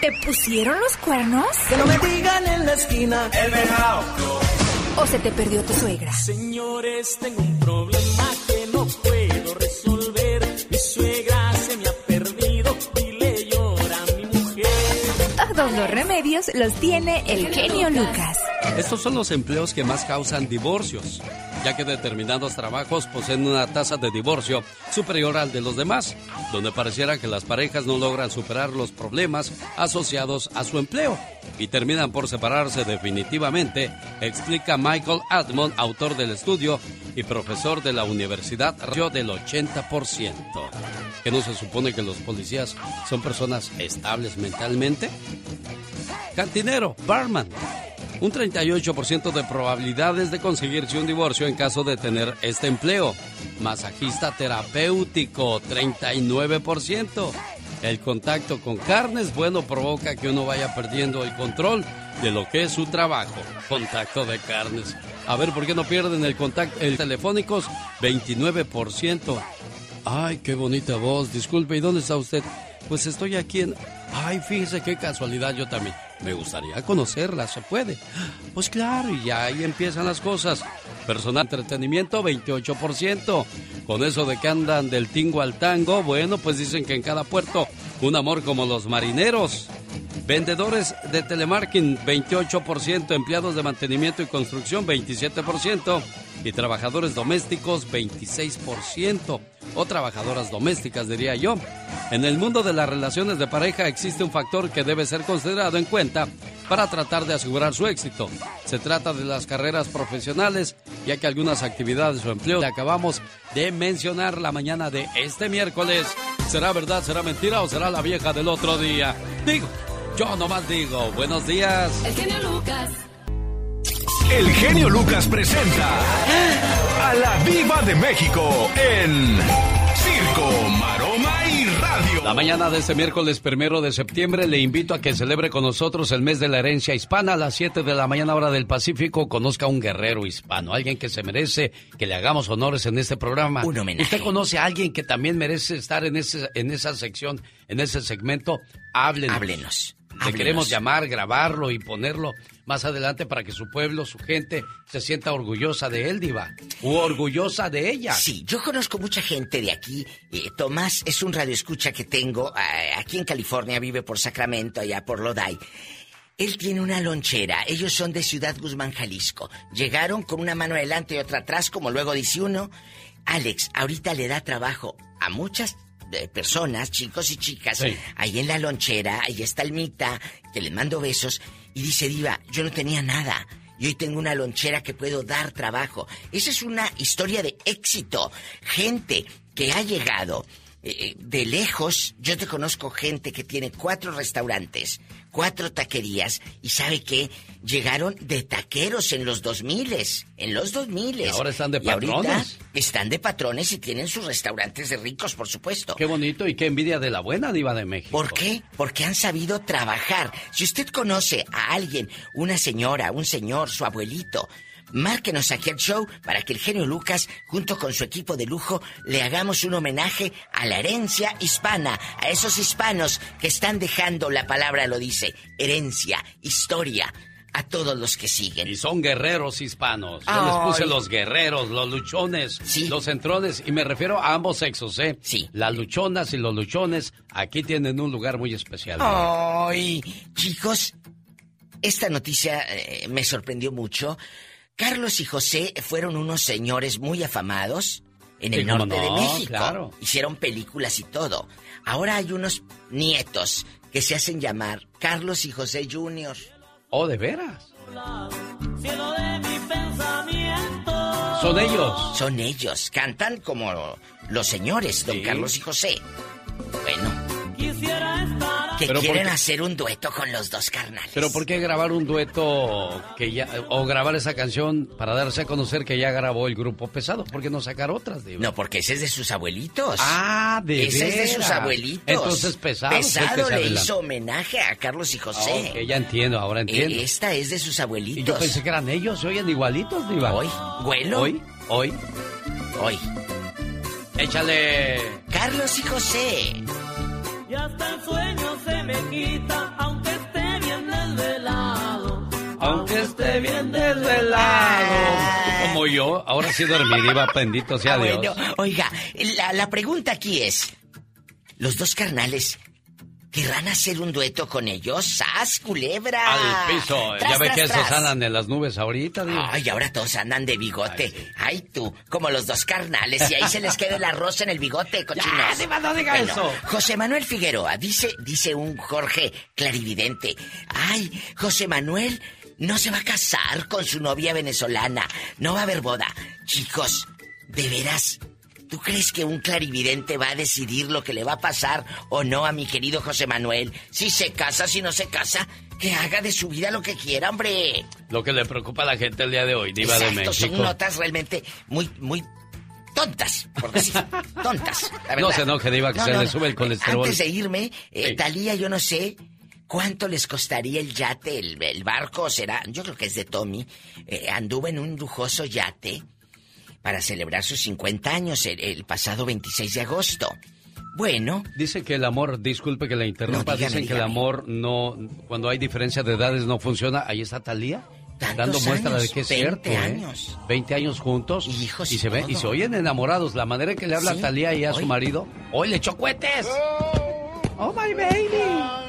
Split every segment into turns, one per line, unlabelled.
¿Te pusieron los cuernos?
Que no me digan en la esquina. El
¿O se te perdió tu suegra?
Señores, tengo un problema que no puedo resolver. Mi suegra se me ha perdido y le llora a mi mujer.
Todos los remedios los tiene el genio Lucas.
Estos son los empleos que más causan divorcios ya que determinados trabajos poseen una tasa de divorcio superior al de los demás, donde pareciera que las parejas no logran superar los problemas asociados a su empleo y terminan por separarse definitivamente, explica Michael Admond, autor del estudio y profesor de la Universidad del 80%. ¿Que no se supone que los policías son personas estables mentalmente? Cantinero, barman, un 38% de probabilidades de conseguirse un divorcio en caso de tener este empleo. Masajista terapéutico, 39%. El contacto con carnes bueno provoca que uno vaya perdiendo el control de lo que es su trabajo. Contacto de carnes. A ver, ¿por qué no pierden el contacto? El telefónicos, 29%. Ay, qué bonita voz. Disculpe, ¿y dónde está usted? Pues estoy aquí en... Ay, fíjese qué casualidad, yo también. Me gustaría conocerla, ¿se puede? Pues claro, y ahí empiezan las cosas. Personal entretenimiento, 28%. Con eso de que andan del tingo al tango, bueno, pues dicen que en cada puerto un amor como los marineros. Vendedores de telemarketing, 28%. Empleados de mantenimiento y construcción, 27%. Y trabajadores domésticos, 26% o trabajadoras domésticas, diría yo. En el mundo de las relaciones de pareja existe un factor que debe ser considerado en cuenta para tratar de asegurar su éxito. Se trata de las carreras profesionales, ya que algunas actividades o empleos que acabamos de mencionar la mañana de este miércoles. ¿Será verdad, será mentira o será la vieja del otro día? Digo, yo nomás digo, buenos días.
El genio Lucas.
El genio Lucas presenta a la Viva de México en Circo, Maroma y Radio.
La mañana de este miércoles primero de septiembre le invito a que celebre con nosotros el mes de la herencia hispana a las 7 de la mañana hora del Pacífico. Conozca a un guerrero hispano, alguien que se merece que le hagamos honores en este programa.
Un homenaje.
¿Usted conoce a alguien que también merece estar en, ese, en esa sección, en ese segmento? Háblenos.
Háblenos.
Le queremos llamar, grabarlo y ponerlo más adelante para que su pueblo, su gente, se sienta orgullosa de él, Diva. O orgullosa de ella.
Sí, yo conozco mucha gente de aquí. Eh, Tomás es un radioescucha que tengo. eh, aquí en California, vive por Sacramento, allá por Lodi. Él tiene una lonchera. Ellos son de Ciudad Guzmán, Jalisco. Llegaron con una mano adelante y otra atrás, como luego dice uno. Alex, ahorita le da trabajo a muchas eh, personas, chicos y chicas,
Sí.
ahí en la lonchera, ahí está Almita, que le mando besos, y dice, Diva, yo no tenía nada. Y hoy tengo una lonchera que puedo dar trabajo. Esa es una historia de éxito. Gente que ha llegado eh, de lejos. Yo te conozco gente que tiene cuatro restaurantes, cuatro taquerías, y sabe que llegaron de taqueros en los 2000 en los 2000
Y ahora están de patrones.
están de patrones y tienen sus restaurantes de ricos, por supuesto.
Qué bonito y qué envidia de la buena Diva de México.
¿Por qué? Porque han sabido trabajar. Si usted conoce a alguien, una señora, un señor, su abuelito, márquenos aquí al show para que el genio Lucas, junto con su equipo de lujo, le hagamos un homenaje a la herencia hispana, a esos hispanos que están dejando, la palabra lo dice, herencia, historia, a todos los que siguen.
Y son guerreros hispanos. Yo les puse
Ay.
los guerreros, los luchones,
Sí.
los entrones, y me refiero a ambos sexos, ¿eh?
Sí.
Las luchonas y los luchones aquí tienen un lugar muy especial.
Ay, chicos, esta noticia eh, me sorprendió mucho. Carlos y José fueron unos señores muy afamados en el
Sí,
norte de México.
claro.
Hicieron películas y todo. Ahora hay unos nietos que se hacen llamar Carlos y José Jr.
Oh, de veras. Son ellos.
Son ellos. Cantan como los señores, don
Sí.
Carlos y José. Que
Pero
quieren
porque-
hacer un dueto con los dos carnales.
Pero ¿por qué grabar un dueto que ya o grabar esa canción para darse a conocer que ya grabó el grupo pesado? ¿Por qué no sacar otras, Diva?
No, porque ese es de sus abuelitos.
Ah, de
Ese es de sus abuelitos.
Entonces pesado.
Pesado le hizo homenaje a Carlos y José.
Ya entiendo, ahora entiendo.
Eh, Esta es de sus
y yo
abuelitos.
pensé que eran ellos, se oyen igualitos, Diva.
Hoy, bueno,
Hoy, hoy.
hoy.
Échale.
Carlos y José.
Y hasta el sueño me aunque esté bien desvelado. Aunque
esté bien desvelado como yo, ahora sí dormiré, va bendito sea
ah,
Dios.
Bueno, oiga, la, la, pregunta aquí es: ¿los dos carnales querrán hacer un dueto con ellos? ¡Sas, culebra!
Al piso.
Tras,
ya ve que esos andan en las nubes ahorita, Diva.
Ay, ahora todos andan de bigote. Ay, tú, como los dos carnales, y ahí se les queda el arroz en el bigote, cochinos.
Ya, Diva, no diga eso.
José Manuel Figueroa, dice, dice un Jorge clarividente. Ay, José Manuel no se va a casar con su novia venezolana. No va a haber boda. Chicos, de veras. ¿Tú crees que un clarividente va a decidir lo que le va a pasar o no a mi querido José Manuel? Si se casa, si no se casa, que haga de su vida lo que quiera, hombre.
Lo que le preocupa a la gente el día de hoy, Diva de
Exacto,
México.
son notas realmente muy, muy tontas, por decir, tontas. la
No se enoje, Diva, que se le sube el colesterol.
Antes de irme, eh,
Sí.
Talía, yo no sé cuánto les costaría el yate, el, el barco, será, yo creo que es de Tommy. Eh, anduvo en un lujoso yate para celebrar sus 50 años el, el pasado 26 de agosto. Bueno,
Dice que el amor, disculpe que la interrumpa,
No, dígame,
dicen que el
dígame.
amor no, cuando hay diferencia de edades no funciona. Ahí está Talía. Dando muestra
años,
de que es
20
cierto, ¿eh?
años.
20 años juntos.
Hijos
y se ve, y se oyen enamorados. La manera que le habla
Sí,
Talía y a su
hoy.
marido. ¡Hoy le echó cohetes! ¡Oh, my baby!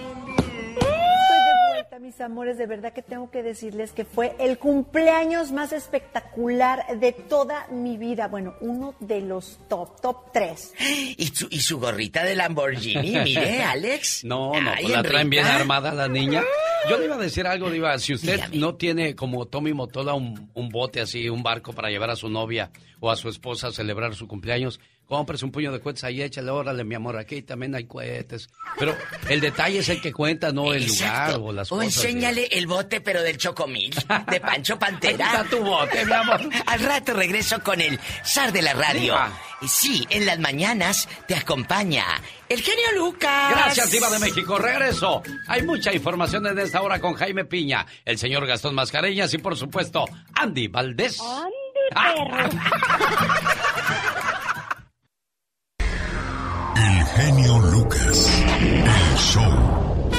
Mis amores. De verdad que tengo que decirles que fue el cumpleaños más espectacular de toda mi vida. Bueno, uno de los top, top tres.
y su, y su gorrita de Lamborghini, mire, Alex.
No, no,
Ay,
pues la traen bien armada la niña. Yo le iba a decir algo, Diva. Si usted
Dígame.
no tiene como Tommy Motola un, un bote así, un barco para llevar a su novia o a su esposa a celebrar su cumpleaños, cómprese un puño de cohetes ahí, échale, órale, mi amor, aquí también hay cohetes. Pero el detalle es el que cuenta, no el lugar o las
o
cosas.
enséñale el bote, pero del chocomil, de Pancho
Ahí
Pantera.
está tu bote, mi amor.
Al rato regreso con el zar de la radio.
Diva.
Y sí, en las mañanas te acompaña el genio Lucas.
Gracias, Diva de México. Regreso. Hay mucha información en esta hora con Jaime Piña, el señor Gastón Mascareñas y, por supuesto, Andy Valdés.
El genio Lucas. El show.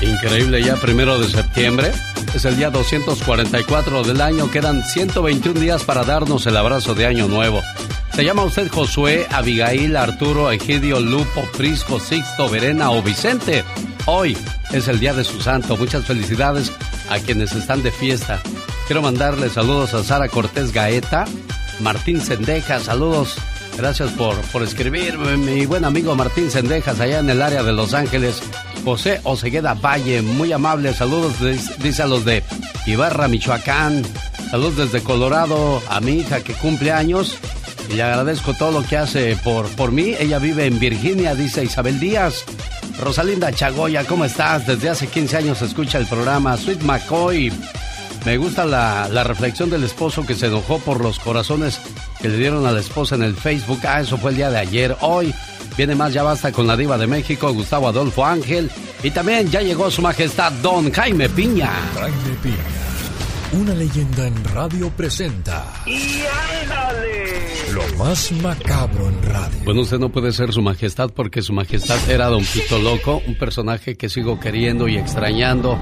Increíble, ya primero de septiembre. Es el día 244 del año. Quedan 121 días para darnos el abrazo de Año Nuevo. ¿Se llama usted Josué, Abigail, Arturo, Egidio, Lupo, Prisco, Sixto, Verena o Vicente? Hoy es el día de su santo. Muchas felicidades a quienes están de fiesta. Quiero mandarle saludos a Sara Cortés Gaeta, Martín Sendeja, saludos. Gracias por, por escribir, mi buen amigo Martín Sendejas, allá en el área de Los Ángeles. José Osegueda Valle, muy amable, saludos, dice a los de Ibarra, Michoacán. Saludos desde Colorado a mi hija que cumple años. Y le agradezco todo lo que hace por, por mí. Ella vive en Virginia, dice Isabel Díaz. Rosalinda Chagoya, ¿cómo estás? Desde hace 15 años escucha el programa. Sweet McCoy. Me gusta la, la reflexión del esposo que se enojó por los corazones que le dieron a la esposa en el Facebook. Ah, eso fue el día de ayer. Hoy viene más Ya Basta con la Diva de México, Gustavo Adolfo Ángel. Y también ya llegó su majestad Don Jaime Piña.
Jaime Piña. Una leyenda en radio presenta. ¡Y ándale! Lo más macabro en radio.
Bueno, usted no puede ser su majestad porque su majestad era Don Pito Loco, un personaje que sigo queriendo y extrañando,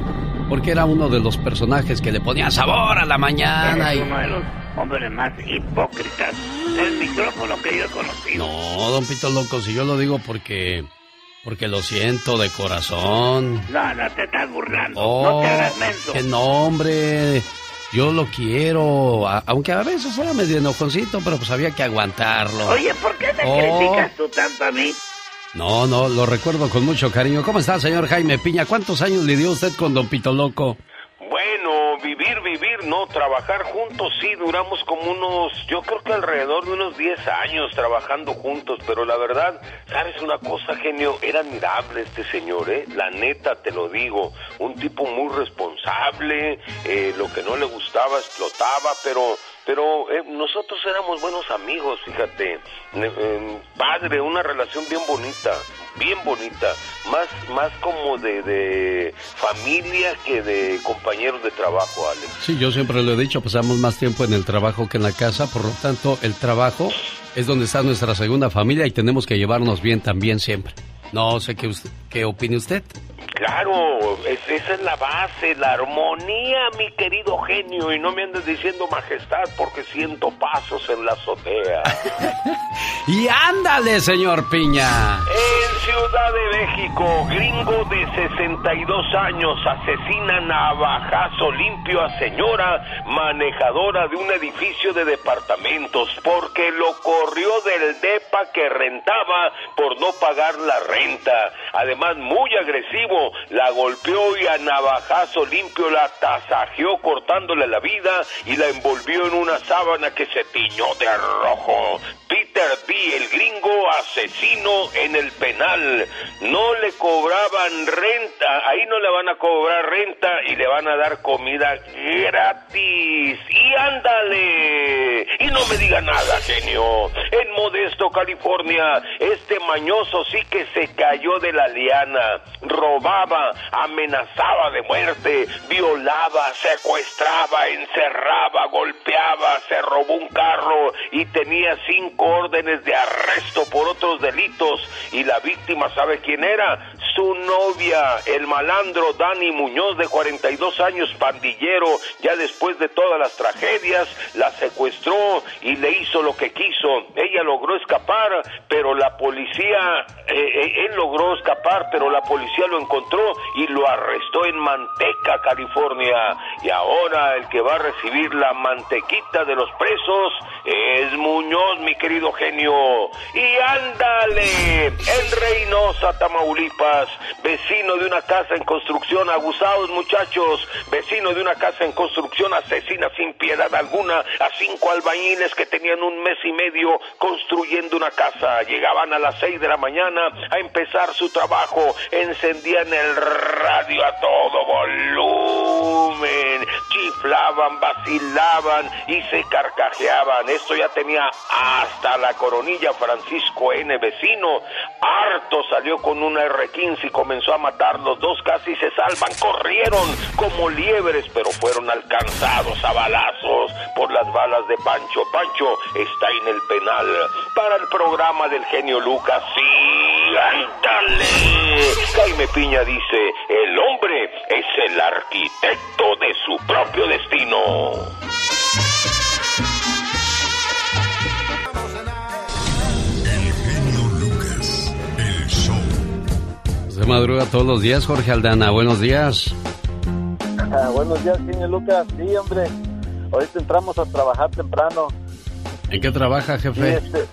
porque era uno de los personajes que le ponía sabor a la mañana. Y...
uno de los hombres más hipócritas del micrófono que yo he conocido.
No, Don Pito Loco, si yo lo digo porque... Porque lo siento de corazón.
No, no te estás burlando.
Oh,
no te hagas menso.
que no, hombre. Yo lo quiero, a- aunque a veces era medio enojoncito, pero pues había que aguantarlo.
Oye, ¿por qué me
Oh.
criticas tú tanto a mí?
No, no, lo recuerdo con mucho cariño. ¿Cómo está, señor Jaime Piña? ¿Cuántos años le dio usted con Don Pito Loco?
Bueno, vivir, vivir, no, trabajar juntos, sí, duramos como unos, yo creo que alrededor de unos 10 años trabajando juntos, pero la verdad, ¿sabes una cosa, genio? Era admirable este señor, ¿eh? La neta, te lo digo, un tipo muy responsable, eh, lo que no le gustaba explotaba, pero... Pero eh, nosotros éramos buenos amigos, fíjate, eh, padre, una relación bien bonita, bien bonita, más, más como de, de familia que de compañeros de trabajo, Alex.
Sí, yo siempre lo he dicho, pasamos más tiempo en el trabajo que en la casa, por lo tanto, el trabajo es donde está nuestra segunda familia y tenemos que llevarnos bien también siempre. No sé qué, usted- qué opine usted.
Claro, es- esa es la base, la armonía, mi querido genio. Y no me andes diciendo majestad porque siento pasos en la azotea.
Y ándale, señor Piña.
En Ciudad de México, gringo de 62 años asesina a navajazo limpio a señora manejadora de un edificio de departamentos porque lo corrió del depa que rentaba por no pagar la renta. Además, muy agresivo, la golpeó y a navajazo limpio la tasajeó cortándole la vida y la envolvió en una sábana que se tiñó de rojo. Peter B., el gringo asesino en el penal. No le cobraban renta, ahí no le van a cobrar renta y le van a dar comida gratis. Y ándale. Y no me diga nada, genio. En Modesto, California, este mañoso sí que se cayó de la. Robaba, amenazaba de muerte, violaba, secuestraba, encerraba, golpeaba, se robó un carro y tenía cinco órdenes de arresto por otros delitos. Y la víctima, ¿sabe quién era? Su novia, el malandro Dani Muñoz, de 42 años, pandillero, ya después de todas las tragedias, la secuestró y le hizo lo que quiso. Ella logró escapar, pero la policía, eh, eh, él logró escapar, pero la policía lo encontró y lo arrestó en Manteca, California. Y ahora el que va a recibir la mantequita de los presos es Muñoz, mi querido genio. Y ándale, en Reynosa, Tamaulipas, vecino de una casa en construcción, abusados muchachos, vecino de una casa en construcción, asesina sin piedad alguna a cinco albañiles que tenían un mes y medio construyendo una casa. Llegaban a las seis de la mañana a empezar su trabajo, encendían el radio a todo volumen, chiflaban, vacilaban y se carcajeaban. Esto ya tenía hasta la coronilla Francisco N. Vecino. Harto salió con una R15 y comenzó a matar. Los dos casi se salvan. Corrieron como liebres, pero fueron alcanzados a balazos por las balas de Pancho. Pancho está en el penal. Para el programa del genio Lucas, sí. Jaime Piña dice, el hombre es el arquitecto de su propio destino.
El genio Lucas, el show.
Se madruga todos los días, Jorge Aldana. Buenos días.
Ah, buenos días, señor Lucas. Sí, hombre. Ahorita entramos a trabajar temprano.
¿En qué trabaja,
Sí,
jefe?
este,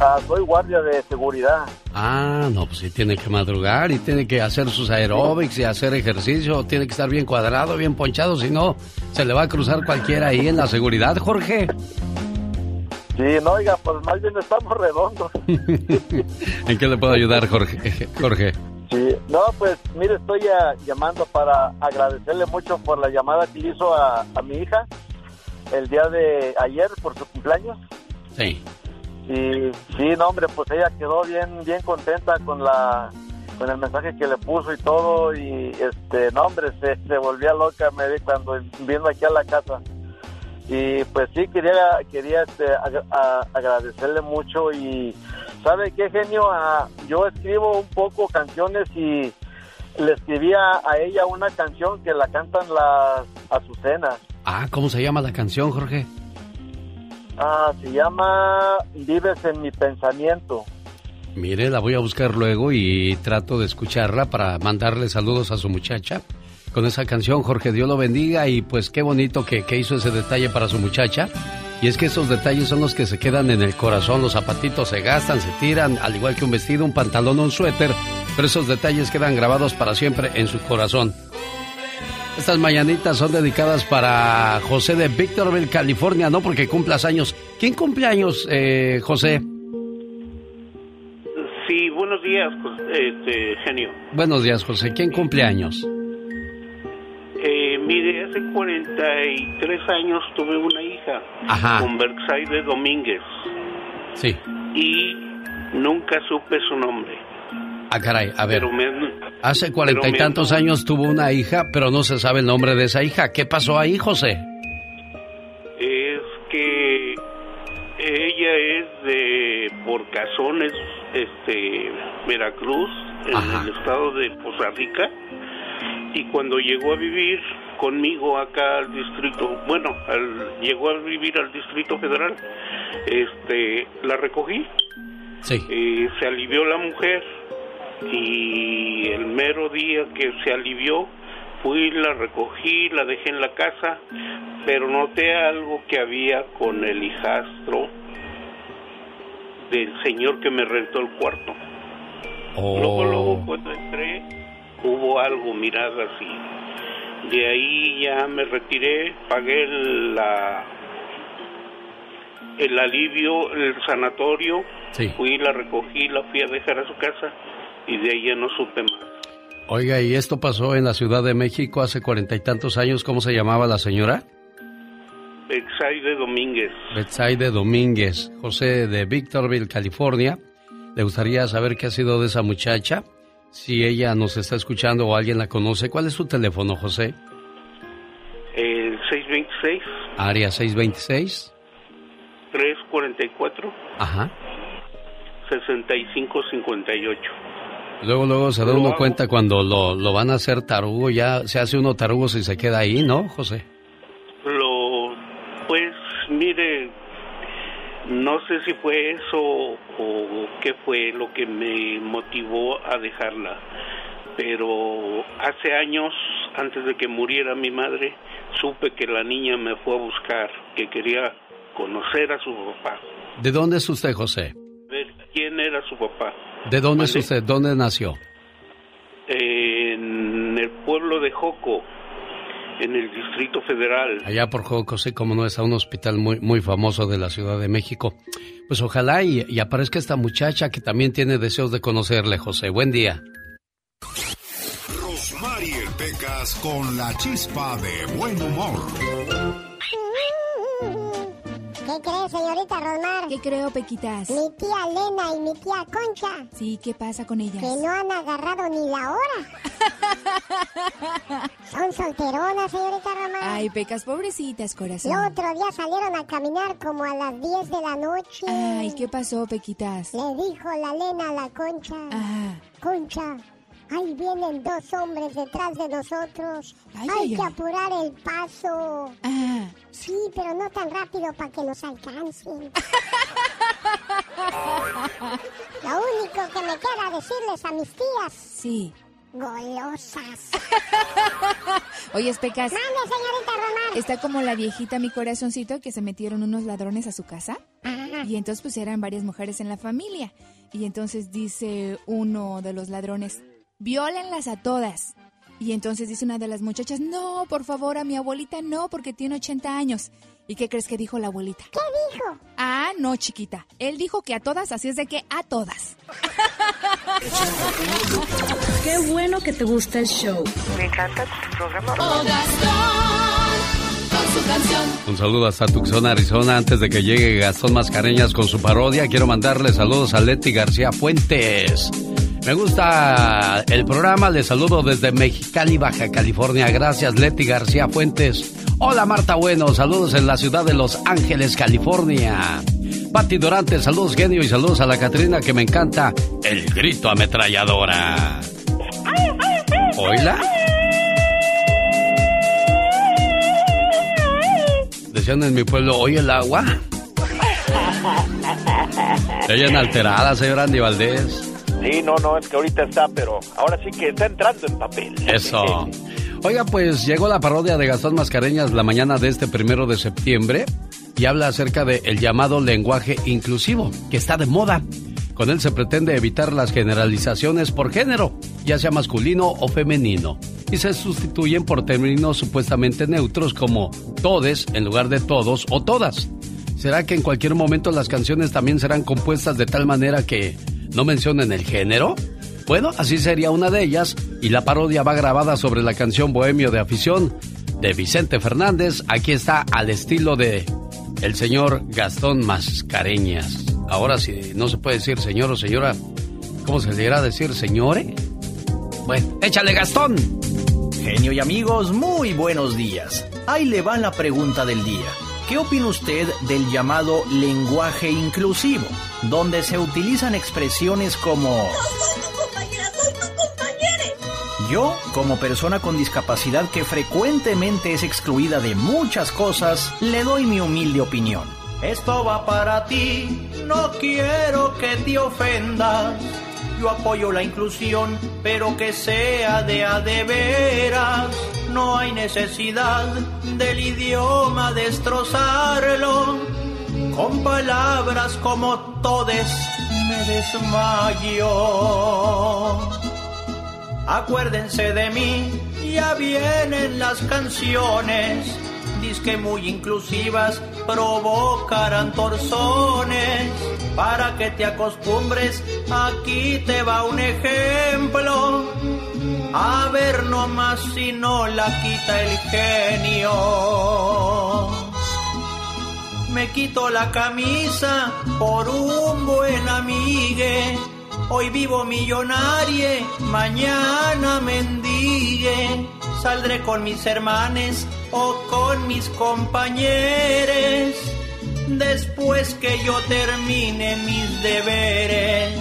ah, soy guardia de seguridad.
Ah, no, pues sí tiene que madrugar y tiene que hacer sus aeróbics y hacer ejercicio. Tiene que estar bien cuadrado, bien ponchado, si no, se le va a cruzar cualquiera ahí en la seguridad, Jorge.
Sí, no, oiga, pues más bien estamos redondos.
¿En qué le puedo ayudar, Jorge? Jorge.
Sí, no, pues mire, estoy ah, llamando para agradecerle mucho por la llamada que hizo a, a mi hija el día de ayer por su cumpleaños.
Sí.
Y sí, no, hombre, pues ella quedó bien, bien contenta con la con el mensaje que le puso y todo y este, no, hombre, se, se volvía loca me vi cuando vino aquí a la casa. Y pues sí, quería quería este, agradecerle mucho y ¿sabe qué genio? Yo escribo un poco canciones y le escribí a, a ella una canción que la cantan las Azucenas.
Ah, ¿cómo se llama la canción, Jorge?
Ah, se llama Vives en mi pensamiento.
Mire, la voy a buscar luego y trato de escucharla para mandarle saludos a su muchacha con esa canción. Jorge, Dios lo bendiga y pues qué bonito que, que hizo ese detalle para su muchacha. Y es que esos detalles son los que se quedan en el corazón. Los zapatitos se gastan, se tiran, al igual que un vestido, un pantalón un suéter. Pero esos detalles quedan grabados para siempre en su corazón. Estas mañanitas son dedicadas para José de Victorville, California, no porque cumplas años. ¿Quién cumple años, eh, José?
Sí, buenos días, este, genio.
Buenos días, José. ¿Quién cumple años?
Eh, mire, hace 43 años tuve una hija
Ajá.
con Berkshire Domínguez
Sí.
y nunca supe su nombre.
Ah, caray, a ver.
Pero me-
Hace cuarenta y
me-
tantos años tuvo una hija, pero no se sabe el nombre de esa hija. ¿Qué pasó ahí, José?
es que ella es de por cazones, es este, Veracruz, en
Ajá.
el estado de Poza Rica, y cuando llegó a vivir conmigo acá al distrito, bueno, al- llegó a vivir al distrito federal, este, la recogí,
Sí.
eh, se alivió la mujer y el mero día que se alivió fui, la recogí, la dejé en la casa, pero noté algo que había con el hijastro del señor que me rentó el cuarto. Luego, luego
Oh.
cuando entré, hubo algo, miradas y de ahí ya me retiré, pagué la, el alivio, el sanatorio,
Sí.
fui, la recogí, la fui a dejar a su casa y de ya no supe más.
Oiga, ¿y esto pasó en la Ciudad de México hace cuarenta y tantos años? ¿Cómo se llamaba la señora?
Exaide Domínguez.
Betsaide Domínguez, José de Victorville, California. Le gustaría saber qué ha sido de esa muchacha. Si ella nos está escuchando o alguien la conoce, ¿cuál es su teléfono, José?
El 626
Área 626.
344
Ajá.
6558.
Luego, luego se da uno cuenta cuando lo, lo van a hacer tarugo, ya se hace uno tarugo si se queda ahí, ¿no, José?
Lo, pues, mire, no sé si fue eso o qué fue lo que me motivó a dejarla, pero hace años, antes de que muriera mi madre, supe que la niña me fue a buscar, que quería conocer a su papá,
¿De dónde es usted, José?
ver quién era su papá.
¿De dónde es usted? ¿Dónde nació?
En el pueblo de Joco, en el Distrito Federal.
Allá por Joco, sí, como no, está un hospital muy, muy famoso de la Ciudad de México. Pues ojalá y, y aparezca esta muchacha que también tiene deseos de conocerle, José. Buen día.
Rosmarie Pecas con la chispa de buen humor.
¿Qué crees, señorita Rosmar?
¿Qué creo, Pequitas?
Mi tía Lena y mi tía Concha,
Sí, ¿qué pasa con ellas?
que no han agarrado ni la hora. Son solteronas, señorita Rosmar.
Ay, Pecas, pobrecitas,
El
corazón.
otro día salieron a caminar como a las 10 de la noche.
Ay, ¿qué pasó, Pequitas?
Le dijo la Lena a la Concha.
Ajá.
Concha, ahí vienen dos hombres detrás de nosotros.
Ay,
Hay
ay,
que
ay.
apurar el paso.
Ajá.
Sí, pero no tan rápido para que nos alcancen. Lo único que me queda decirles a mis tías,
Sí.
golosas.
Oye, Pecas,
Mande, señorita Román.
está como la viejita, mi corazoncito, que se metieron unos ladrones a su casa.
Ajá.
Y entonces, pues eran varias mujeres en la familia. Y entonces dice uno de los ladrones, violenlas a todas. Y entonces dice una de las muchachas, no, por favor, a mi abuelita no, porque tiene 80 años. ¿Y qué crees que dijo la abuelita?
¿Qué dijo?
Ah, no, chiquita. Él dijo que a todas, así es de que a todas.
Qué bueno que te gusta el show.
Me encanta tu programa.
Un saludo hasta Tucson, Arizona. Antes de que llegue Gastón Mascareñas con su parodia, quiero mandarle saludos a Leti García Fuentes. Me gusta el programa, le saludo desde Mexicali, Baja California. Gracias, Leti García Fuentes. Hola, Marta Bueno, saludos en la ciudad de Los Ángeles, California. Pati Durante, saludos genio y saludos a la Catrina que me encanta. El grito ametralladora. ¿Oíla? Decían en mi pueblo, ¿oye el agua? Ella alterada, señor Andy Valdés.
Sí, no, no, es que ahorita está, pero ahora sí que está entrando en papel.
Eso. Oiga, pues llegó la parodia de Gastón Mascareñas la mañana de este primero de septiembre y habla acerca del llamado lenguaje inclusivo, que está de moda. Con él se pretende evitar las generalizaciones por género, ya sea masculino o femenino, y se sustituyen por términos supuestamente neutros como todes en lugar de todos o todas. ¿Será que en cualquier momento las canciones también serán compuestas de tal manera que no mencionen el género? Bueno, así sería una de ellas y la parodia va grabada sobre la canción Bohemio de Afición de Vicente Fernández. Aquí está al estilo de el señor Gastón Mascareñas. Ahora si no se puede decir señor o señora, ¿cómo se le irá a decir señore? Bueno, échale Gastón.
Genio y amigos, muy buenos días. Ahí le va la pregunta del día. ¿Qué opina usted del llamado lenguaje inclusivo, donde se utilizan expresiones como... Yo, como persona con discapacidad que frecuentemente es excluida de muchas cosas, le doy mi humilde opinión. Esto va para ti, no quiero que te ofendas. Yo apoyo la inclusión, pero que sea de a de veras. No hay necesidad del idioma destrozarlo. Con palabras como todes me desmayo. Acuérdense de mí, ya vienen las canciones. Disque muy inclusivas provocarán torsones. Para que te acostumbres, aquí te va un ejemplo. A ver nomás si no la quita el genio. Me quito la camisa por un buen amigue. Hoy vivo millonarie, mañana mendigue. Saldré con mis hermanes o con mis compañeros. Después que yo termine mis deberes.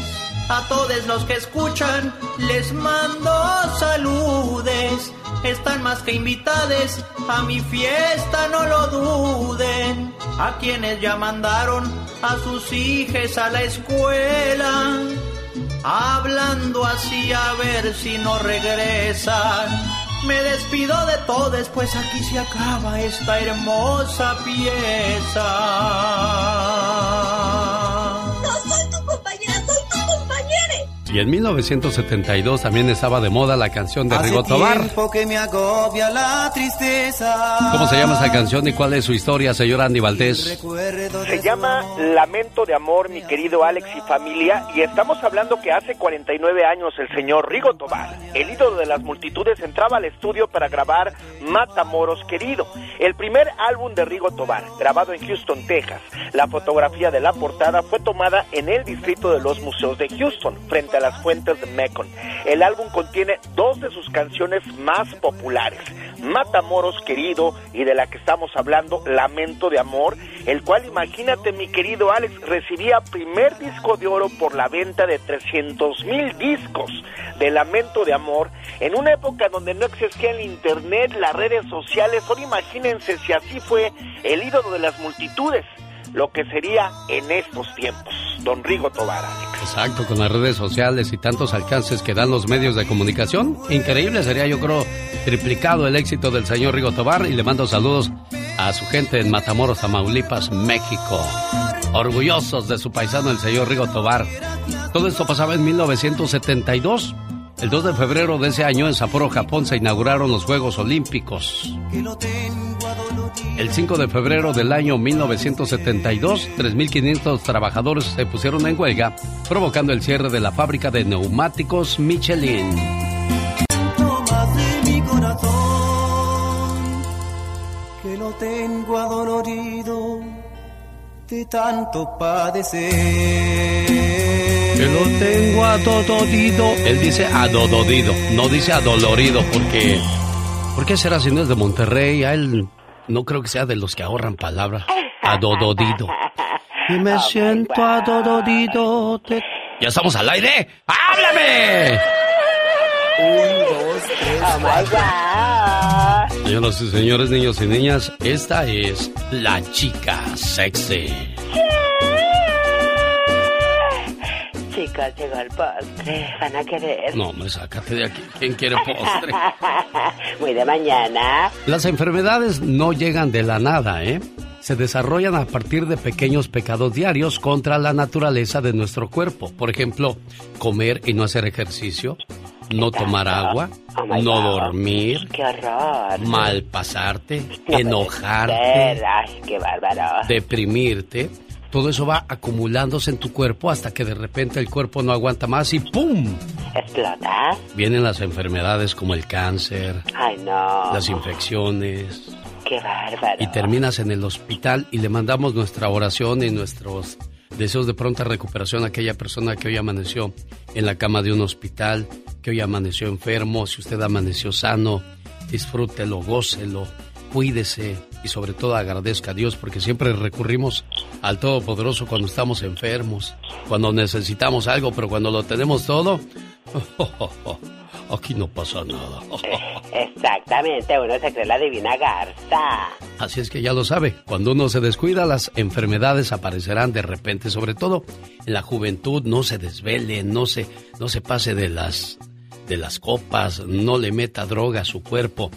A todos los que escuchan les mando saludes. Están más que invitados a mi fiesta, no lo duden. A quienes ya mandaron a sus hijas a la escuela. Hablando así a ver si no regresan. Me despido de todos, pues aquí se acaba esta hermosa pieza.
Y en 1972 también estaba de moda la canción de Rigo Tobar.
tiempo que me agobia la tristeza.
¿Cómo se llama esa canción y cuál es su historia, señor Andy Valdés?
Se llama Lamento de Amor, mi querido Alex y familia, y estamos hablando que hace 49 años el señor Rigo Tobar, el ídolo de las multitudes, entraba al estudio para grabar Matamoros Querido, el primer álbum de Rigo Tobar, grabado en Houston, Texas. La fotografía de la portada fue tomada en el distrito de los museos de Houston, frente a las fuentes de Mekong. El álbum contiene dos de sus canciones más populares, Matamoros Querido y de la que estamos hablando, Lamento de Amor, el cual imagínate mi querido Alex recibía primer disco de oro por la venta de 300 mil discos de Lamento de Amor en una época donde no existía el internet, las redes sociales, ahora imagínense si así fue el ídolo de las multitudes, lo que sería en estos tiempos, don Rigo Tobar. Alex.
Exacto, con las redes sociales y tantos alcances que dan los medios de comunicación. Increíble sería, yo creo, triplicado el éxito del señor Rigo Tobar y le mando saludos a su gente en Matamoros, Tamaulipas, México. Orgullosos de su paisano, el señor Rigo Tobar. Todo esto pasaba en 1972. El 2 de febrero de ese año en Sapporo, Japón, se inauguraron los Juegos Olímpicos. El 5 de febrero del año 1972, 3.500 trabajadores se pusieron en huelga, provocando el cierre de la fábrica de neumáticos Michelin.
mi corazón que lo tengo adolorido de tanto padecer.
Que lo tengo adododido. Él dice adododido, no dice adolorido, porque. ¿Por qué será si no es de Monterrey? A él no creo que sea de los que ahorran palabra. Adododido. Y me siento adododido. de- Ya estamos al aire. ¡Háblame! Señoras y señores, niños y niñas, esta es la chica sexy.
Chicos, llegó el postre. ¿Van a querer?
No, me sácate de aquí. ¿Quién quiere postre?
Muy de mañana.
Las enfermedades no llegan de la nada, ¿eh? Se desarrollan a partir de pequeños pecados diarios contra la naturaleza de nuestro cuerpo. Por ejemplo, comer y no hacer ejercicio, no tomar agua,
Oh
no
God.
dormir,
¡Qué horror!
mal pasarte,
No
enojarte.
¡Ay, qué bárbaro!
deprimirte. Todo eso va acumulándose en tu cuerpo hasta que de repente el cuerpo no aguanta más y ¡pum!
¿Explota?
Vienen las enfermedades como el cáncer,
¡Ay, no!
las infecciones,
¡Qué bárbaro!
y terminas en el hospital y le mandamos nuestra oración y nuestros deseos de pronta recuperación a aquella persona que hoy amaneció en la cama de un hospital, que hoy amaneció enfermo, si usted amaneció sano, disfrútelo, gócelo, cuídese y sobre todo agradezca a Dios porque siempre recurrimos al Todopoderoso cuando estamos enfermos, cuando necesitamos algo, pero cuando lo tenemos todo, aquí no pasa nada.
Exactamente, uno se cree la divina garza.
Así es que ya lo sabe, cuando uno se descuida las enfermedades aparecerán de repente, sobre todo en la juventud, no se desvele, no se, no se pase de las, de las copas, no le meta droga a su cuerpo.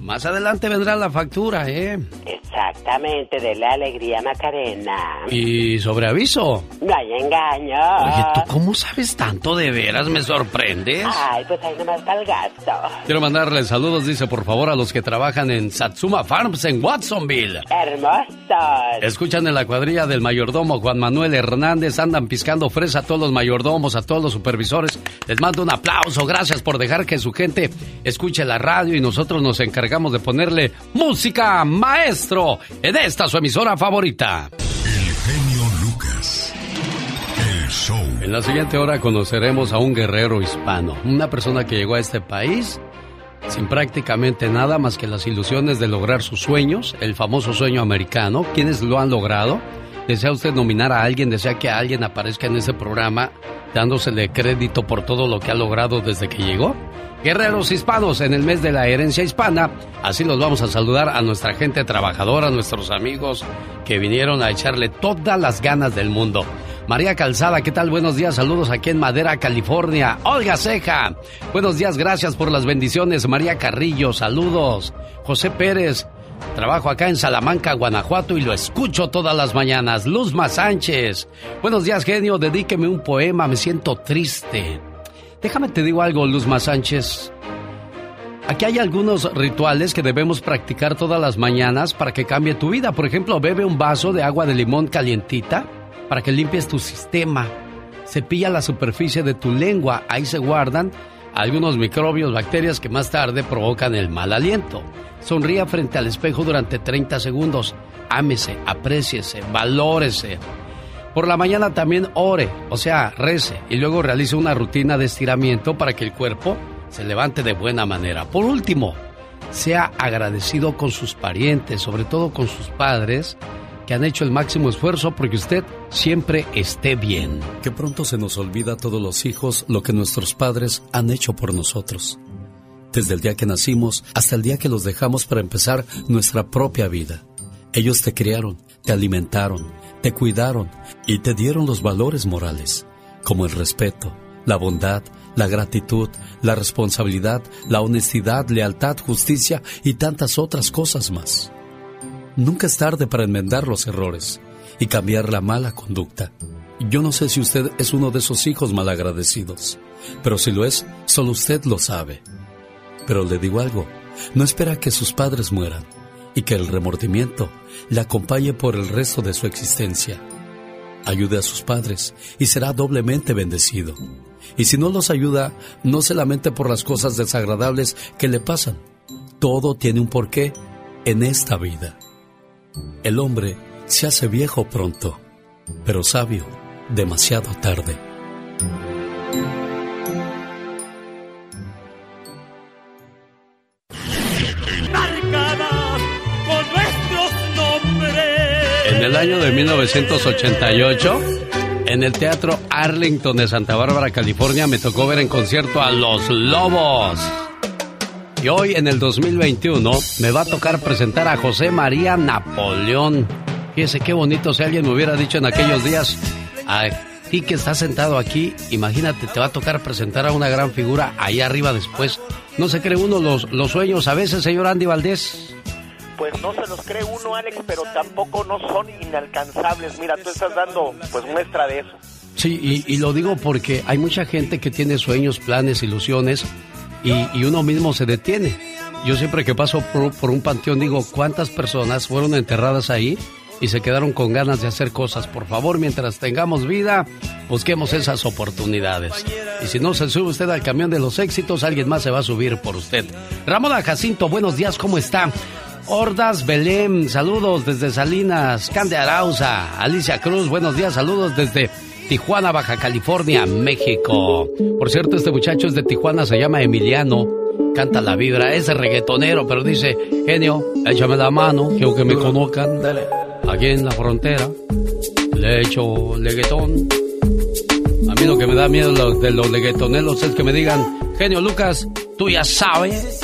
Más adelante vendrá la factura, ¿eh?
Exactamente, de la alegría Macarena.
Y sobre aviso.
No hay engaño.
Oye, ¿tú cómo sabes tanto de veras? Me sorprendes.
Ay, pues ahí nomás para el gasto.
Quiero mandarle saludos, dice, por favor, a los que trabajan en Satsuma Farms en Watsonville.
Hermosos.
Escuchan en la cuadrilla del mayordomo Juan Manuel Hernández, andan piscando fresa a todos los mayordomos, a todos los supervisores. Les mando un aplauso, gracias por dejar que su gente escuche la radio y nosotros nos encargamos de ponerle música maestro en esta su emisora favorita.
El genio Lucas. El show.
En la siguiente hora conoceremos a un guerrero hispano, una persona que llegó a este país sin prácticamente nada más que las ilusiones de lograr sus sueños, el famoso sueño americano. ¿Quiénes lo han logrado? ¿Desea usted nominar a alguien? ¿Desea que alguien aparezca en ese programa dándosele crédito por todo lo que ha logrado desde que llegó? Guerreros hispanos en el mes de la herencia hispana. Así los vamos a saludar a nuestra gente trabajadora, a nuestros amigos que vinieron a echarle todas las ganas del mundo. María Calzada, ¿qué tal? Buenos días, saludos aquí en Madera, California. Olga Ceja, buenos días, gracias por las bendiciones. María Carrillo, saludos. José Pérez, trabajo acá en Salamanca, Guanajuato y lo escucho todas las mañanas. Luzma Sánchez, buenos días, genio, dedíqueme un poema, me siento triste. Déjame te digo algo, Luzma Sánchez. Aquí hay algunos rituales que debemos practicar todas las mañanas para que cambie tu vida. Por ejemplo, bebe un vaso de agua de limón calientita para que limpies tu sistema. Cepilla la superficie de tu lengua. Ahí se guardan algunos microbios, bacterias que más tarde provocan el mal aliento. Sonría frente al espejo durante 30 segundos. Ámese, apréciese, valórese. Por la mañana también ore, o sea, rece y luego realice una rutina de estiramiento para que el cuerpo se levante de buena manera. Por último, sea agradecido con sus parientes, sobre todo con sus padres, que han hecho el máximo esfuerzo porque usted siempre esté bien. Que pronto se nos olvida a todos los hijos lo que nuestros padres han hecho por nosotros. Desde el día que nacimos hasta el día que los dejamos para empezar nuestra propia vida. Ellos te criaron, te alimentaron, te cuidaron y te dieron los valores morales, como el respeto, la bondad, la gratitud, la responsabilidad, la honestidad, lealtad, justicia y tantas otras cosas más. Nunca es tarde para enmendar los errores y cambiar la mala conducta. Yo no sé si usted es uno de esos hijos malagradecidos, pero si lo es, solo usted lo sabe. Pero le digo algo, no espera que sus padres mueran y que el remordimiento le acompañe por el resto de su existencia. Ayude a sus padres y será doblemente bendecido. Y si no los ayuda, no se lamente por las cosas desagradables que le pasan. Todo tiene un porqué en esta vida. El hombre se hace viejo pronto, pero sabio demasiado tarde. El año de 1988, en el Teatro Arlington de Santa Bárbara, California, me tocó ver en concierto a Los Lobos. Y hoy, en el 2021, me va a tocar presentar a José María Napoleón. Fíjese qué bonito si alguien me hubiera dicho en aquellos días, a ti que estás sentado aquí, imagínate, te va a tocar presentar a una gran figura allá arriba después. No se cree uno los, los sueños a veces, señor Andy Valdés
pues no se los cree uno, Alex, pero tampoco no son inalcanzables. Mira, tú estás dando pues muestra de eso.
Sí, y, lo digo porque hay mucha gente que tiene sueños, planes, ilusiones y, y uno mismo se detiene. Yo siempre que paso por, por un panteón digo, ¿cuántas personas fueron enterradas ahí? y se quedaron con ganas de hacer cosas. Por favor, mientras tengamos vida, busquemos esas oportunidades. Y si no se sube usted al camión de los éxitos, alguien más se va a subir por usted. Ramona Jacinto, buenos días, ¿cómo está? Hordas Belém, saludos desde Salinas, Cande Arauza, Alicia Cruz, buenos días, saludos desde Tijuana, Baja California, México. Por cierto, este muchacho es de Tijuana, se llama Emiliano canta la vibra, es reggaetonero, pero dice, genio, échame la mano, quiero que me conozcan. Aquí en la frontera, le echo leguetón. A mí lo que me da miedo de los leguetoneros es que me digan, genio Lucas, tú ya sabes.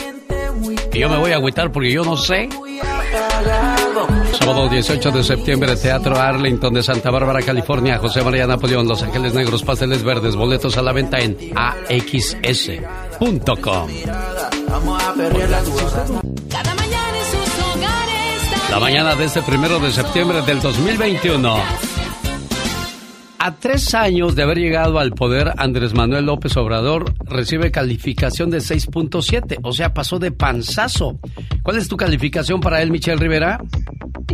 Y yo me voy a agüitar porque yo no sé. Sábado 18 de septiembre, Teatro Arlington de Santa Bárbara, California. José María Napoleón, Los Ángeles Negros, Pasteles Verdes, boletos a la venta en axs.com. La mañana de este primero de septiembre del 2021. A tres años de haber llegado al poder, Andrés Manuel López Obrador recibe calificación de 6.7, o sea, pasó de panzazo. ¿Cuál es tu calificación para él, Michelle Rivera?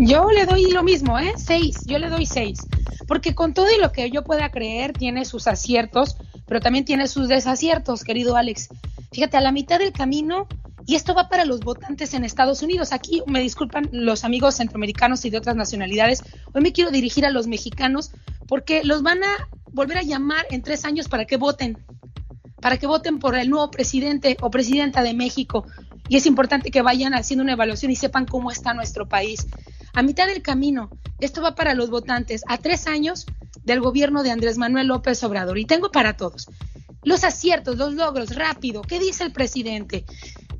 Yo le doy lo mismo, ¿eh? Seis, yo le doy seis. Porque con todo y lo que yo pueda creer, tiene sus aciertos, pero también tiene sus desaciertos, querido Alex. Fíjate, a la mitad del camino, y esto va para los votantes en Estados Unidos. Aquí me disculpan los amigos centroamericanos y de otras nacionalidades. Hoy me quiero dirigir a los mexicanos porque los van a volver a llamar en tres años para que voten, para que voten por el nuevo presidente o presidenta de México. Y es importante que vayan haciendo una evaluación y sepan cómo está nuestro país. A mitad del camino, esto va para los votantes, a tres años del gobierno de Andrés Manuel López Obrador. Y tengo para todos los aciertos, los logros, rápido. ¿Qué dice el presidente?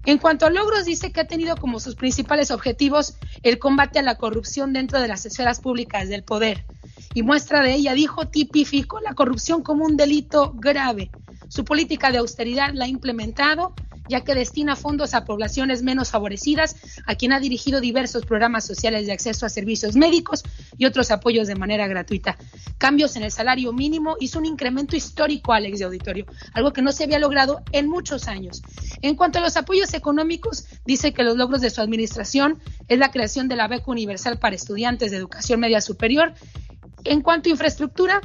En cuanto a logros, dice que ha tenido como sus principales objetivos el combate a la corrupción dentro de las esferas públicas del poder y muestra de ella, dijo, tipificó la corrupción como un delito grave. Su política de austeridad la ha implementado ya que destina fondos a poblaciones menos favorecidas, a quien ha dirigido diversos programas sociales de acceso a servicios médicos y otros apoyos de manera gratuita. Cambios en el salario mínimo hizo un incremento histórico, Alex de Auditorio, algo que no se había logrado en muchos años. En cuanto a los apoyos económicos, dice que los logros de su administración es la creación de la beca universal para estudiantes de educación media superior en cuanto a infraestructura,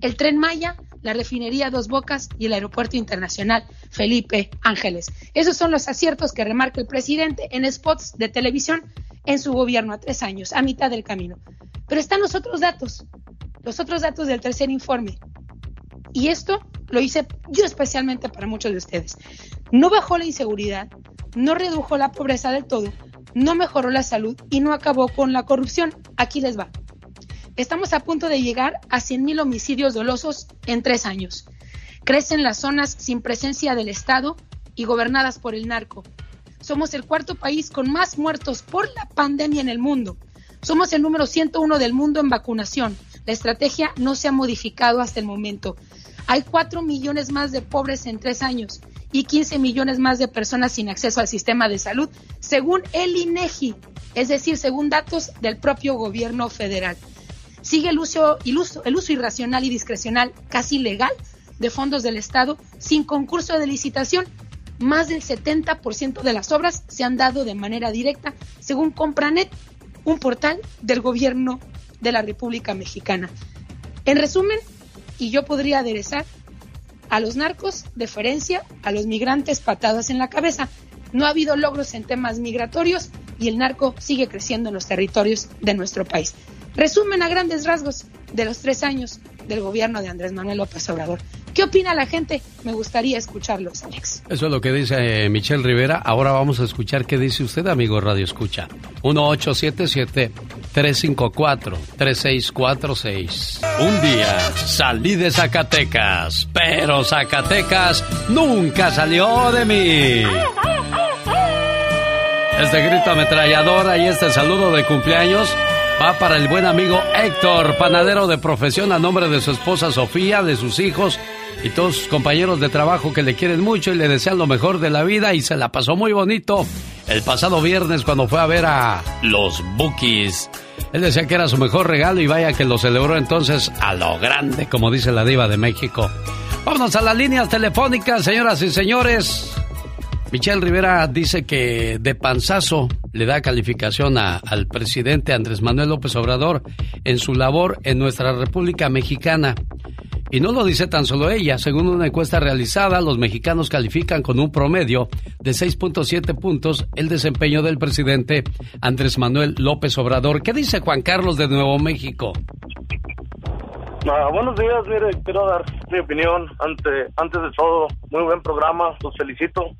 el tren Maya, la refinería Dos Bocas y el aeropuerto internacional Felipe Ángeles. Esos son los aciertos que remarca el presidente en spots de televisión en su gobierno a tres años, a mitad del camino. Pero están los otros datos, los otros datos del tercer informe. Y esto lo hice yo especialmente para muchos de ustedes. No bajó la inseguridad, no redujo la pobreza del todo, no mejoró la salud y no acabó con la corrupción. Aquí les va. Estamos a punto de llegar a 100.000 homicidios dolosos en tres años. Crecen las zonas sin presencia del Estado y gobernadas por el narco. Somos el cuarto país con más muertos por la pandemia en el mundo. Somos el número 101 del mundo en vacunación. La estrategia no se ha modificado hasta el momento. Hay 4 millones más de pobres en tres años y 15 millones más de personas sin acceso al sistema de salud, según el INEGI, es decir, según datos del propio gobierno federal. Sigue el uso, el uso, el uso irracional y discrecional, casi legal, de fondos del Estado sin concurso de licitación. Más del 70% de las obras se han dado de manera directa, según Compranet, un portal del gobierno de la República Mexicana. En resumen, y yo podría aderezar, a los narcos deferencia, a los migrantes patadas en la cabeza. No ha habido logros en temas migratorios y el narco sigue creciendo en los territorios de nuestro país. Resumen a grandes rasgos de los tres años del gobierno de Andrés Manuel López Obrador. ¿Qué opina la gente? Me gustaría escucharlos, Alex.
Eso es lo que dice eh, Michelle Rivera. Ahora vamos a escuchar qué dice usted, amigo Radio Escucha. 1877-354-3646. Un día salí de Zacatecas, pero Zacatecas nunca salió de mí. Este grito ametralladora y este saludo de cumpleaños va para el buen amigo Héctor, panadero de profesión a nombre de su esposa Sofía, de sus hijos y todos sus compañeros de trabajo que le quieren mucho y le desean lo mejor de la vida y se la pasó muy bonito el pasado viernes cuando fue a ver a los Bookies. Él decía que era su mejor regalo y vaya que lo celebró entonces a lo grande, como dice la diva de México. Vámonos a las líneas telefónicas, señoras y señores. Michelle Rivera dice que de panzazo le da calificación al presidente Andrés Manuel López Obrador en su labor en nuestra República Mexicana. Y no lo dice tan solo ella. Según una encuesta realizada, los mexicanos califican con un promedio de 6.7 puntos el desempeño del presidente Andrés Manuel López Obrador. ¿Qué dice Juan Carlos de Nuevo México?
Ah, buenos días, mire, quiero dar mi opinión ante, antes de todo. Muy buen programa, los felicito.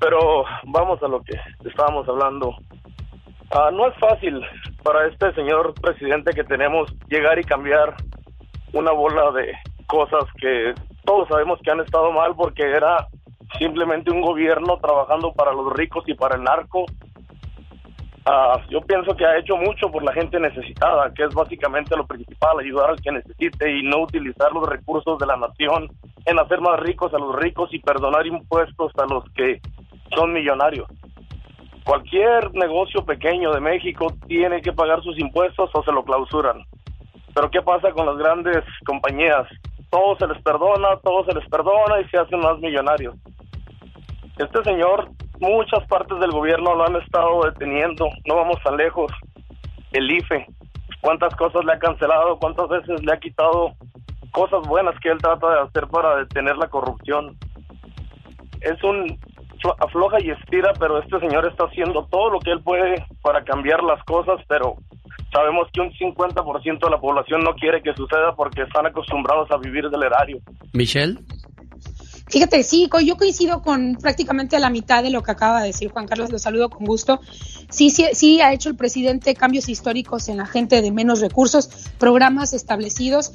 Pero vamos a lo que estábamos hablando. Ah, no es fácil para este señor presidente que tenemos llegar y cambiar una bola de cosas que todos sabemos que han estado mal porque era simplemente un gobierno trabajando para los ricos y para el narco. Ah, yo pienso que ha hecho mucho por la gente necesitada, que es básicamente lo principal, ayudar al que necesite y no utilizar los recursos de la nación en hacer más ricos a los ricos y perdonar impuestos a los que son millonarios. Cualquier negocio pequeño de México tiene que pagar sus impuestos o se lo clausuran. Pero ¿qué pasa con las grandes compañías? Todo se les perdona, todo se les perdona y se hacen más millonarios. Este señor, muchas partes del gobierno lo han estado deteniendo, no vamos tan lejos. El IFE, cuántas cosas le ha cancelado, cuántas veces le ha quitado cosas buenas que él trata de hacer para detener la corrupción. Es un afloja y estira, pero este señor está haciendo todo lo que él puede para cambiar las cosas, pero sabemos que un 50% de la población no quiere que suceda porque están acostumbrados a vivir del erario.
Michelle.
Fíjate, sí, co- yo coincido con prácticamente la mitad de lo que acaba de decir Juan Carlos, lo saludo con gusto. Sí, sí, sí ha hecho el presidente cambios históricos en la gente de menos recursos, programas establecidos,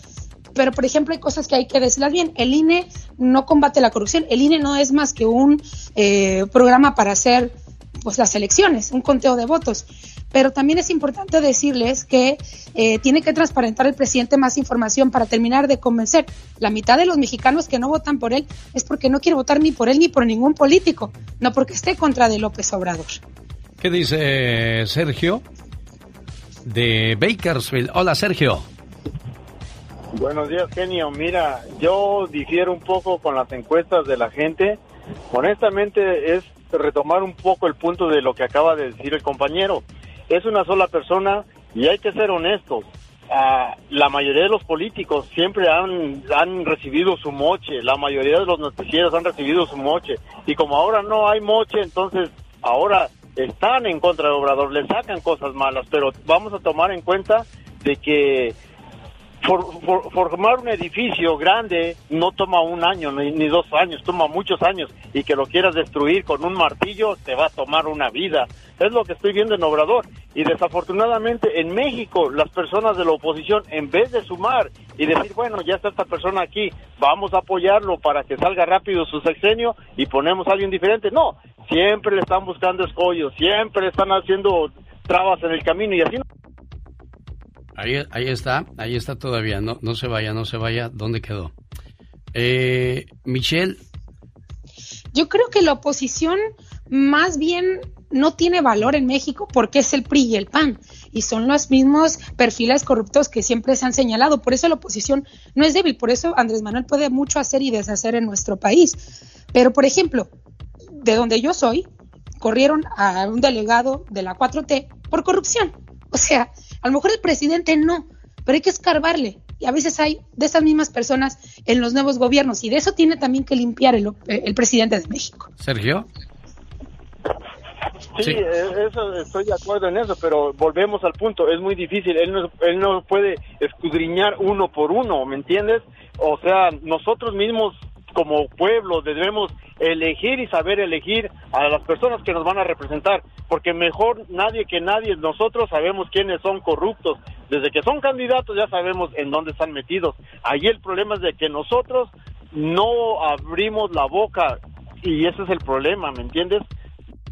pero por ejemplo hay cosas que hay que decirlas bien. El INE no combate la corrupción, el INE no es más que un eh, programa para hacer pues las elecciones, un conteo de votos. Pero también es importante decirles que eh, tiene que transparentar el presidente más información para terminar de convencer. La mitad de los mexicanos que no votan por él es porque no quiere votar ni por él ni por ningún político, no porque esté contra de López Obrador.
¿Qué dice Sergio de Bakersfield? Hola, Sergio.
Buenos días, genio. Mira, yo difiero un poco con las encuestas de la gente. Honestamente, es retomar un poco el punto de lo que acaba de decir el compañero. Es una sola persona y hay que ser honestos. Ah, la mayoría de los políticos siempre han, han recibido su moche, la mayoría de los noticieros han recibido su moche. Y como ahora no hay moche, entonces ahora están en contra de Obrador, le sacan cosas malas, pero vamos a tomar en cuenta de que for- for- formar un edificio grande no toma un año ni, ni dos años, toma muchos años. Y que lo quieras destruir con un martillo te va a tomar una vida. Es lo que estoy viendo en Obrador. Y desafortunadamente en México las personas de la oposición en vez de sumar y decir bueno ya está esta persona aquí, vamos a apoyarlo para que salga rápido su sexenio y ponemos a alguien diferente, no, siempre le están buscando escollos, siempre están haciendo trabas en el camino y así no
Ahí, está, ahí está todavía. No, no se vaya, no se vaya. ¿Dónde quedó? Eh, Michelle,
Yo creo que la oposición más bien no tiene valor en México porque es el PRI y el PAN y son los mismos perfiles corruptos que siempre se han señalado. Por eso la oposición no es débil, por eso Andrés Manuel puede mucho hacer y deshacer en nuestro país. Pero, por ejemplo, de donde yo soy, corrieron a un delegado de la 4T por corrupción. O sea, a lo mejor el presidente no, pero hay que escarbarle. Y a veces hay de esas mismas personas en los nuevos gobiernos y de eso tiene también que limpiar el, el presidente de México.
Sergio.
Sí, eh, eso, estoy de acuerdo en eso, pero volvemos al punto, es muy difícil, él no, él no puede escudriñar uno por uno, ¿me entiendes? O sea, nosotros mismos como pueblo debemos elegir y saber elegir a las personas que nos van a representar, porque mejor nadie que nadie, nosotros sabemos quiénes son corruptos, desde que son candidatos ya sabemos en dónde están metidos. Ahí el problema es de que nosotros no abrimos la boca y ese es el problema, ¿me entiendes?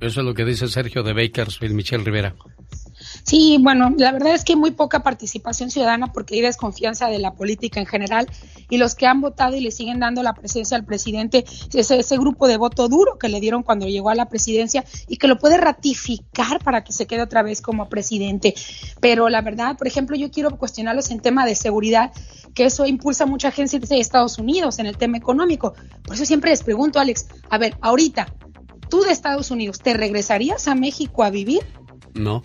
Eso es lo que dice Sergio de Bakersfield, Michelle Rivera.
Sí, bueno, la verdad es que muy poca participación ciudadana porque hay desconfianza de la política en general y los que han votado y le siguen dando la presencia al presidente, ese, ese grupo de voto duro que le dieron cuando llegó a la presidencia y que lo puede ratificar para que se quede otra vez como presidente. Pero la verdad, por ejemplo, yo quiero cuestionarlos en tema de seguridad, que eso impulsa mucha gente de Estados Unidos en el tema económico. Por eso siempre les pregunto, Alex, a ver, ahorita, tú de Estados Unidos, ¿te regresarías a México a vivir?
No.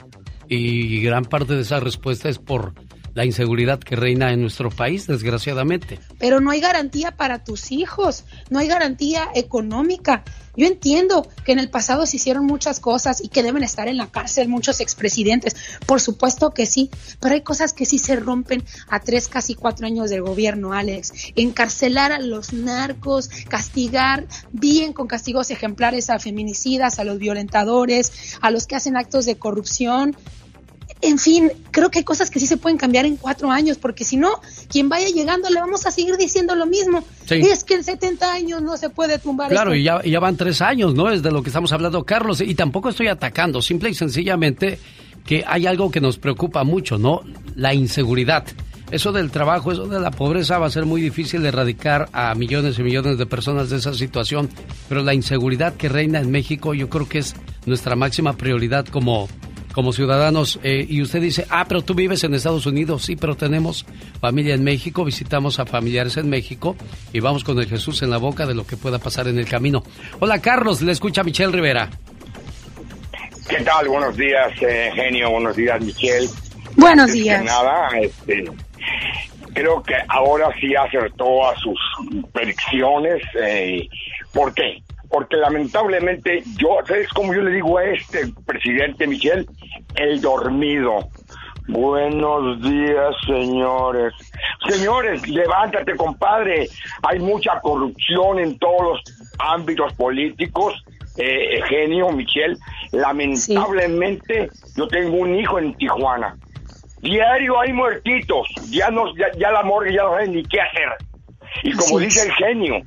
Y gran parte de esa respuesta es por la inseguridad que reina en nuestro país, desgraciadamente.
Pero no hay garantía para tus hijos, no hay garantía económica. Yo entiendo que en el pasado se hicieron muchas cosas y que deben estar en la cárcel muchos expresidentes. Por supuesto que sí, pero hay cosas que sí se rompen a tres, casi cuatro años del gobierno, Alex. Encarcelar a los narcos, castigar bien con castigos ejemplares a feminicidas, a los violentadores, a los que hacen actos de corrupción. En fin, creo que hay cosas que sí se pueden cambiar en cuatro años, porque si no, quien vaya llegando le vamos a seguir diciendo lo mismo. Y es que en 70 años no se puede tumbar.
Claro,
esto.
y ya, ya van tres años, ¿no? Es de lo que estamos hablando, Carlos. Y tampoco estoy atacando, simple y sencillamente que hay algo que nos preocupa mucho, ¿no? La inseguridad. Eso del trabajo, eso de la pobreza va a ser muy difícil de erradicar a millones y millones de personas de esa situación, pero la inseguridad que reina en México yo creo que es nuestra máxima prioridad como, como ciudadanos. Eh, y usted dice, ah, pero tú vives en Estados Unidos, sí, pero tenemos familia en México, visitamos a familiares en México y vamos con el Jesús en la boca de lo que pueda pasar en el camino. Hola Carlos, le escucha Michelle Rivera.
¿Qué tal? Buenos días, eh, genio. Buenos días, Michelle.
Buenos
Antes que
días.
nada, este, creo que ahora sí acertó a sus predicciones. Eh, ¿Por qué? Porque lamentablemente yo, ¿sabes cómo yo le digo a este presidente Michel? El dormido. Buenos días, señores. Señores, levántate, compadre. Hay mucha corrupción en todos los ámbitos políticos. Eh, genio, Michelle. Lamentablemente, yo tengo un hijo en Tijuana. Diario hay muertitos. Ya, no, ya, ya la morgue ya no sabe ni qué hacer. Y como
Sí.
dice el genio,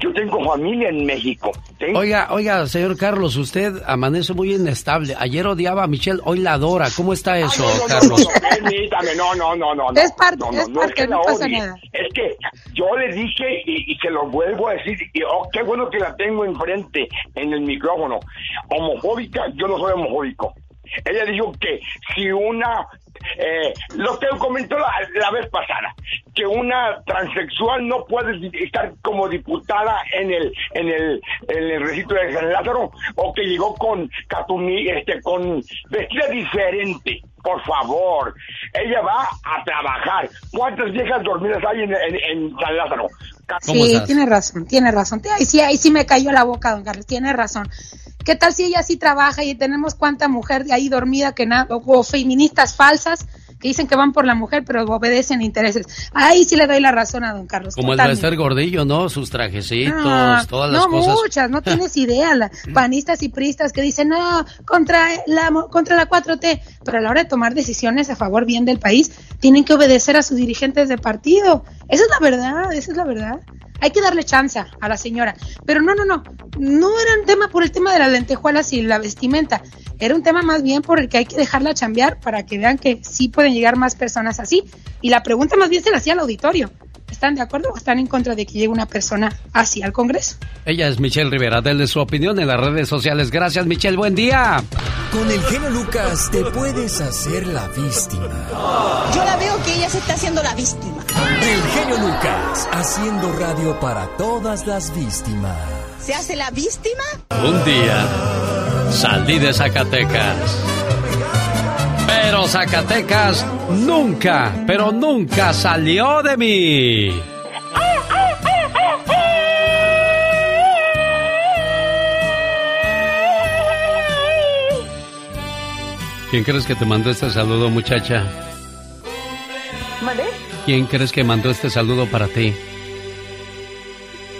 yo tengo familia en México.
Oiga, oiga, señor Carlos, usted amanece muy inestable. Ayer odiaba a Michelle, hoy la adora. ¿Cómo está eso,
no, no,
Carlos?
No, no, permítame, no, no, no.
Es parte-
no, no,
es
no es
parte,
que la
no pasa
odie.
nada.
Es que yo le dije y, y se lo vuelvo a decir, y oh, qué bueno que la tengo enfrente en el micrófono. Homofóbica, yo no soy homofóbico. Ella dijo que si una, eh, lo que comentó la, vez pasada, que una transexual no puede estar como diputada en el, en el, en el recinto de San Lázaro, o que llegó con catumi, este, con vestida diferente. Por favor, ella va a trabajar. ¿Cuántas viejas dormidas hay en San Lázaro?
Sí, tiene razón, tiene razón. Ahí sí, ahí sí me cayó la boca, don Carlos, tiene razón. ¿Qué tal si ella sí trabaja y tenemos cuánta mujer de ahí dormida que nada, o, o feministas falsas que dicen que van por la mujer pero obedecen intereses? Ahí sí le doy la razón a don Carlos.
Como el
totalmente.
Lester Gordillo, ¿no? Sus trajecitos,
No,
todas las
no
cosas.
muchas, no tienes idea, la- panistas y pristas que dicen, no, contra la, contra la 4T, pero a la hora de tomar decisiones a favor bien del país, tienen que obedecer a sus dirigentes de partido. Esa es la verdad, esa es la verdad. Hay que darle chance a la señora. Pero no, no, no, no era un tema por el tema de las lentejuelas y la vestimenta, era un tema más bien por el que hay que dejarla chambear para que vean que sí pueden llegar más personas así. Y la pregunta más bien se la hacía al auditorio. ¿Están de acuerdo o están en contra de que llegue una persona así al Congreso?
Ella es Michelle Rivera. Denle su opinión en las redes sociales. Gracias, Michelle. Buen día.
Con el genio Lucas te puedes hacer la víctima.
Yo la veo que ella se está haciendo la víctima.
El genio Lucas haciendo radio para todas las víctimas.
¿Se hace la víctima?
Un día salí de Zacatecas. Pero Zacatecas nunca, pero nunca salió de mí. ¿Quién crees que te mandó este saludo, muchacha?
¿Mandé?
¿Quién crees que mandó este saludo para ti?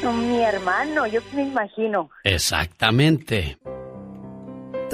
Mi hermano, yo me imagino.
Exactamente.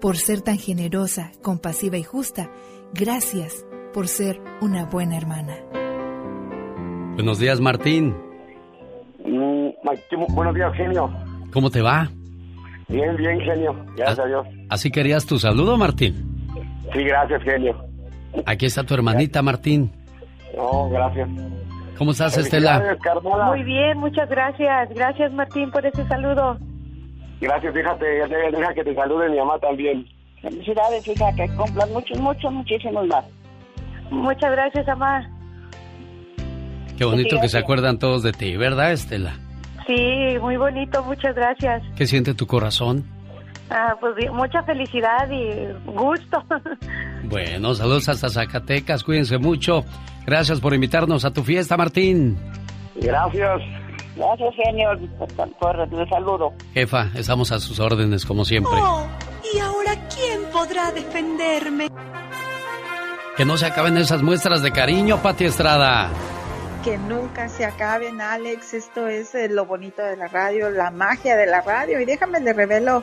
Por ser tan generosa, compasiva y justa, gracias por ser una buena hermana.
Buenos días, Martín.
Mm, buenos días, genio.
¿Cómo te va?
Bien, bien, genio. Gracias a Dios.
¿Así querías tu saludo, Martín?
Sí, gracias, genio.
Aquí está tu hermanita, Martín.
No, gracias.
¿Cómo estás, Estela?
Muy bien, muchas gracias. Gracias, Martín, por ese saludo.
Gracias, fíjate, deja que te salude mi mamá también.
Felicidades, hija, que cumplan muchos, muchos, muchísimos más.
Muchas gracias, mamá.
Qué bonito que se acuerdan todos de ti, ¿verdad, Estela?
Sí, muy bonito, muchas gracias.
¿Qué siente tu corazón?
Ah, pues mucha felicidad y gusto.
Bueno, saludos hasta Zacatecas, cuídense mucho. Gracias por invitarnos a tu fiesta, Martín.
Gracias.
Gracias, señor, por el saludo.
Jefa, estamos a sus órdenes, como siempre.
Oh, ¿y ahora quién podrá defenderme?
Que no se acaben esas muestras de cariño, Pati Estrada.
Que nunca se acaben, Alex. Esto es eh, lo bonito de la radio, la magia de la radio. Y déjame le revelo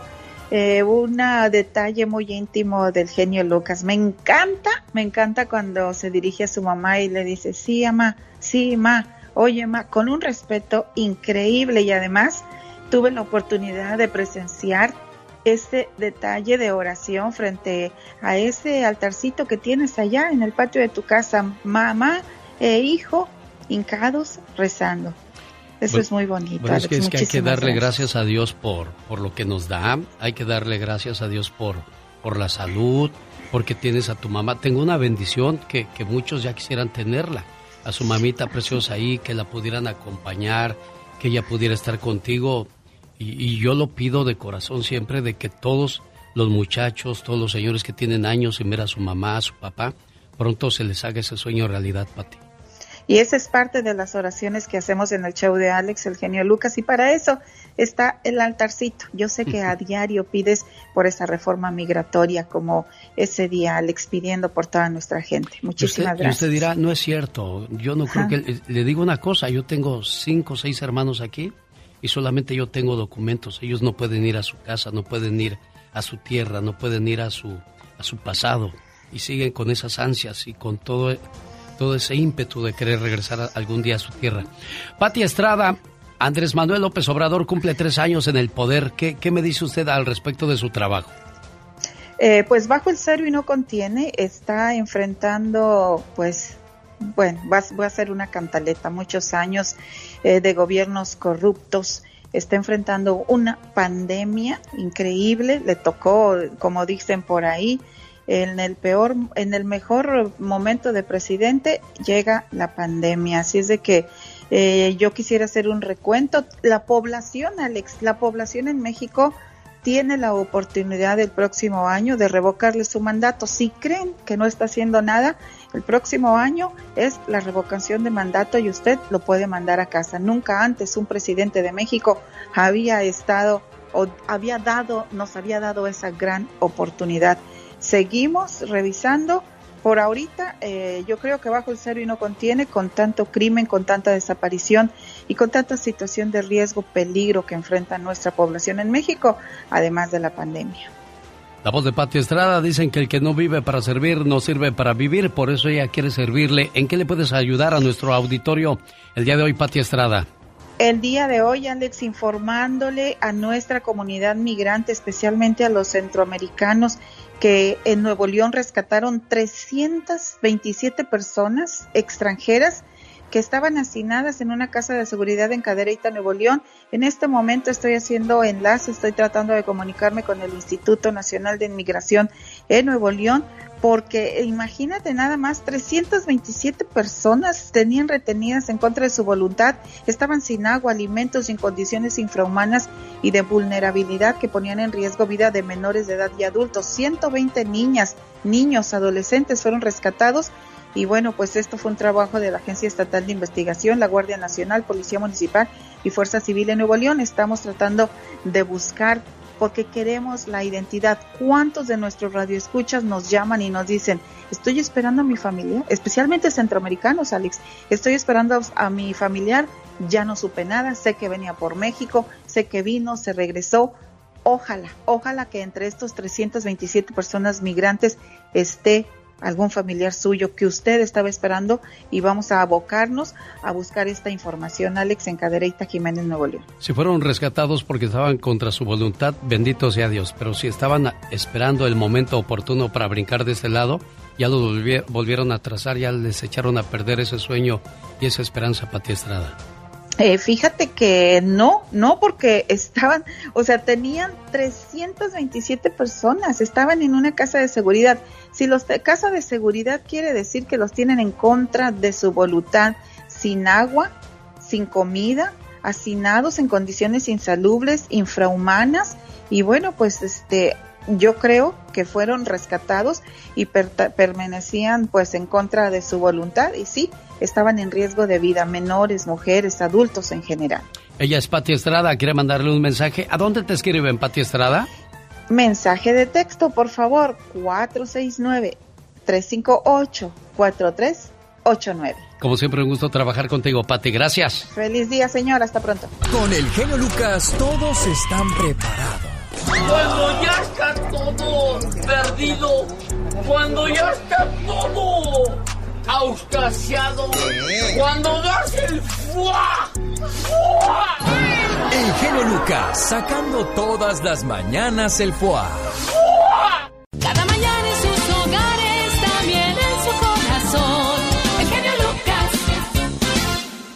eh, un detalle muy íntimo del genio Lucas. Me encanta, me encanta cuando se dirige a su mamá y le dice, sí, ama, sí, ma, oye, ma, con un respeto increíble y además tuve la oportunidad de presenciar este detalle de oración frente a ese altarcito que tienes allá en el patio de tu casa, mamá e hijo hincados rezando. Eso pues, es muy bonito.
es, que, hay que darle gracias. a Dios por, por lo que nos da, hay que darle gracias a Dios por, por la salud, porque tienes a tu mamá. Tengo una bendición que, que muchos ya quisieran tenerla, a su mamita preciosa ahí, que la pudieran acompañar, que ella pudiera estar contigo. Y, yo lo pido de corazón siempre de que todos los muchachos, todos los señores que tienen años sin ver a su mamá, a su papá, pronto se les haga ese sueño realidad, Pati.
Y esa es parte de las oraciones que hacemos en el show de Alex, el genio Lucas, y para eso está el altarcito. Yo sé que a diario pides por esa reforma migratoria, como ese día, Alex, pidiendo por toda nuestra gente. Muchísimas gracias.
Y usted dirá, no es cierto, yo no creo que... Le digo una cosa, yo tengo cinco o seis hermanos aquí y solamente yo tengo documentos. Ellos no pueden ir a su casa, no pueden ir a su tierra, no pueden ir a su, a su pasado y siguen con esas ansias y con todo todo ese ímpetu de querer regresar algún día a su tierra. Pati Estrada, Andrés Manuel López Obrador cumple tres años en el poder. ¿Qué, me dice usted al respecto de su trabajo?
Eh, pues bajo el cero y no contiene, está enfrentando, pues, bueno, va, a ser una cantaleta, muchos años eh, de gobiernos corruptos, está enfrentando una pandemia increíble, le tocó, como dicen por ahí, en el peor, en el mejor momento de presidente llega la pandemia. Así es de que eh, yo quisiera hacer un recuento. La población, Alex, la población en México tiene la oportunidad el próximo año de revocarle su mandato. Si creen que no está haciendo nada, el próximo año es la revocación de mandato y usted lo puede mandar a casa. Nunca antes un presidente de México había estado o había dado, nos había dado esa gran oportunidad. Seguimos revisando. Por ahorita, eh, yo creo que bajo el cero y no contiene, con tanto crimen, con tanta desaparición y con tanta situación de riesgo, peligro que enfrenta nuestra población en México, además de la pandemia.
La voz de Pati Estrada dicen que el que no vive para servir no sirve para vivir, por eso ella quiere servirle. ¿En qué le puedes ayudar a nuestro auditorio el día de hoy, Pati Estrada?
El día de hoy, Alex, informándole a nuestra comunidad migrante, especialmente a los centroamericanos, que en Nuevo León rescataron 327 personas extranjeras que estaban hacinadas en una casa de seguridad en Cadereyta, Nuevo León. En este momento estoy haciendo enlace, estoy tratando de comunicarme con el Instituto Nacional de Inmigración en Nuevo León, porque imagínate nada más, 327 personas tenían retenidas en contra de su voluntad, estaban sin agua, alimentos en condiciones infrahumanas y de vulnerabilidad que ponían en riesgo vida de menores de edad y adultos. 120 niñas, niños, adolescentes fueron rescatados y bueno, pues esto fue un trabajo de la Agencia Estatal de Investigación, la Guardia Nacional, Policía Municipal y Fuerza Civil en Nuevo León. Estamos tratando de buscar porque queremos la identidad. ¿Cuántos de nuestros radioescuchas nos llaman y nos dicen, estoy esperando a mi familia, especialmente centroamericanos, Alex, estoy esperando a mi familiar, ya no supe nada, sé que venía por México, sé que vino, se regresó. Ojalá, ojalá que entre estos 327 personas migrantes esté algún familiar suyo que usted estaba esperando y vamos a abocarnos a buscar esta información, Alex, en Cadereyta Jiménez, Nuevo León.
Si fueron rescatados porque estaban contra su voluntad, bendito sea Dios, pero si estaban esperando el momento oportuno para brincar de ese lado, ya lo volvieron a trazar, ya les echaron a perder ese sueño y esa esperanza, Pati Estrada.
Eh, fíjate que no, no, porque estaban, o sea, tenían 327 personas, estaban en una casa de seguridad. Si los de casa de seguridad quiere decir que los tienen en contra de su voluntad, sin agua, sin comida, hacinados en condiciones insalubres, infrahumanas, y bueno, pues este, yo creo que fueron rescatados y permanecían pues en contra de su voluntad y sí, estaban en riesgo de vida, menores, mujeres, adultos en general.
Ella es Pati Estrada, quiere mandarle un mensaje. ¿A dónde te escriben, Pati Estrada?
Mensaje de texto, por favor, 469-358-4389.
Como siempre, un gusto trabajar contigo, Pati. Gracias.
Feliz día, señor. Hasta pronto.
Con el genio Lucas, todos están preparados
cuando ya está todo perdido, cuando ya está todo auscasiado, cuando das el fuá,
El genio Lucas sacando todas las mañanas el fuá.
Cada mañana en sus hogares, también en su corazón. El genio Lucas.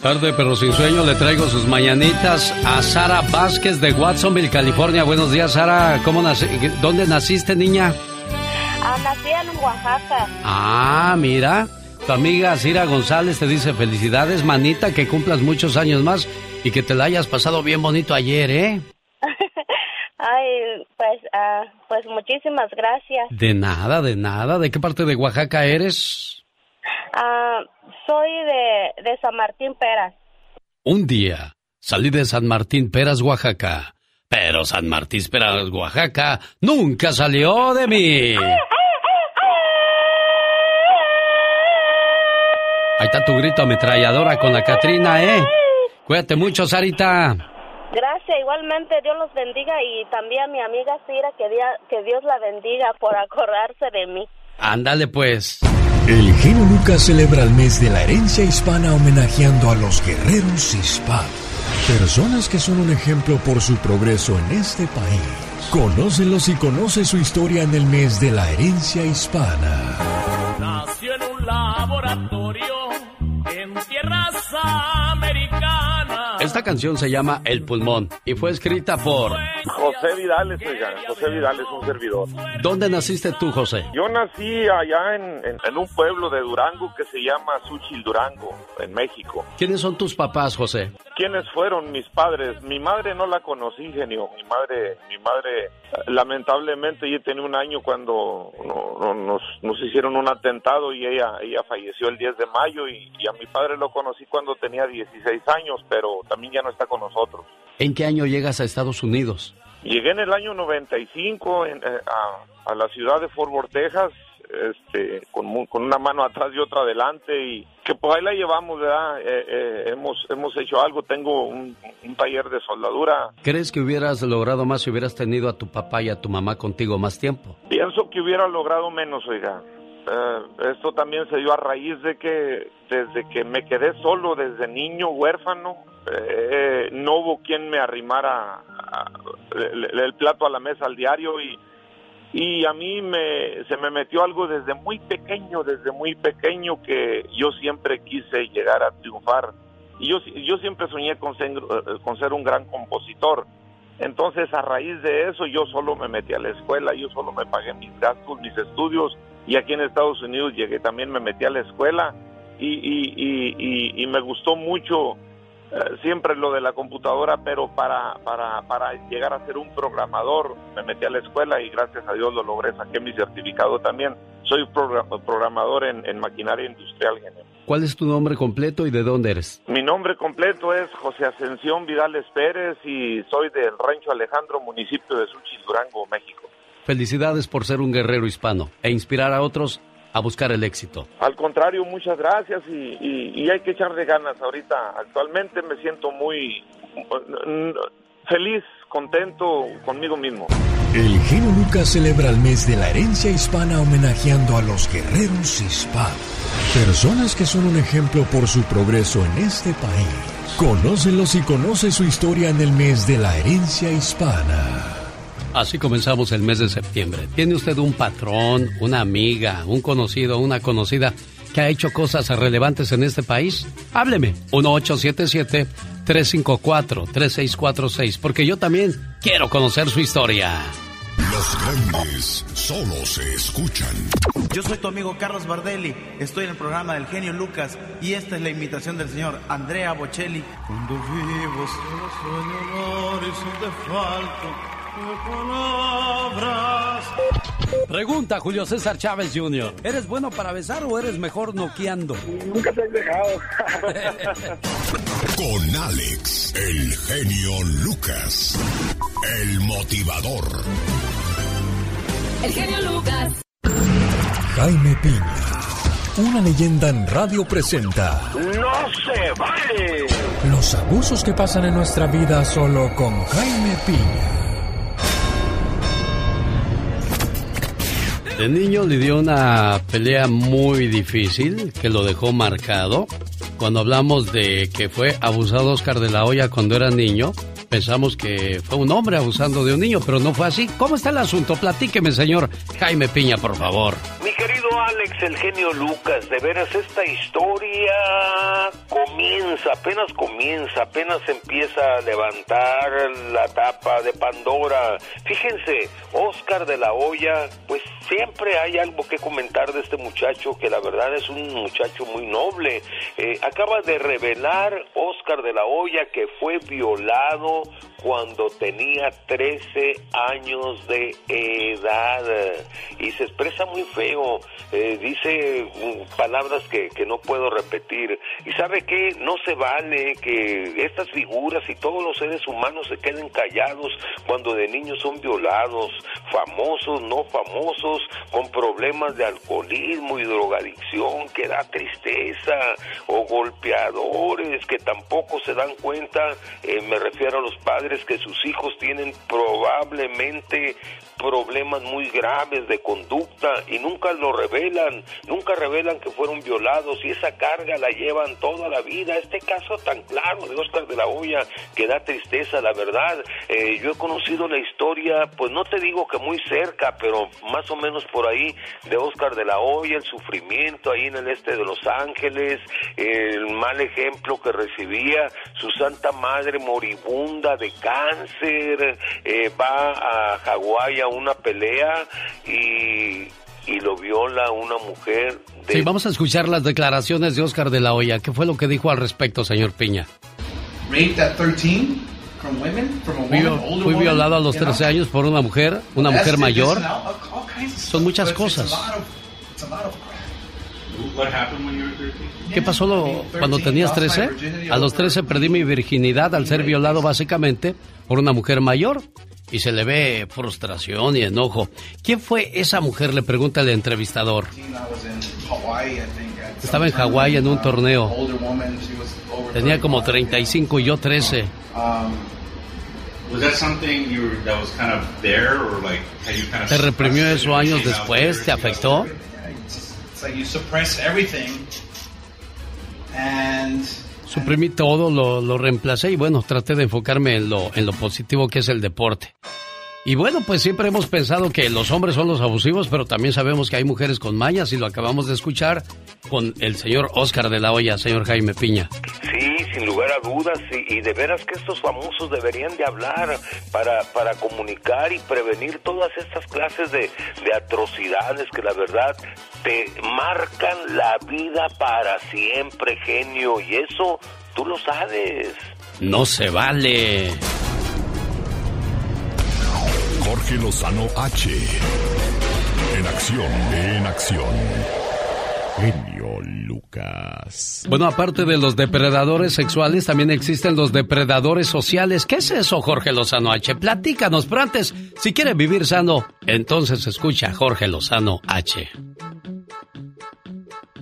Tarde pero sin sueño le traigo sus mañanitas a Sara Vázquez de Watsonville, California. Buenos días, Sara. ¿Cómo ¿Dónde naciste, niña?
Ah, nací en Oaxaca.
Ah, mira. Tu amiga Cira González te dice felicidades, manita, que cumplas muchos años más y que te la hayas pasado bien bonito ayer, ¿eh?
Ay, pues, ah, pues muchísimas gracias.
De nada, de nada. ¿De qué parte de Oaxaca eres?
Ah, soy de, de San Martín Peras.
Un día salí de San Martín Peras, Oaxaca. Pero San Martín Peras, Oaxaca nunca salió de mí. está tu grito ametralladora con la Catrina, ¿eh? Cuídate mucho, Sarita.
Gracias, igualmente Dios los bendiga y también a mi amiga Cira, que, que Dios la bendiga por acordarse de mí.
Ándale pues.
El genio Lucas celebra el mes de la herencia hispana homenajeando a los guerreros hispanos. Personas que son un ejemplo por su progreso en este país. Conócelos y conoce su historia en el mes de la herencia hispana.
Nació en un laboratorio en americanas.
Esta canción se llama El Pulmón y fue escrita por
José Vidal, oiga. José un servidor.
¿Dónde naciste tú, José?
Yo nací allá en, en, un pueblo de Durango que se llama Suchil Durango, en México.
¿Quiénes son tus papás, José?
¿Quiénes fueron mis padres? Mi madre no la conocí, genio. Mi madre, mi madre, lamentablemente, ella tenía un año cuando nos, nos, hicieron un atentado y ella, ella falleció el 10 de mayo y, y a mi padre lo conocí cuando tenía 16 años, pero también ya no está con nosotros.
¿En qué año llegas a Estados Unidos?
Llegué en el año 95 en, eh, a, a, la ciudad de Fort Worth, Texas, este, con, con, una mano atrás y otra adelante y que pues ahí la llevamos, ¿verdad? Eh, eh, hemos, hemos hecho algo, tengo un, un, taller de soldadura.
¿Crees que hubieras logrado más si hubieras tenido a tu papá y a tu mamá contigo más tiempo?
Pienso que hubiera logrado menos, oiga. Eh, esto también se dio a raíz de que desde que me quedé solo, desde niño huérfano, eh, no hubo quien me arrimara el, plato a la mesa al diario y, y a mí me, se me metió algo desde muy pequeño, desde muy pequeño que yo siempre quise llegar a triunfar y yo, yo siempre soñé con ser, con ser un gran compositor. Entonces a raíz de eso yo solo me metí a la escuela, yo solo me pagué mis gastos, mis estudios y aquí en Estados Unidos llegué también, me metí a la escuela y, y, me gustó mucho eh, siempre lo de la computadora, pero para, para, para llegar a ser un programador me metí a la escuela y gracias a Dios lo logré, saqué mi certificado también. Soy programador en, en maquinaria industrial.
¿Cuál es tu nombre completo y de dónde eres?
Mi nombre completo es José Ascensión Vidales Pérez y soy del Rancho Alejandro, municipio de Suchis, Durango, México.
Felicidades por ser un guerrero hispano e inspirar a otros a buscar el éxito.
Al contrario, muchas gracias y, hay que echarle ganas ahorita. Actualmente me siento muy mm, feliz, contento conmigo mismo.
El genio Lucas celebra el mes de la herencia hispana homenajeando a los guerreros hispanos. Personas que son un ejemplo por su progreso en este país. Conócelos y conoce su historia en el mes de la herencia hispana.
Así comenzamos el mes de septiembre. ¿Tiene usted un patrón, una amiga, un conocido, una conocida que ha hecho cosas relevantes en este país? Hábleme. 1877-354-3646. Porque yo también quiero conocer su historia.
Los grandes solo se escuchan.
Yo soy tu amigo Carlos Bardelli, estoy en el programa del genio Lucas y esta es la invitación del señor Andrea Bocelli. Cuando vivo solo sueño honor y te falto de palabras.
Pregunta Julio César Chávez Jr. ¿Eres bueno para besar o eres mejor noqueando?
Nunca te has dejado.
Con Alex, el genio Lucas, el motivador.
El genio Lucas.
Jaime Piña, una leyenda en radio presenta
¡No se vale!
los abusos que pasan en nuestra vida solo con Jaime Piña.
De niño le dio una pelea muy difícil que lo dejó marcado. Cuando hablamos de que fue abusado Oscar de la Hoya cuando era niño, pensamos que fue un hombre abusando de un niño, pero no fue así. ¿Cómo está el asunto? Platíqueme, señor Jaime Piña, por favor.
Mi Alex, el genio Lucas, de veras esta historia comienza, apenas comienza, apenas empieza a levantar la tapa de Pandora. Fíjense, Oscar de la Hoya, pues siempre hay algo que comentar de este muchacho que la verdad es un muchacho muy noble. Eh, acaba de revelar Oscar de la Hoya que fue violado cuando tenía 13 años de edad y se expresa muy feo, eh, dice mm, palabras que, que no puedo repetir. Y sabe que no se vale que estas figuras y todos los seres humanos se queden callados cuando de niños son violados, famosos, no famosos, con problemas de alcoholismo y drogadicción que da tristeza o golpeadores que tampoco se dan cuenta, eh, me refiero a los padres que sus hijos tienen probablemente problemas muy graves de conducta y nunca lo revelan, nunca revelan que fueron violados y esa carga la llevan toda la vida. Este caso tan claro de Oscar de la Hoya que da tristeza, la verdad. Eh, yo he conocido la historia, pues no te digo que muy cerca, pero más o menos por ahí de Oscar de la Hoya, el sufrimiento ahí en el este de Los Ángeles, el mal ejemplo que recibía su santa madre moribunda de cáncer, eh, va a Hawái a una pelea y, y lo viola una mujer de...
Sí, vamos a escuchar las declaraciones de Oscar de la Hoya. ¿Qué fue lo que dijo al respecto, señor Piña?
Raped at 13 from women, from a
Fui,
woman, older
fui
woman,
violado a los
you know?
13 años por una mujer, una mujer mayor. Son muchas
But it's- it's
cosas. ¿Qué pasó lo- cuando tenías 13? A los 13 perdí mi virginidad al ser violado básicamente por una mujer mayor y se le ve frustración y enojo. ¿Quién fue esa mujer? Le pregunta el entrevistador. Estaba en Hawái en un torneo. Tenía como
35.
35 y yo 13.
Um,
Was that something you were, that was kind of there, or like had you kind of
¿Te reprimió eso años después? ¿Te afectó? Suprimí todo, lo, lo reemplacé y bueno, traté de enfocarme en lo, en lo positivo que es el deporte. Y bueno, pues siempre hemos pensado que los hombres son los abusivos, pero también sabemos que hay mujeres con mañas y lo acabamos de escuchar con el señor Oscar de la Hoya, señor Jaime Piña.
Sí, sin lugar a dudas, y, y de veras que estos famosos deberían de hablar para, para comunicar y prevenir todas estas clases de, de atrocidades que la verdad te marcan la vida para siempre, genio, y eso tú lo sabes.
No se vale.
Jorge Lozano H. En acción, en acción. Genio Lucas.
Bueno, aparte de los depredadores sexuales, también existen los depredadores sociales. ¿Qué es eso, Jorge Lozano H? Platícanos, pero antes, si quiere vivir sano, entonces escucha a Jorge Lozano H.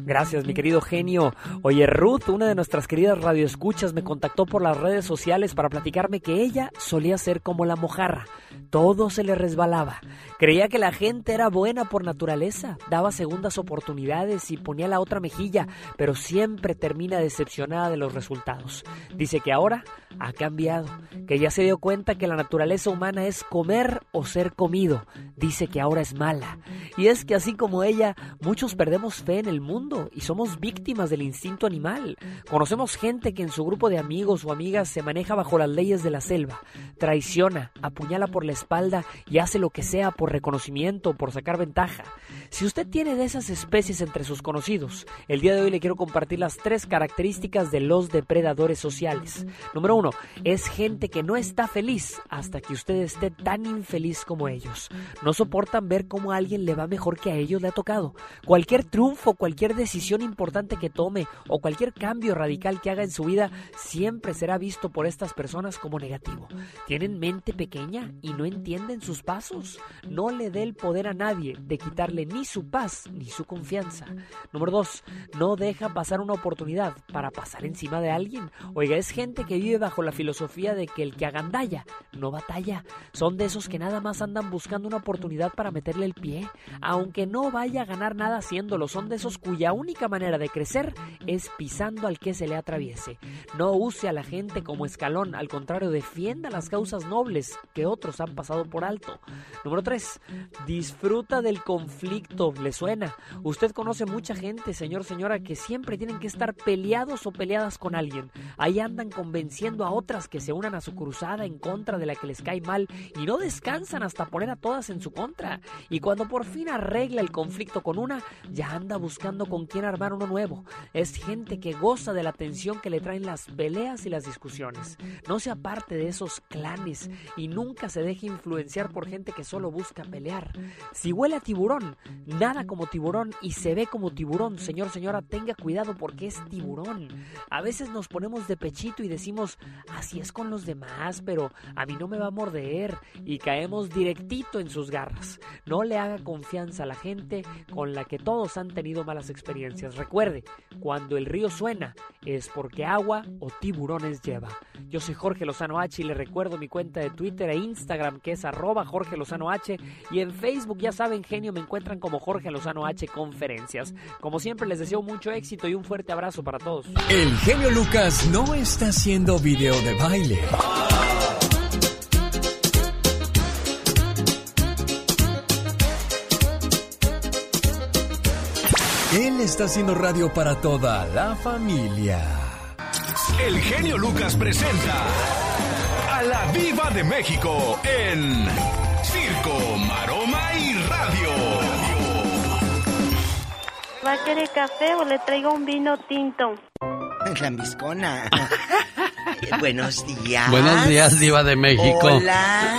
Gracias, mi querido genio. Oye, Ruth, una de nuestras queridas radioescuchas, me contactó por las redes sociales para platicarme que ella solía ser como la mojarra. Todo se le resbalaba. Creía que la gente era buena por naturaleza, daba segundas oportunidades y ponía la otra mejilla, pero siempre termina decepcionada de los resultados. Dice que ahora ha cambiado, que ya se dio cuenta que la naturaleza humana es comer o ser comido. Dice que ahora es mala. Y es que así como ella, muchos perdemos fe en el mundo y somos víctimas del instinto animal. Conocemos gente que en su grupo de amigos o amigas se maneja bajo las leyes de la selva, traiciona, apuñala por la espalda y hace lo que sea por reconocimiento por sacar ventaja. Si usted tiene de esas especies entre sus conocidos, el día de hoy le quiero compartir las tres características de los depredadores sociales. Número uno, es gente que no está feliz hasta que usted esté tan infeliz como ellos. No soportan ver cómo a alguien le va mejor que a ellos le ha tocado. Cualquier triunfo, cualquier decisión importante que tome o cualquier cambio radical que haga en su vida siempre será visto por estas personas como negativo. Tienen mente pequeña y no entienden sus pasos. No le dé el poder a nadie de quitarle ni su paz ni su confianza. Número dos, no deja pasar una oportunidad para pasar encima de alguien. Oiga, es gente que vive bajo la filosofía de que el que agandalla no batalla. Son de esos que nada más andan buscando una oportunidad para meterle el pie, aunque no vaya a ganar nada haciéndolo. Son de esos cuya única manera de crecer es pisando al que se le atraviese. No use a la gente como escalón, al contrario, defienda las causas nobles que otros han pasado por alto. Número 3. Disfruta del conflicto. ¿Le suena? Usted conoce mucha gente, señor, señora, que siempre tienen que estar peleados o peleadas con alguien. Ahí andan convenciendo a otras que se unan a su cruzada en contra de la que les cae mal y no descansan hasta poner a todas en su contra. Y cuando por fin arregla el conflicto con una, ya anda buscando con quién armar uno nuevo. Es gente que goza de la atención que le traen las peleas y las discusiones. No se aparte de esos clanes y nunca se deje influenciar por gente que solo busca pelear. Si huele a tiburón, nada como tiburón y se ve como tiburón, señor, señora, tenga cuidado porque es tiburón. A veces nos ponemos de pechito y decimos, así es con los demás, pero a mí no me va a morder y caemos directito en sus garras. No le haga confianza a la gente con la que todos han tenido malas experiencias. Recuerde, cuando el río suena es porque agua o tiburones lleva. Yo soy Jorge Lozano H y le recuerdo mi cuenta de Twitter e Instagram que es arroba Jorge Lozano H y en Facebook ya saben genio me encuentran como Jorge Lozano H Conferencias. Como siempre les deseo mucho éxito y un fuerte abrazo para todos.
El genio Lucas no está haciendo video de baile. Él está haciendo radio para toda la familia.
El genio Lucas presenta a la Viva de México en Circo, Maroma
¿Va a querer café o le traigo un vino tinto?
Lambiscona. Buenos días.
Buenos días, Diva de México.
Hola.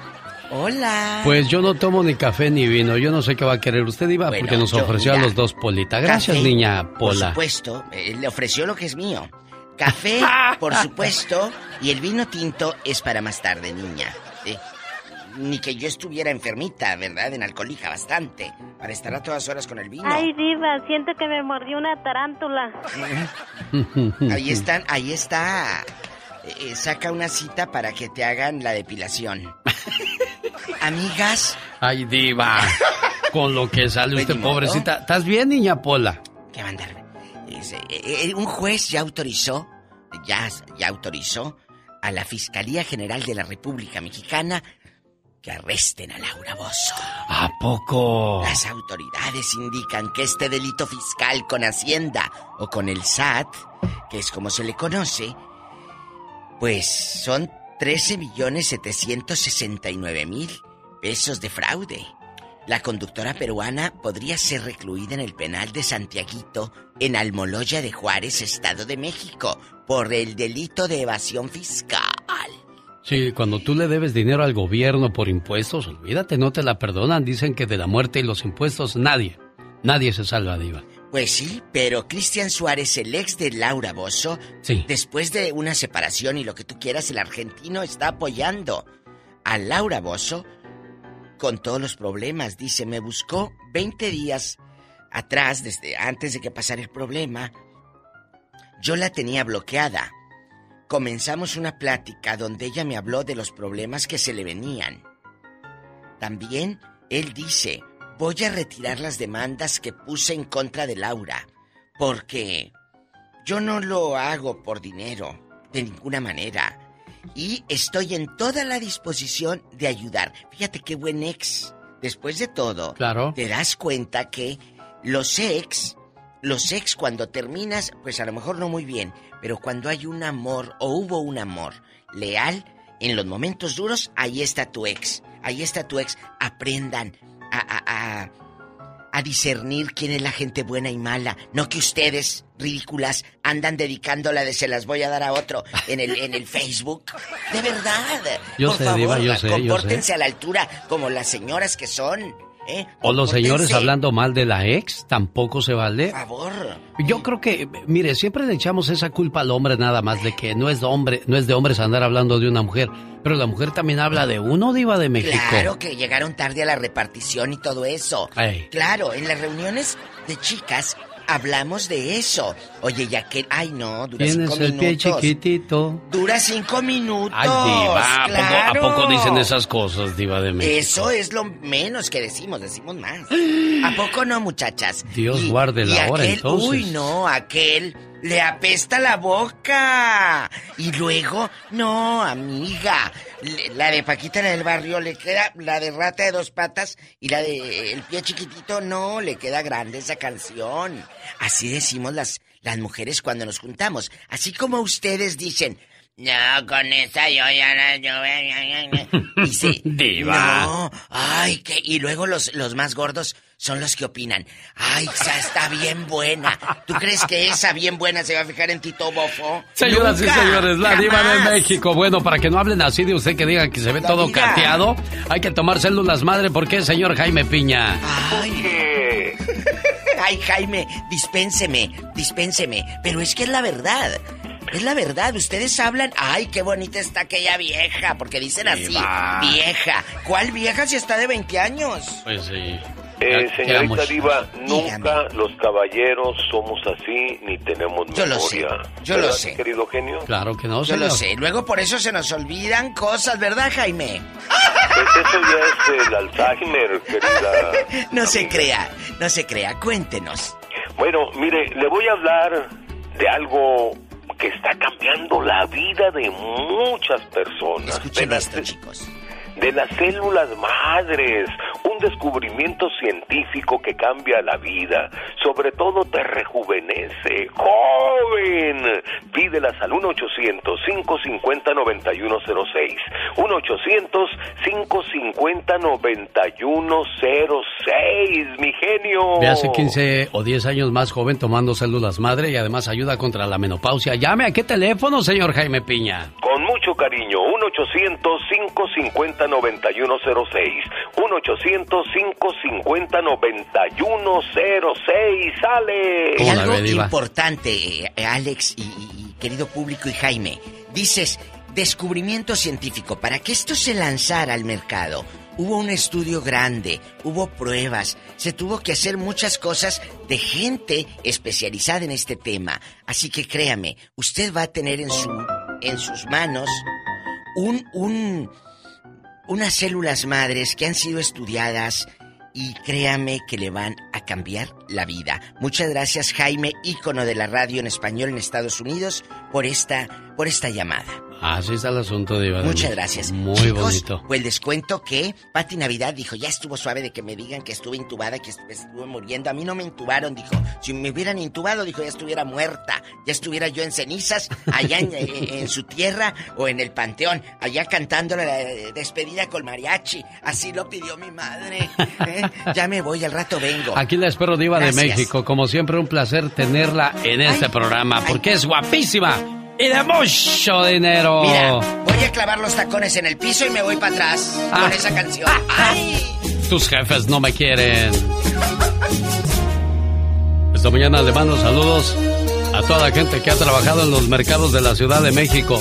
Hola.
Pues yo no tomo ni café ni vino. Yo no sé qué va a querer usted, Diva,
Bueno,
porque nos
yo,
ofreció a los dos Polita. Gracias,
Café,
niña
Por
Pola.
supuesto, eh, le ofreció lo que es mío. Café, por supuesto, y el vino tinto es para más tarde, niña. ¿eh? Ni que yo estuviera enfermita, ¿verdad? En alcohólica bastante. Para estar a todas horas con el vino.
Ay, diva, siento que me mordió una tarántula.
Ahí están, ahí está. Eh, eh, saca una cita para que te hagan la depilación. Amigas,
Ay, Diva. Con lo que sale usted,
Pues,
pobrecita. ¿Estás bien, niña Pola?
¿Qué mandar? Es, eh, eh, un juez ya autorizó, ya, ya autorizó a la Fiscalía General de la República Mexicana que arresten a Laura Bozo.
¿A poco?
Las autoridades indican que este delito fiscal con Hacienda o con el SAT, que es como se le conoce, pues son 13 millones 769 mil pesos de fraude. La conductora peruana podría ser recluida en el penal de Santiaguito, en Almoloya de Juárez, Estado de México, por el delito de evasión fiscal.
Sí, cuando tú le debes dinero al gobierno por impuestos, olvídate, no te la perdonan. Dicen que de la muerte y los impuestos nadie, nadie se salva, Diva.
Pues sí, pero Cristian Suárez, el ex de Laura Bozo,
Sí.
después de una separación y lo que tú quieras, el argentino está apoyando a Laura Bozo con todos los problemas. Dice, me buscó 20 días atrás, desde antes de que pasara el problema, yo la tenía bloqueada. Comenzamos una plática donde ella me habló de los problemas que se le venían. También él dice, voy a retirar las demandas que puse en contra de Laura, porque yo no lo hago por dinero, de ninguna manera. Y estoy en toda la disposición de ayudar. Fíjate qué buen ex. Después de todo,
Claro.
te das cuenta que los ex, los ex cuando terminas, pues a lo mejor no muy bien, pero cuando hay un amor o hubo un amor leal, en los momentos duros, ahí está tu ex. Ahí está tu ex. Aprendan a, a, a, a discernir quién es la gente buena y mala. No que ustedes, ridículas, andan dedicándola de se las voy a dar a otro en el, en el Facebook. De verdad.
Yo
Por
sé,
favor,
Diva, yo sé, yo
compórtense
sé.
a la altura como las señoras que son. ¿Eh?
O los señores hablando mal de la ex, tampoco se vale.
Por favor.
Yo creo que, mire, siempre le echamos esa culpa al hombre nada más de que no es de hombre, no es de hombres andar hablando de una mujer, pero la mujer también habla de uno diva de México.
Claro que llegaron tarde a la repartición y todo eso. Claro, en las reuniones de chicas hablamos de eso. Oye, ya que... Ay, no, dura
Tienes
cinco
el pie
minutos.
chiquitito.
Dura cinco minutos.
Ay, diva, ¿a poco,
claro.
¿a poco dicen esas cosas, diva de México?
Eso es lo menos que decimos, decimos más. ¿A poco no, muchachas?
Dios guarde la
y
hora
aquel,
entonces.
Uy, no, aquel le apesta la boca. Y luego, no, amiga. La de Paquita la del barrio le queda, la de rata de dos patas y la de el pie chiquitito, no, le queda grande esa canción. Así decimos las, las mujeres cuando nos juntamos. Así como ustedes dicen, no, con esa yo ya la... Yo, Dice,
Diva.
no, ay, que... Y luego los, los más gordos son los que opinan. Ay, esa está bien buena. ¿Tú crees que esa bien buena se va a fijar en Tito Bofo?
Señoras y señores, la diva de
jamás.
México. Bueno, para que no hablen así de usted que diga que se ve
La
todo
vida.
cateado, hay que tomar células madre. ¿Por qué, señor Jaime Piña?
Ay, ay, Jaime, dispénseme, dispénseme. Pero es que es la verdad. Es la verdad, ustedes hablan, ay, qué bonita está aquella vieja, porque dicen así,
Diva.
vieja. ¿Cuál vieja si está de 20 años?
Pues sí.
Eh, señorita. Diva, nunca los caballeros somos así ni tenemos
Yo lo
memoria.
sé, yo lo
¿Verdad,
sé.
querido genio?
Claro que no,
Yo lo sé, luego por eso se nos olvidan cosas, ¿verdad, Jaime?
Pues eso ya es el Alzheimer, querida.
No se crea, no se crea, cuéntenos.
Bueno, mire, le voy a hablar de algo que está cambiando la vida de muchas personas.
Escuchen
de las,
esto, chicos.
De las células madres, un descubrimiento científico que cambia la vida, sobre todo te rejuvenece. ¡Joven! Pídelas al 1-800-550-9106. 1-800-550-9106, mi genio.
Ve hace 15 o 10 años más joven tomando células madre y además ayuda contra la menopausia. Llame a qué teléfono, señor Jaime Piña.
Con mucho cariño, 1-800-550-9106. 1-800-550-9106. ¡Sale!
Hay algo importante, eh, Alex y, y- y querido público y Jaime. Dices, descubrimiento científico. Para que esto se lanzara al mercado, hubo un estudio grande, hubo pruebas, se tuvo que hacer muchas cosas de gente especializada en este tema. Así que créame, usted va a tener en, su, en sus manos un, un, unas células madres que han sido estudiadas y créame que le van a cambiar la vida. Muchas gracias Jaime, ícono de la radio en español en Estados Unidos, por esta, por esta llamada.
Así está el asunto, Diva. de
Muchas
México.
gracias.
Muy
Chicos,
bonito.
Pues les cuento que Pati Navidad dijo, ya estuvo suave de que me digan que estuve intubada, que estuve, muriendo. A mí no me intubaron, dijo. Si me hubieran intubado, dijo, ya estuviera muerta. Ya estuviera yo en cenizas, allá en, en- en su tierra o en el panteón, allá cantando la eh, despedida con mariachi. Así lo pidió mi madre. ¿eh? Ya me voy, al rato vengo.
Aquí la espero, Diva de
Gracias.
México. Como siempre, un placer tenerla en este programa porque es guapísima y de mucho dinero.
Mira, voy a clavar los tacones en el piso y me voy para atrás
Ah.
con esa canción. ¡Ay!
Tus jefes no me quieren. Esta mañana le mando saludos a toda la gente que ha trabajado en los mercados de la Ciudad de México.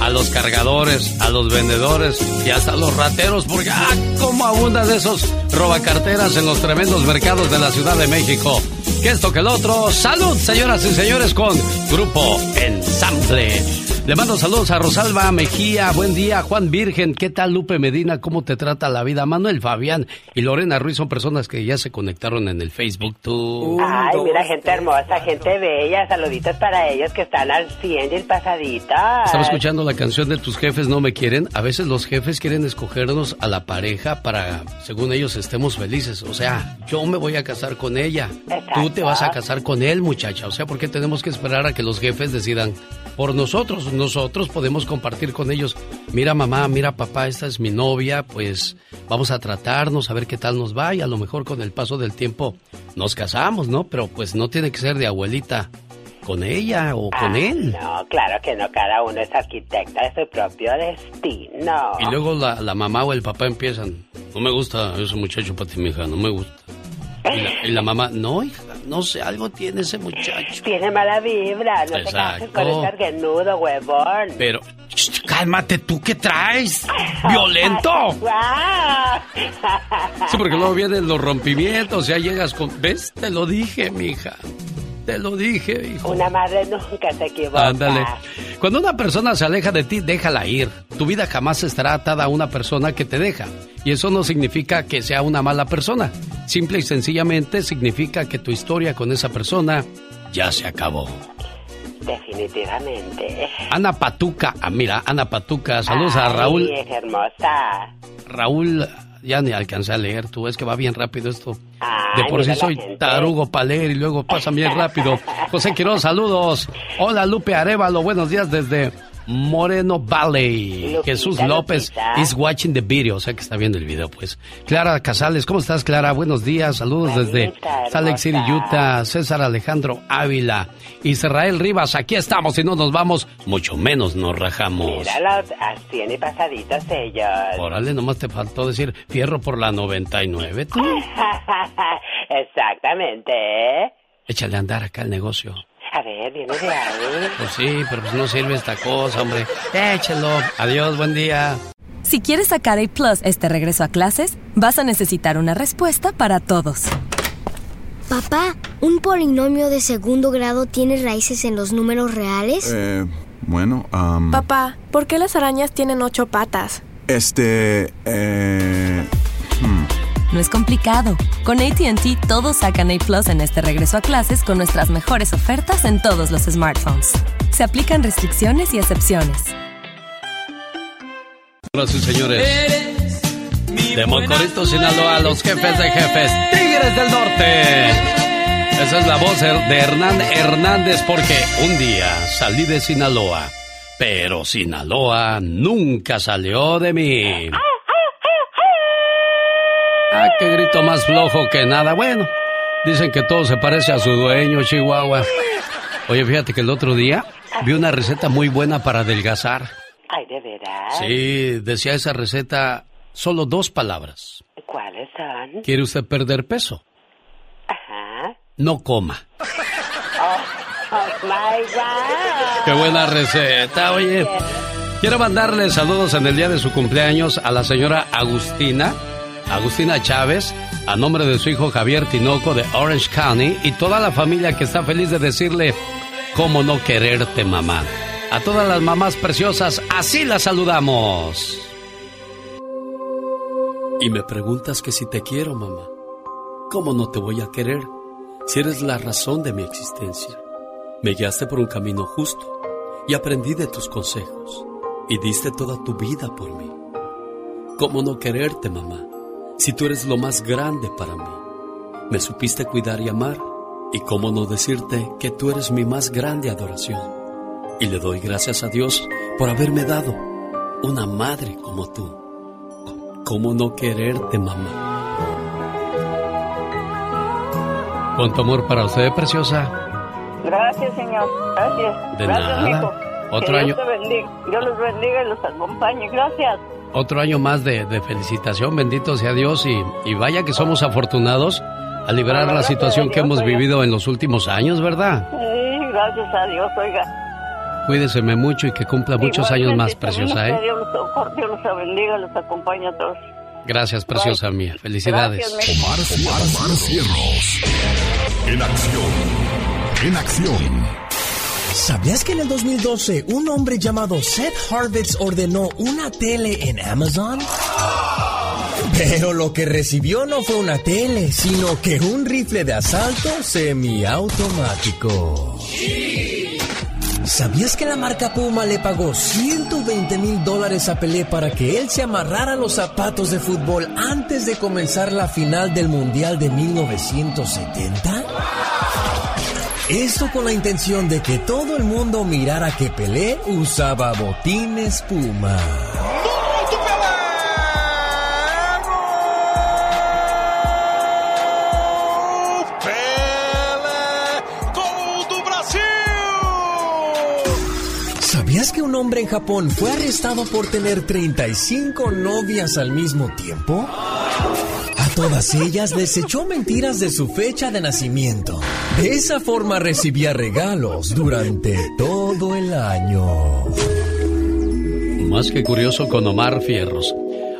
a los cargadores, a los vendedores y hasta los rateros, porque ¡ah! cómo abundan esos robacarteras en los tremendos mercados de la Ciudad de México. Que esto que el otro. Salud, señoras y señores, con Grupo Ensamble. Le mando saludos a Rosalba Mejía, buen día, Juan Virgen, ¿qué tal Lupe Medina? ¿Cómo te trata la vida? Manuel Fabián y Lorena Ruiz son personas que ya se conectaron en el Facebook. Tú.
Ay, mira, gente hermosa, gente bella, saluditos para ellos que están al 100 y el pasadita.
Estaba escuchando la canción de tus jefes no me quieren. A veces los jefes quieren escogernos a la pareja para, según ellos, estemos felices. O sea, yo me voy a casar con ella. Tú te vas a casar con él, muchacha. O sea, ¿por qué tenemos que esperar a que los jefes decidan por nosotros? nosotros podemos compartir con ellos, mira mamá, mira papá, esta es mi novia, pues vamos a tratarnos, a ver qué tal nos va y a lo mejor con el paso del tiempo nos casamos, ¿no? Pero pues no tiene que ser de abuelita con ella o con
Ah,
él.
No, claro que no, cada uno es arquitecta de su propio destino.
Y luego la, la mamá o el papá empiezan, no me gusta ese muchacho para ti, mija, no me gusta. Y la, y la mamá, no, hija, no sé, algo tiene ese muchacho.
Tiene mala vibra, no te cases con
Exacto.
ese argenudo, huevón.
Pero, cálmate, ¿tú qué traes? ¡Violento!
¡Guau!
Sí, porque luego vienen los rompimientos, ya llegas con... ¿Ves? Te lo dije, mija. Te lo dije, hijo.
Una madre nunca se equivoca.
Ándale. Cuando una persona se aleja de ti, déjala ir. Tu vida jamás estará atada a una persona que te deja. Y eso no significa que sea una mala persona. Simple y sencillamente significa que tu historia con esa persona ya se acabó.
Definitivamente.
Ana Patuca, ah, mira, Ana Patuca, saludos a Raúl.
es hermosa.
Raúl, ya ni alcancé a leer, tú es que va bien rápido esto.
Ay,
De por sí soy
gente.
tarugo para leer y luego pasa bien rápido. José Quiroz, saludos. Hola Lupe Arevalo, buenos días desde Moreno Valley. Jesús López is watching the video, o sea que está viendo el video, pues. Clara Casales, ¿cómo estás, Clara? Buenos días, saludos desde Salt Lake City. Utah. César Alejandro Ávila. Israel Rivas, aquí estamos y no nos vamos, mucho menos nos rajamos.
Míralo, así y pasaditos ellos.
Órale, nomás te faltó decir fierro por la 99, tú.
Exactamente. ¿eh?
Échale a andar acá el negocio.
A ver, viene de ahí.
Pues sí, pero pues no sirve esta cosa, hombre. Échalo. Adiós, buen día.
Si quieres sacar A Plus este regreso a clases, vas a necesitar una respuesta para todos.
Papá, ¿un polinomio de segundo grado tiene raíces en los números reales?
Eh, bueno, am,
Papá, ¿por qué las arañas tienen ocho patas?
este, eh, hmm.
No es complicado. Con ATT todos sacan A Plus en este regreso a clases con nuestras mejores ofertas en todos los smartphones. Se aplican restricciones y excepciones.
Y señores. De Mocorito, Sinaloa, los jefes de jefes, Tigres del Norte. Esa es la voz de Hernán Hernández porque un día salí de Sinaloa, pero Sinaloa nunca salió de mí. Ah, qué grito más flojo que nada. Bueno, dicen que todo se parece a su dueño, Chihuahua. Oye, fíjate que el otro día vi una receta muy buena para adelgazar.
Ay, de veras.
Sí, decía esa receta solo dos palabras.
¿Cuáles son?
¿Quiere usted perder peso?
Ajá.
No coma.
Oh, oh my God.
Qué buena receta, oye. Quiero mandarle saludos en el día de su cumpleaños a la señora Agustina, Agustina Chávez, a nombre de su hijo Javier Tinoco de Orange County y toda la familia que está feliz de decirle cómo no quererte, mamá. A todas las mamás preciosas, así las saludamos. Y me preguntas que si te quiero, mamá. ¿Cómo no te voy a querer si eres la razón de mi existencia? Me guiaste por un camino justo y aprendí de tus consejos y diste toda tu vida por mí. ¿Cómo no quererte, mamá, si tú eres lo más grande para mí? Me supiste cuidar y amar y cómo no decirte que tú eres mi más grande adoración. Y le doy gracias a Dios por haberme dado una madre como tú. ¿Cómo no quererte, mamá? Con tu amor para usted, preciosa.
Gracias, señor. Gracias.
De
Gracias,
nada. Otro
que
año.
Dios te bendiga. Dios los bendiga y los acompañe. Gracias.
Otro año más de, de felicitación, bendito sea Dios y, y vaya que somos afortunados al liberar la situación que hemos
oiga.
vivido en los últimos años, ¿verdad?
Sí, gracias a Dios, oiga.
Cuídeseme mucho y que cumpla muchos años más, preciosa, ¿eh?
Dios los, Dios los bendiga, los acompaña a todos.
Gracias, preciosa mía. Felicidades.
Omar, Omar Cierros. En acción. En acción.
¿Sabías que en el 2012 un hombre llamado Seth Harvitz ordenó una tele en Amazon? Pero lo que recibió no fue una tele, sino que un rifle de asalto semiautomático. ¿Sabías que la marca Puma le pagó 120 mil dólares a Pelé para que él se amarrara los zapatos de fútbol antes de comenzar la final del Mundial de 1970? Esto con la intención de que todo el mundo mirara que Pelé usaba botines Puma. ¿Sabías que un hombre en Japón fue arrestado por tener 35 novias al mismo tiempo? Todas ellas les echó mentiras de su fecha de nacimiento. De esa forma recibía regalos durante todo el año.
Más que curioso con Omar Fierros.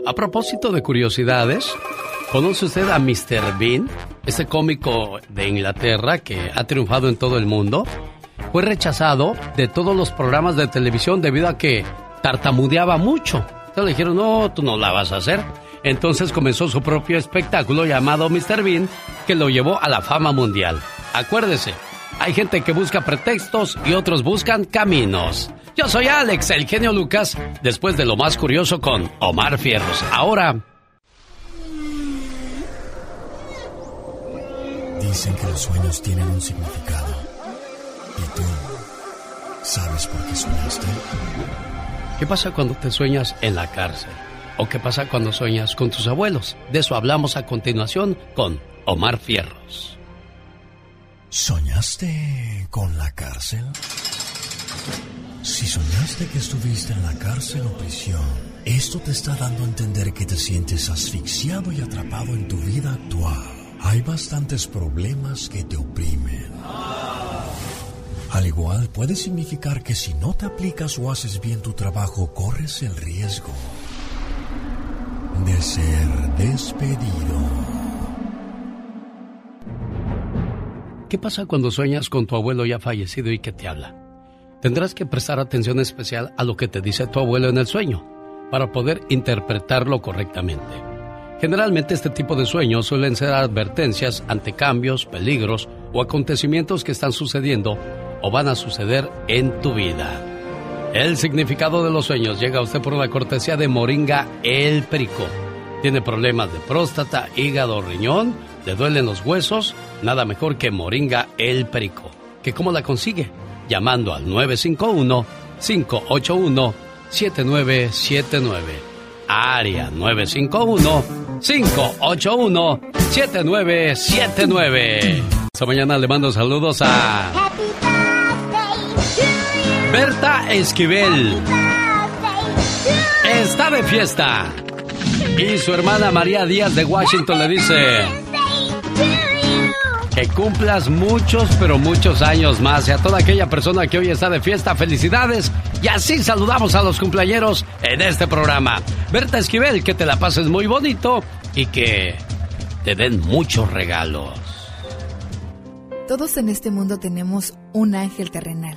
A propósito de curiosidades, ¿conoce usted a Mr. Bean? Este cómico de Inglaterra que ha triunfado en todo el mundo. Fue rechazado de todos los programas de televisión debido a que tartamudeaba mucho. Entonces le dijeron, no, tú no la vas a hacer. Entonces comenzó su propio espectáculo llamado Mr. Bean, que lo llevó a la fama mundial. Acuérdese, hay gente que busca pretextos y otros buscan caminos. Yo soy Alex, el genio Lucas, después de lo más curioso con Omar Fierros. Ahora...
Dicen que los sueños tienen un significado. ¿Y tú sabes por qué soñaste?
¿Qué pasa cuando te sueñas en la cárcel? ¿O qué pasa cuando sueñas con tus abuelos? De eso hablamos a continuación con Omar Fierros.
¿Soñaste con la cárcel? Si soñaste que estuviste en la cárcel o prisión, esto te está dando a entender que te sientes asfixiado y atrapado en tu vida actual. Hay bastantes problemas que te oprimen. Al igual puede significar que si no te aplicas o haces bien tu trabajo, corres el riesgo de ser despedido.
¿Qué pasa cuando sueñas con tu abuelo ya fallecido y que te habla? Tendrás que prestar atención especial a lo que te dice tu abuelo en el sueño para poder interpretarlo correctamente. Generalmente este tipo de sueños suelen ser advertencias ante cambios, peligros o acontecimientos que están sucediendo o van a suceder en tu vida. El significado de los sueños llega a usted por una cortesía de Moringa El Perico. ¿Tiene problemas de próstata, hígado, riñón? ¿Le duelen los huesos? Nada mejor que Moringa El Perico. ¿Que cómo la consigue? Llamando al 951-581-7979. Área 951-581-7979. Esta mañana le mando saludos a... Berta Esquivel. Está de fiesta. Y su hermana María Díaz de Washington le dice... Que cumplas muchos, pero muchos años más. Y a toda aquella persona que hoy está de fiesta, felicidades. Y así saludamos a los cumpleañeros en este programa. Berta Esquivel, que te la pases muy bonito y que te den muchos regalos.
Todos en este mundo tenemos un ángel terrenal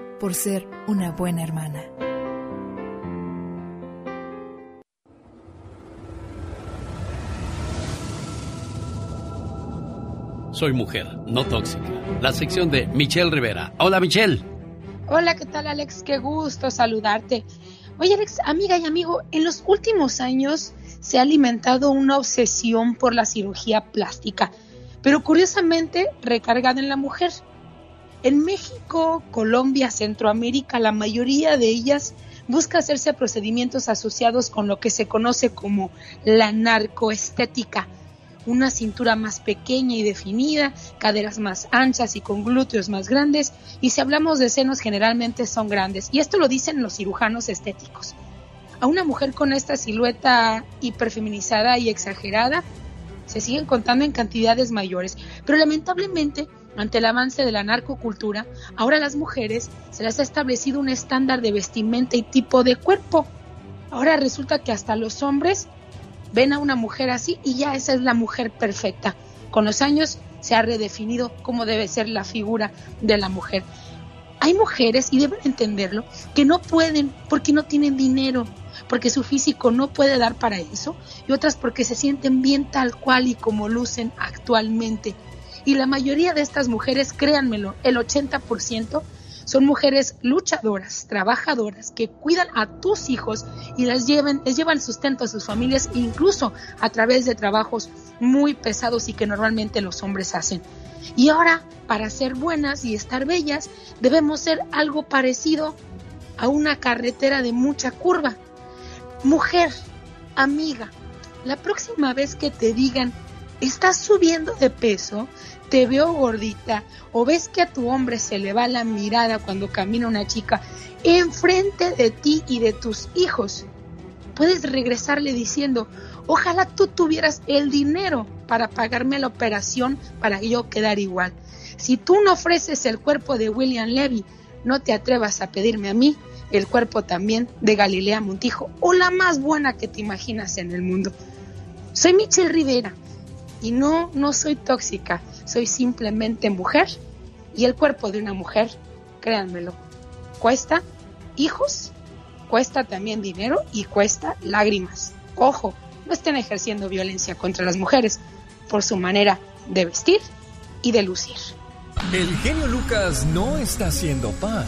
por ser una buena hermana.
Soy mujer, no tóxica. La sección de Michelle Rivera. Hola Michelle.
Hola, ¿qué tal Alex? Qué gusto saludarte. Oye Alex, amiga y amigo, en los últimos años se ha alimentado una obsesión por la cirugía plástica, pero curiosamente recargada en la mujer. En México, Colombia, Centroamérica, la mayoría de ellas busca hacerse procedimientos asociados con lo que se conoce como la narcoestética. Una cintura más pequeña y definida, caderas más anchas y con glúteos más grandes, y si hablamos de senos generalmente son grandes, y esto lo dicen los cirujanos estéticos. A una mujer con esta silueta hiperfeminizada y exagerada se siguen contando en cantidades mayores, pero lamentablemente ante el avance de la narcocultura, ahora a las mujeres se les ha establecido un estándar de vestimenta y tipo de cuerpo. Ahora resulta que hasta los hombres ven a una mujer así y ya esa es la mujer perfecta. Con los años se ha redefinido cómo debe ser la figura de la mujer. Hay mujeres, y deben entenderlo, que no pueden porque no tienen dinero, porque su físico no puede dar para eso, y otras porque se sienten bien tal cual y como lucen actualmente. Y la mayoría de estas mujeres, créanmelo, el 80%, son mujeres luchadoras, trabajadoras, que cuidan a tus hijos y les, lleven, les llevan sustento a sus familias, incluso a través de trabajos muy pesados y que normalmente los hombres hacen. Y ahora, para ser buenas y estar bellas, debemos ser algo parecido a una carretera de mucha curva. Mujer, amiga, la próxima vez que te digan, estás subiendo de peso, te veo gordita o ves que a tu hombre se le va la mirada cuando camina una chica enfrente de ti y de tus hijos, puedes regresarle diciendo, ojalá tú tuvieras el dinero para pagarme la operación para yo quedar igual. Si tú no ofreces el cuerpo de William Levy, no te atrevas a pedirme a mí el cuerpo también de Galilea Montijo o la más buena que te imaginas en el mundo. Soy Michelle Rivera y no, no soy tóxica soy simplemente mujer y el cuerpo de una mujer, créanmelo, cuesta hijos, cuesta también dinero y cuesta lágrimas. Ojo, no estén ejerciendo violencia contra las mujeres por su manera de vestir y de lucir.
El genio Lucas no está haciendo pan.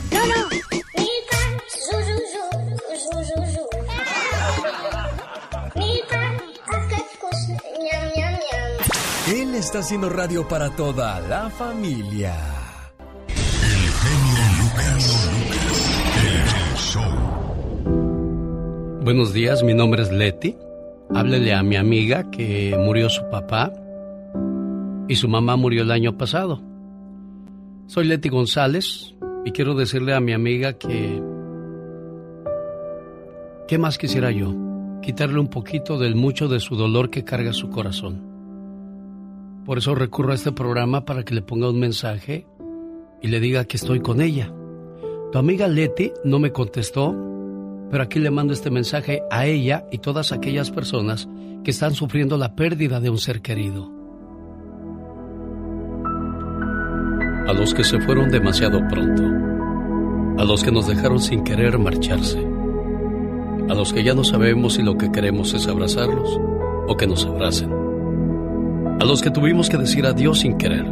Él está haciendo radio para toda la familia. El genio Lucas.
El show. Buenos días, mi nombre es Leti. Háblele a mi amiga que murió su papá y su mamá murió el año pasado. Soy Leti González y quiero decirle a mi amiga que... ¿Qué más quisiera yo? Quitarle un poquito del mucho de su dolor que carga su corazón. Por eso recurro a este programa para que le ponga un mensaje y le diga que estoy con ella. Tu amiga Leti no me contestó, pero aquí le mando este mensaje a ella y todas aquellas personas que están sufriendo la pérdida de un ser querido. A los que se fueron demasiado pronto. A los que nos dejaron sin querer marcharse. A los que ya no sabemos si lo que queremos es abrazarlos o que nos abracen a los que tuvimos que decir adiós sin querer,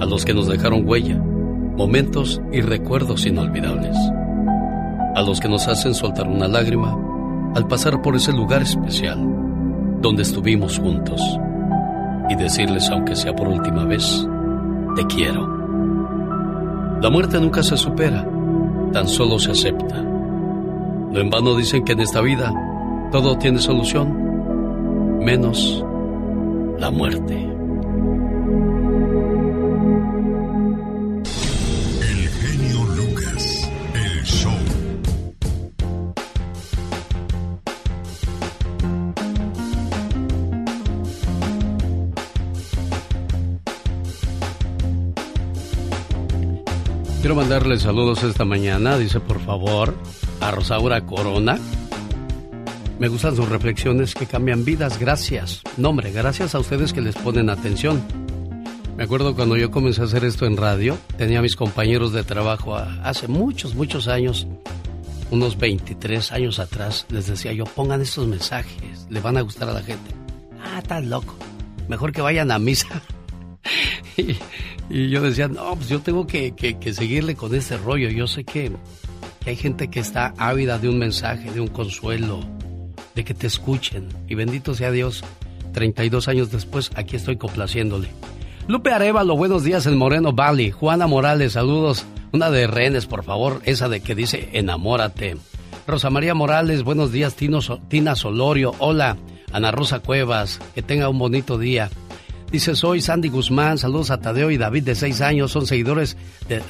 a los que nos dejaron huella, momentos y recuerdos inolvidables, a los que nos hacen soltar una lágrima al pasar por ese lugar especial donde estuvimos juntos y decirles, aunque sea por última vez, te quiero. La muerte nunca se supera, tan solo se acepta. No en vano dicen que en esta vida todo tiene solución, menos la muerte.
El genio Lucas, el show.
Quiero mandarle saludos esta mañana, dice por favor, a Rosaura Corona, me gustan sus reflexiones que cambian vidas. Gracias. No, hombre, gracias a ustedes que les ponen atención. Me acuerdo cuando yo comencé a hacer esto en radio, tenía a mis compañeros de trabajo hace muchos, muchos años, unos 23 años atrás, les decía yo, pongan estos mensajes, le van a gustar a la gente. Ah, estás loco. Mejor que vayan a misa. y, yo decía, no, pues yo tengo que, seguirle con este rollo. Yo sé que, que hay gente que está ávida de un mensaje, de un consuelo, que te escuchen. Y bendito sea Dios, 32 años después, aquí estoy complaciéndole. Lupe Arevalo, buenos días en Moreno Valley. Juana Morales, saludos. Una de rehenes, por favor, esa de que dice enamórate. Rosa María Morales, buenos días. Tino Tina Solorio, hola. Ana Rosa Cuevas, que tenga un bonito día. Dice, soy Sandy Guzmán, saludos a Tadeo y David de seis años, son seguidores de...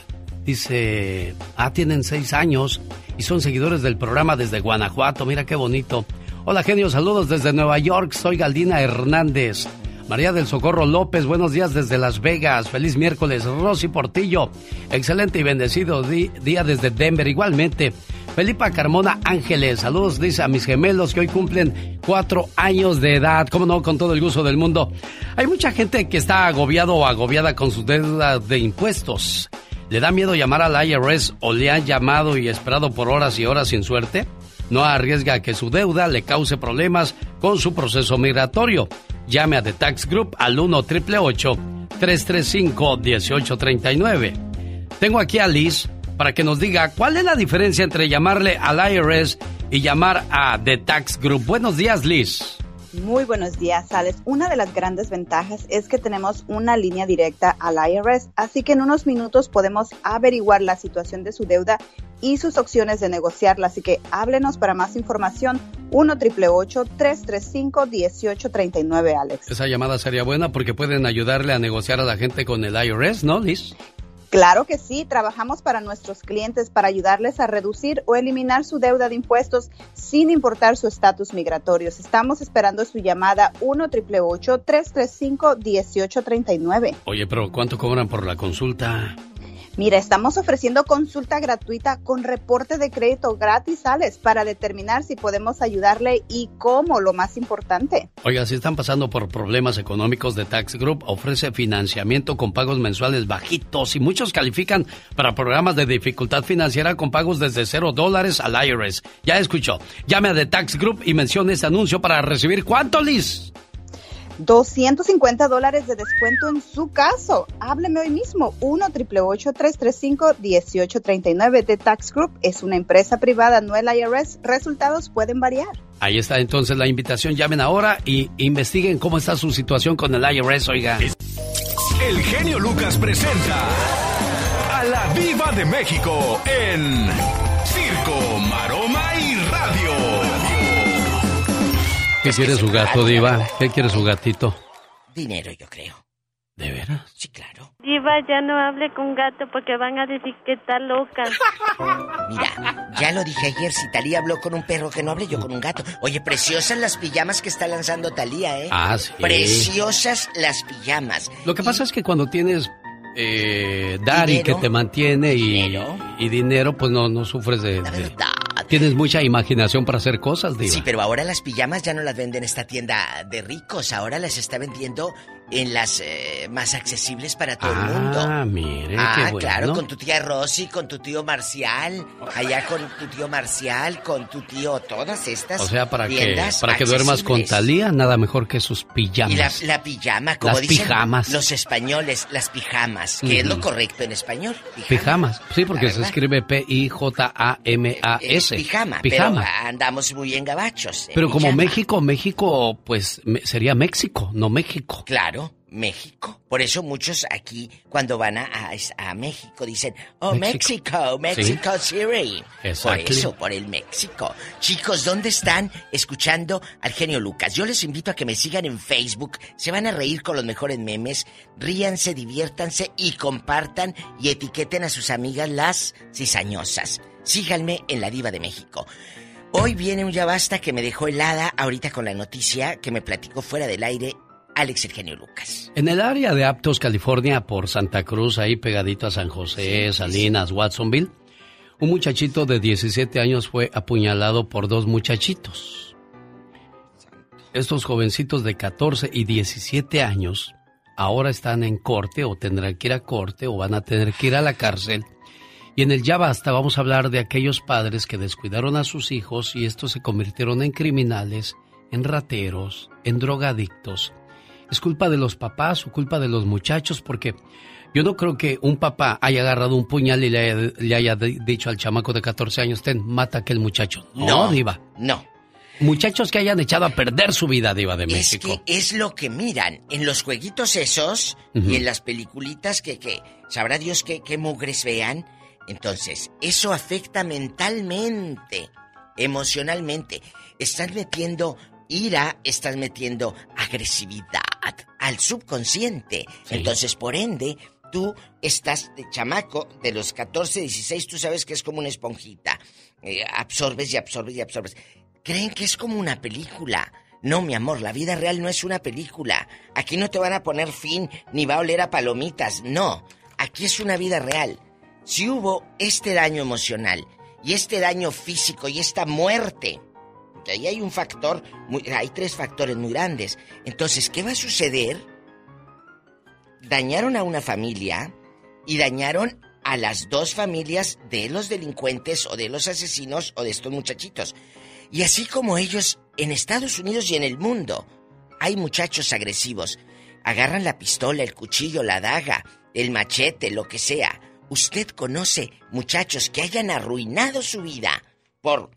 Dice, ah, tienen seis años y son seguidores del programa desde Guanajuato, mira qué bonito. Hola genio, saludos desde Nueva York, soy Galdina Hernández. María del Socorro López, buenos días desde Las Vegas, feliz miércoles. Rosy Portillo, excelente y bendecido día desde Denver, igualmente. Felipa Carmona Ángeles, saludos, dice a mis gemelos que hoy cumplen cuatro años de edad, cómo no, con todo el gusto del mundo. Hay mucha gente que está agobiado o agobiada con su deuda de impuestos. ¿Le da miedo llamar al IRS o le han llamado y esperado por horas y horas sin suerte? No arriesga que su deuda le cause problemas con su proceso migratorio. Llame a The Tax Group al 1 888 335 1839 Tengo aquí a Liz para que nos diga cuál es la diferencia entre llamarle al IRS y llamar a The Tax Group. Buenos días, Liz.
Muy buenos días, Alex. Una de las grandes ventajas es que tenemos una línea directa al IRS, así que en unos minutos podemos averiguar la situación de su deuda y sus opciones de negociarla. Así que háblenos para más información 1 335 1839 Alex.
Esa llamada sería buena porque pueden ayudarle a negociar a la gente con el IRS, ¿no, Liz?
Claro que sí, trabajamos para nuestros clientes para ayudarles a reducir o eliminar su deuda de impuestos sin importar su estatus migratorio. Estamos esperando su llamada 1 335 1839
Oye, pero ¿cuánto cobran por la consulta?
Mira, estamos ofreciendo consulta gratuita con reporte de crédito gratis, Alex, para determinar si podemos ayudarle y cómo, lo más importante.
Oiga, si están pasando por problemas económicos de Tax Group, ofrece financiamiento con pagos mensuales bajitos y muchos califican para programas de dificultad financiera con pagos desde cero dólares al IRS. Ya escuchó. Llame a The Tax Group y mencione este anuncio para recibir cuánto, Liz.
250 dólares de descuento en su caso. Hábleme hoy mismo. 1 335 1839 The Tax Group es una empresa privada, no el IRS. Resultados pueden variar.
Ahí está entonces la invitación. Llamen ahora y investiguen cómo está su situación con el IRS, oiga.
El genio Lucas presenta a la Viva de México en
¿Qué quiere su gato, Diva? ¿Qué quiere su gatito?
Dinero, yo creo.
¿De veras?
Sí, claro.
Diva, ya no hable con gato porque van a decir que está loca.
Mira, ya lo dije ayer, si Talía habló con un perro que no hable yo con un gato. Oye, preciosas las pijamas que está lanzando Talía, ¿eh?
Ah, sí.
Preciosas las pijamas.
Lo que pasa es que cuando tienes eh, Dari
Dinero.
que te mantiene y y dinero, pues no, no sufres de, de- Tienes mucha imaginación para hacer cosas, Diva.
Sí, pero ahora las pijamas ya no las venden en esta tienda de ricos, ahora las está vendiendo en las eh, más accesibles para todo el mundo.
Ah, mire,
Ah,
qué bueno.
claro, con tu tía Rosy, con tu tío Marcial, allá con tu tío Marcial, con tu tío, todas estas
O sea, para que, para que duermas con. Talía, nada mejor que sus pijamas.
Y la, la pijama, como
Las
dicen
pijamas.
los españoles, las pijamas, que es lo correcto en español.
Pijamas. Sí, porque se escribe P-I-J-A-M-A-S.
Es pijama,
Pijama.
pero andamos muy en gabachos. en
Pero como
pijama.
México, México, pues sería México, no México.
Claro, México. Por eso muchos aquí, cuando van a, a- a México, dicen, oh,
México.
México, México City. Por
Exactly.
eso, por el México. Chicos, ¿dónde están escuchando al genio Lucas? Yo les invito a que me sigan en Facebook. Se van a reír con los mejores memes. Ríanse, diviértanse y compartan y etiqueten a sus amigas las cizañosas. Síganme en La Diva de México. Hoy viene un ya basta que me dejó helada ahorita con la noticia que me platicó fuera del aire Alex el genio Lucas.
En el área de Aptos, California, por Santa Cruz, ahí pegadito a San José, Salinas, Watsonville, un muchachito de 17 años fue apuñalado por dos muchachitos. Estos jovencitos de 14 y 17 años ahora están en corte o tendrán que ir a corte o van a tener que ir a la cárcel. Y en el Ya Basta vamos a hablar de aquellos padres que descuidaron a sus hijos y estos se convirtieron en criminales, en rateros, en drogadictos. ¿Es culpa de los papás o culpa de los muchachos? Porque yo no creo que un papá haya agarrado un puñal y le haya, le haya di- dicho al chamaco de 14 años, ten, mata a aquel muchacho. No, diva.
No.
muchachos que hayan echado a perder su vida, Diva de
Es
México.
que es lo que miran en los jueguitos esos y en las peliculitas que, que sabrá Dios qué, qué mugres vean. Entonces, eso afecta mentalmente, emocionalmente. Estás metiendo ira, estás metiendo agresividad al subconsciente. Entonces, por ende, tú estás de chamaco, de los 14, 16, tú sabes que es como una esponjita. Eh, absorbes y absorbes y absorbes. Creen que es como una película. No, mi amor, la vida real no es una película. Aquí no te van a poner fin ni va a oler a palomitas. No, aquí es una vida real. Si hubo este daño emocional y este daño físico y esta muerte, ahí hay un factor, hay tres factores muy grandes. Entonces, ¿qué va a suceder? Dañaron a una familia y dañaron a las dos familias de los delincuentes o de los asesinos o de estos muchachitos. Y así como ellos en Estados Unidos y en el mundo, hay muchachos agresivos. Agarran la pistola, el cuchillo, la daga, el machete, lo que sea. Usted conoce muchachos que hayan arruinado su vida por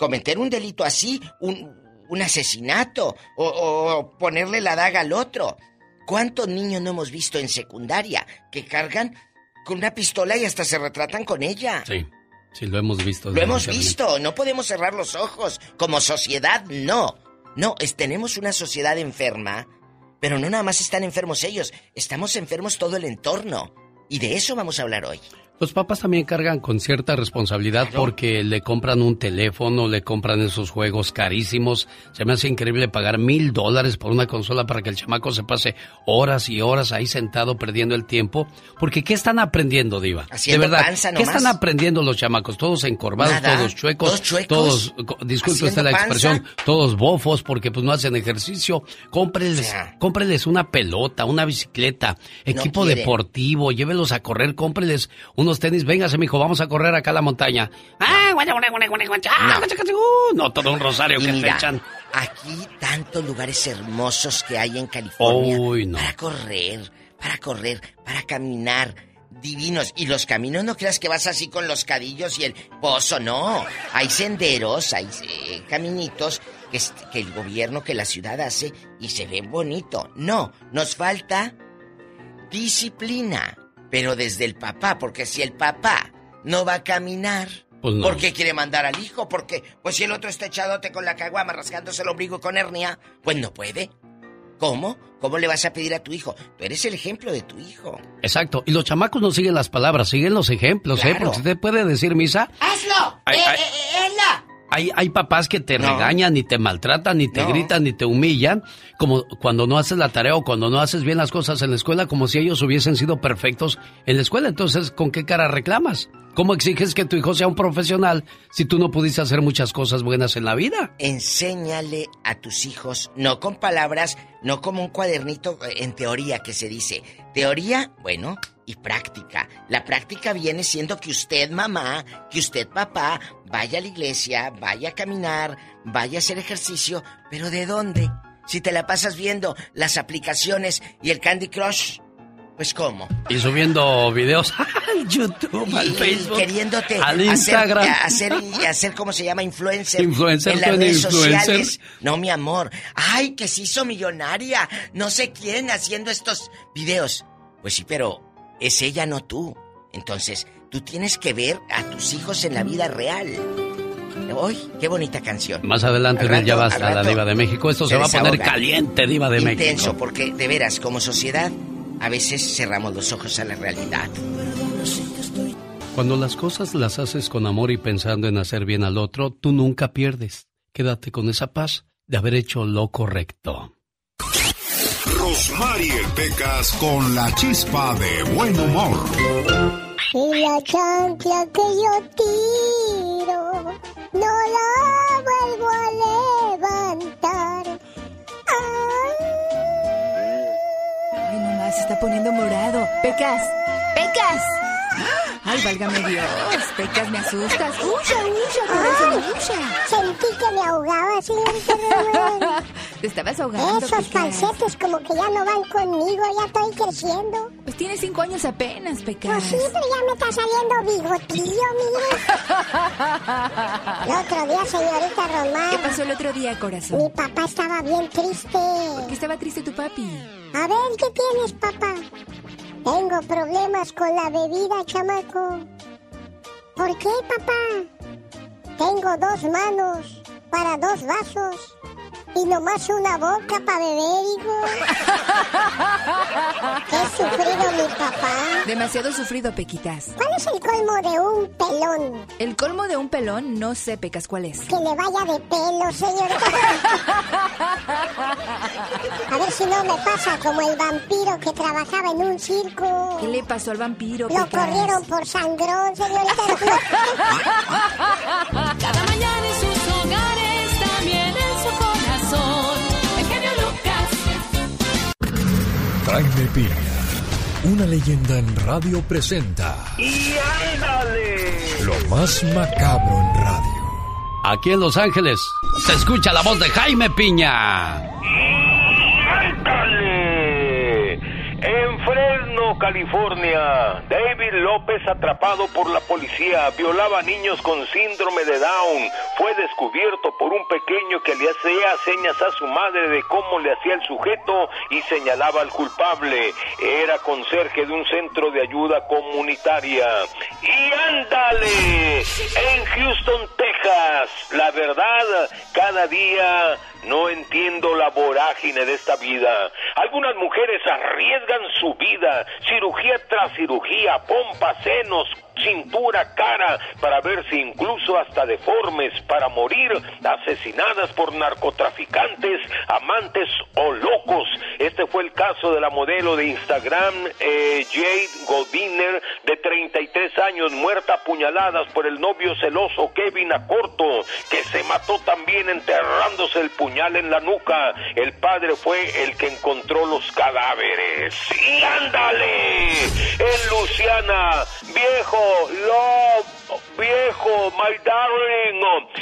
cometer un delito así, un, un asesinato o, o ponerle la daga al otro. ¿Cuántos niños no hemos visto en secundaria que cargan con una pistola y hasta se retratan con ella?
Sí, sí, lo hemos visto.
Lo hemos visto, no podemos cerrar los ojos. Como sociedad, no. No, es- tenemos una sociedad enferma, pero no nada más están enfermos ellos, estamos enfermos todo el entorno. Y de eso vamos a hablar hoy.
Los papás también cargan con cierta responsabilidad porque le compran un teléfono, le compran esos juegos carísimos. Se me hace increíble pagar mil dólares por una consola para que el chamaco se pase horas y horas ahí sentado perdiendo el tiempo. Porque ¿qué están aprendiendo, Diva?
Haciendo
de verdad,
panza
¿qué están aprendiendo los chamacos? Todos encorvados,
Nada.
todos chuecos,
¿Todos chuecos?
todos, disculpe usted la
¿Haciendo
expresión,
panza?
todos bofos porque pues no hacen ejercicio. Cómpreles, cómpreles una pelota, una bicicleta, equipo deportivo, llévelos a correr, cómpreles unos tenis, véngase mijo, vamos a correr acá a la montaña. Ah, no, todo un rosario
Y
que
mira,
te echan.
Aquí tantos lugares hermosos que hay en California
Uy, no.
para correr, para correr, para caminar. Divinos. Y los caminos no creas que vas así con los cadillos y el pozo, no. Hay senderos, hay eh, caminitos que, que el gobierno, que la ciudad hace y se ve bonito. No, nos falta disciplina. Pero desde el papá, porque si el papá no va a caminar,
Pues no.
¿por qué quiere mandar al hijo? Porque, pues si el otro está echadote con la caguama rasgándose el ombligo con hernia, pues no puede. ¿Cómo? ¿Cómo le vas a pedir a tu hijo? Tú eres el ejemplo de tu hijo.
Exacto, y los chamacos no siguen las palabras, siguen los ejemplos, ¿eh? Porque usted puede decir misa,
¡Hazlo!
Ay,
¡Eh,
ay.
eh, eh, hazla!
Hay, hay papás que te
No.
regañan, ni te maltratan, ni te
No.
gritan, ni te humillan, como cuando no haces la tarea o cuando no haces bien las cosas en la escuela, como si ellos hubiesen sido perfectos en la escuela. Entonces, ¿con qué cara reclamas? ¿Cómo exiges que tu hijo sea un profesional si tú no pudiste hacer muchas cosas buenas en la vida?
Enséñale a tus hijos, no con palabras, no como un cuadernito eh, en teoría que se dice. Teoría, bueno, y práctica. La práctica viene siendo que usted, mamá, que usted, papá, vaya a la iglesia, vaya a caminar, vaya a hacer ejercicio, pero ¿de dónde? Si te la pasas viendo las aplicaciones y el Candy Crush, pues ¿cómo?
Y subiendo videos al YouTube, al
Y- y
Facebook,
queriéndote
al
hacer-
Instagram.
hacer, y hacer cómo se llama influencer,
Influencer,
en las redes
influencer.
sociales. No, mi amor. Ay, que se hizo millonaria. No sé quién haciendo estos videos. Pues sí, pero es ella, no tú. Entonces, tú tienes que ver a tus hijos en la vida real. Uy, qué bonita canción.
Más adelante el Ya
rato-
Basta, la
rato
Diva de México. Esto se, va a poner caliente, Diva de
Intenso,
México.
porque de veras, como sociedad, a veces cerramos los ojos a la realidad.
Cuando las cosas las haces con amor y pensando en hacer bien al otro, tú nunca pierdes. Quédate con esa paz de haber hecho lo correcto.
Rosmarie Pecas con la chispa de buen humor.
Y la chancla que yo tiro, no la vuelvo a levantar.
Ay, nomás se está poniendo morado. Pecas, Pecas. Ay, válgame Dios. Pecas, me asustas. Huya, huya, corazón, huya.
Sentí que me ahogaba, señorita Román.
Te estabas ahogando.
Esos
Pecas.
calcetes como que ya no van conmigo, ya estoy creciendo.
Pues tienes cinco años apenas, Pecas.
Pues sí, pero ya me está saliendo bigotillo, mire. El otro día, señorita Román.
¿Qué pasó el otro día, corazón?
Mi papá estaba bien triste.
¿Por qué estaba triste tu papi?
A ver, ¿qué tienes, papá? Tengo problemas con la bebida, chamaco. ¿Por qué, papá? Tengo dos manos para dos vasos y nomás una boca para beber, hijo. Qué sufrido mi papá.
Demasiado sufrido, Pequitas.
¿Cuál es el colmo de un pelón?
El colmo de un pelón, no sé, Pecas, ¿cuál es?
Que le vaya de pelo, señor. A ver si no me pasa como el vampiro que trabajaba en un circo.
¿Qué le pasó al vampiro,
Lo
Pecas?
corrieron por sangrón, señorita.
Cada mañana en sus
Jaime Piña, una leyenda en radio presenta
¡Y ándale!
lo más macabro en radio.
Aquí en Los Ángeles se escucha la voz de Jaime Piña.
¡Ándale! En California, David López, atrapado por la policía, violaba a niños con síndrome de Down. Fue descubierto por un pequeño que le hacía señas a su madre de cómo le hacía el sujeto y señalaba al culpable. Era conserje de un centro de ayuda comunitaria. ¡Y ándale! En Houston, Texas, la verdad, cada día no entiendo la vorágine de esta vida. Algunas mujeres arriesgan su vida, cirugía tras cirugía, pompa, senos, cintura, cara, para verse incluso hasta deformes, para morir asesinadas por narcotraficantes, amantes o locos. Este fue el caso de la modelo de Instagram, eh, Jade Godiner, de 33 años, muerta a puñaladas por el novio celoso Kevin Acorto, que se mató también enterrándose el puñal en la nuca. El padre fue el que encontró los cadáveres. ¡Y ándale! En Luciana, viejo, love, viejo, my darling.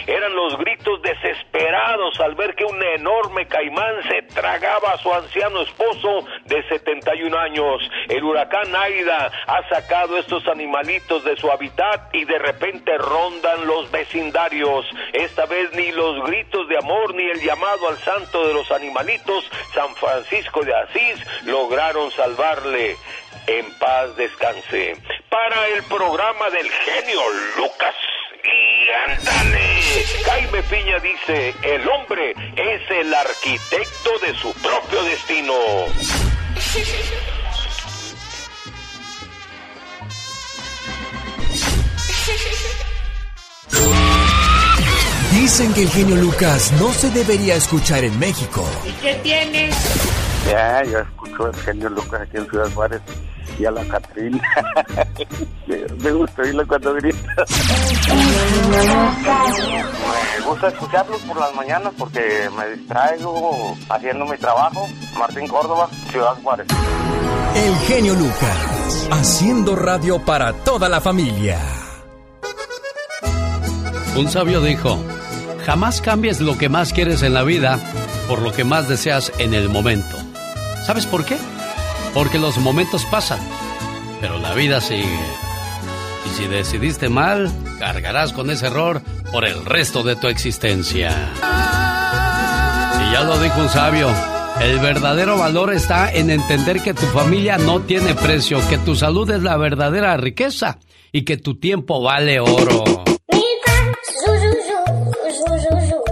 Eran los gritos desesperados al ver que un enorme caimán se tragaba a su anciano esposo de 71 años. El huracán Aida ha sacado estos animalitos de su hábitat y de repente rondan los vecindarios. Esta vez ni los gritos de amor ni el llamado al santo de los animalitos, San Francisco de Asís, lograron salvarle. En paz descanse. Para el programa del genio Lucas. Y ándale. Jaime Piña dice, el hombre es el arquitecto de su propio destino.
Dicen que el genio Lucas no se debería escuchar en México.
¿Y qué tienes?
Ya, yo escucho el genio Lucas aquí en Ciudad Juárez y a la Catrina. me, gusta oírlo cuando grita. me gusta escucharlos por las mañanas porque me distraigo haciendo mi trabajo. Martín Córdoba, Ciudad Juárez.
El genio Lucas, haciendo radio para toda la familia.
Un sabio dijo, jamás cambies lo que más quieres en la vida por lo que más deseas en el momento. ¿Sabes por qué? Porque los momentos pasan, pero la vida sigue. Y si decidiste mal, cargarás con ese error por el resto de tu existencia. Y ya lo dijo un sabio, el verdadero valor está en entender que tu familia no tiene precio, que tu salud es la verdadera riqueza y que tu tiempo vale oro.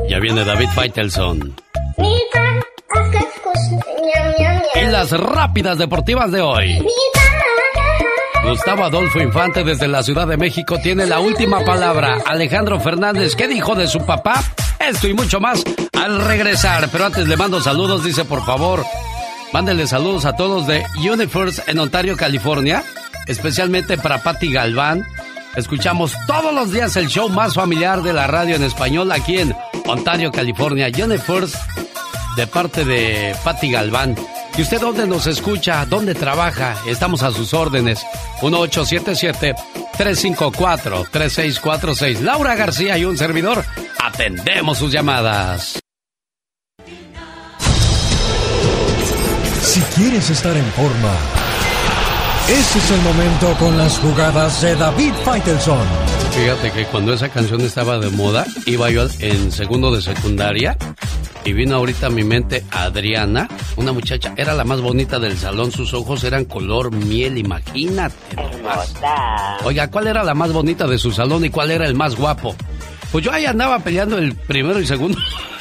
Ya viene David Faitelson. Y las rápidas deportivas de hoy. Gustavo Adolfo Infante desde la Ciudad de México tiene la última palabra. Alejandro Fernández, ¿qué dijo de su papá? Esto y mucho más al regresar. Pero antes le mando saludos, dice por favor. Mándenle saludos a todos de Universe en Ontario, California. Especialmente para Patti Galván. Escuchamos todos los días el show más familiar de la radio en español aquí en Ontario, California. Universe de parte de Patti Galván. ¿Y usted dónde nos escucha? ¿Dónde trabaja? Estamos a sus órdenes. 1877-354-3646. Laura García y un servidor. Atendemos sus llamadas.
Si quieres estar en forma, Este es el momento con las jugadas de David Faitelson.
Fíjate que cuando esa canción estaba de moda, iba yo en segundo de secundaria y vino ahorita a mi mente Adriana, una muchacha, era la más bonita del salón, sus ojos eran color miel, imagínate.
Hermosa.
Oiga, ¿cuál era la más bonita de su salón y cuál era el más guapo? Pues yo ahí andaba peleando el primero y segundo.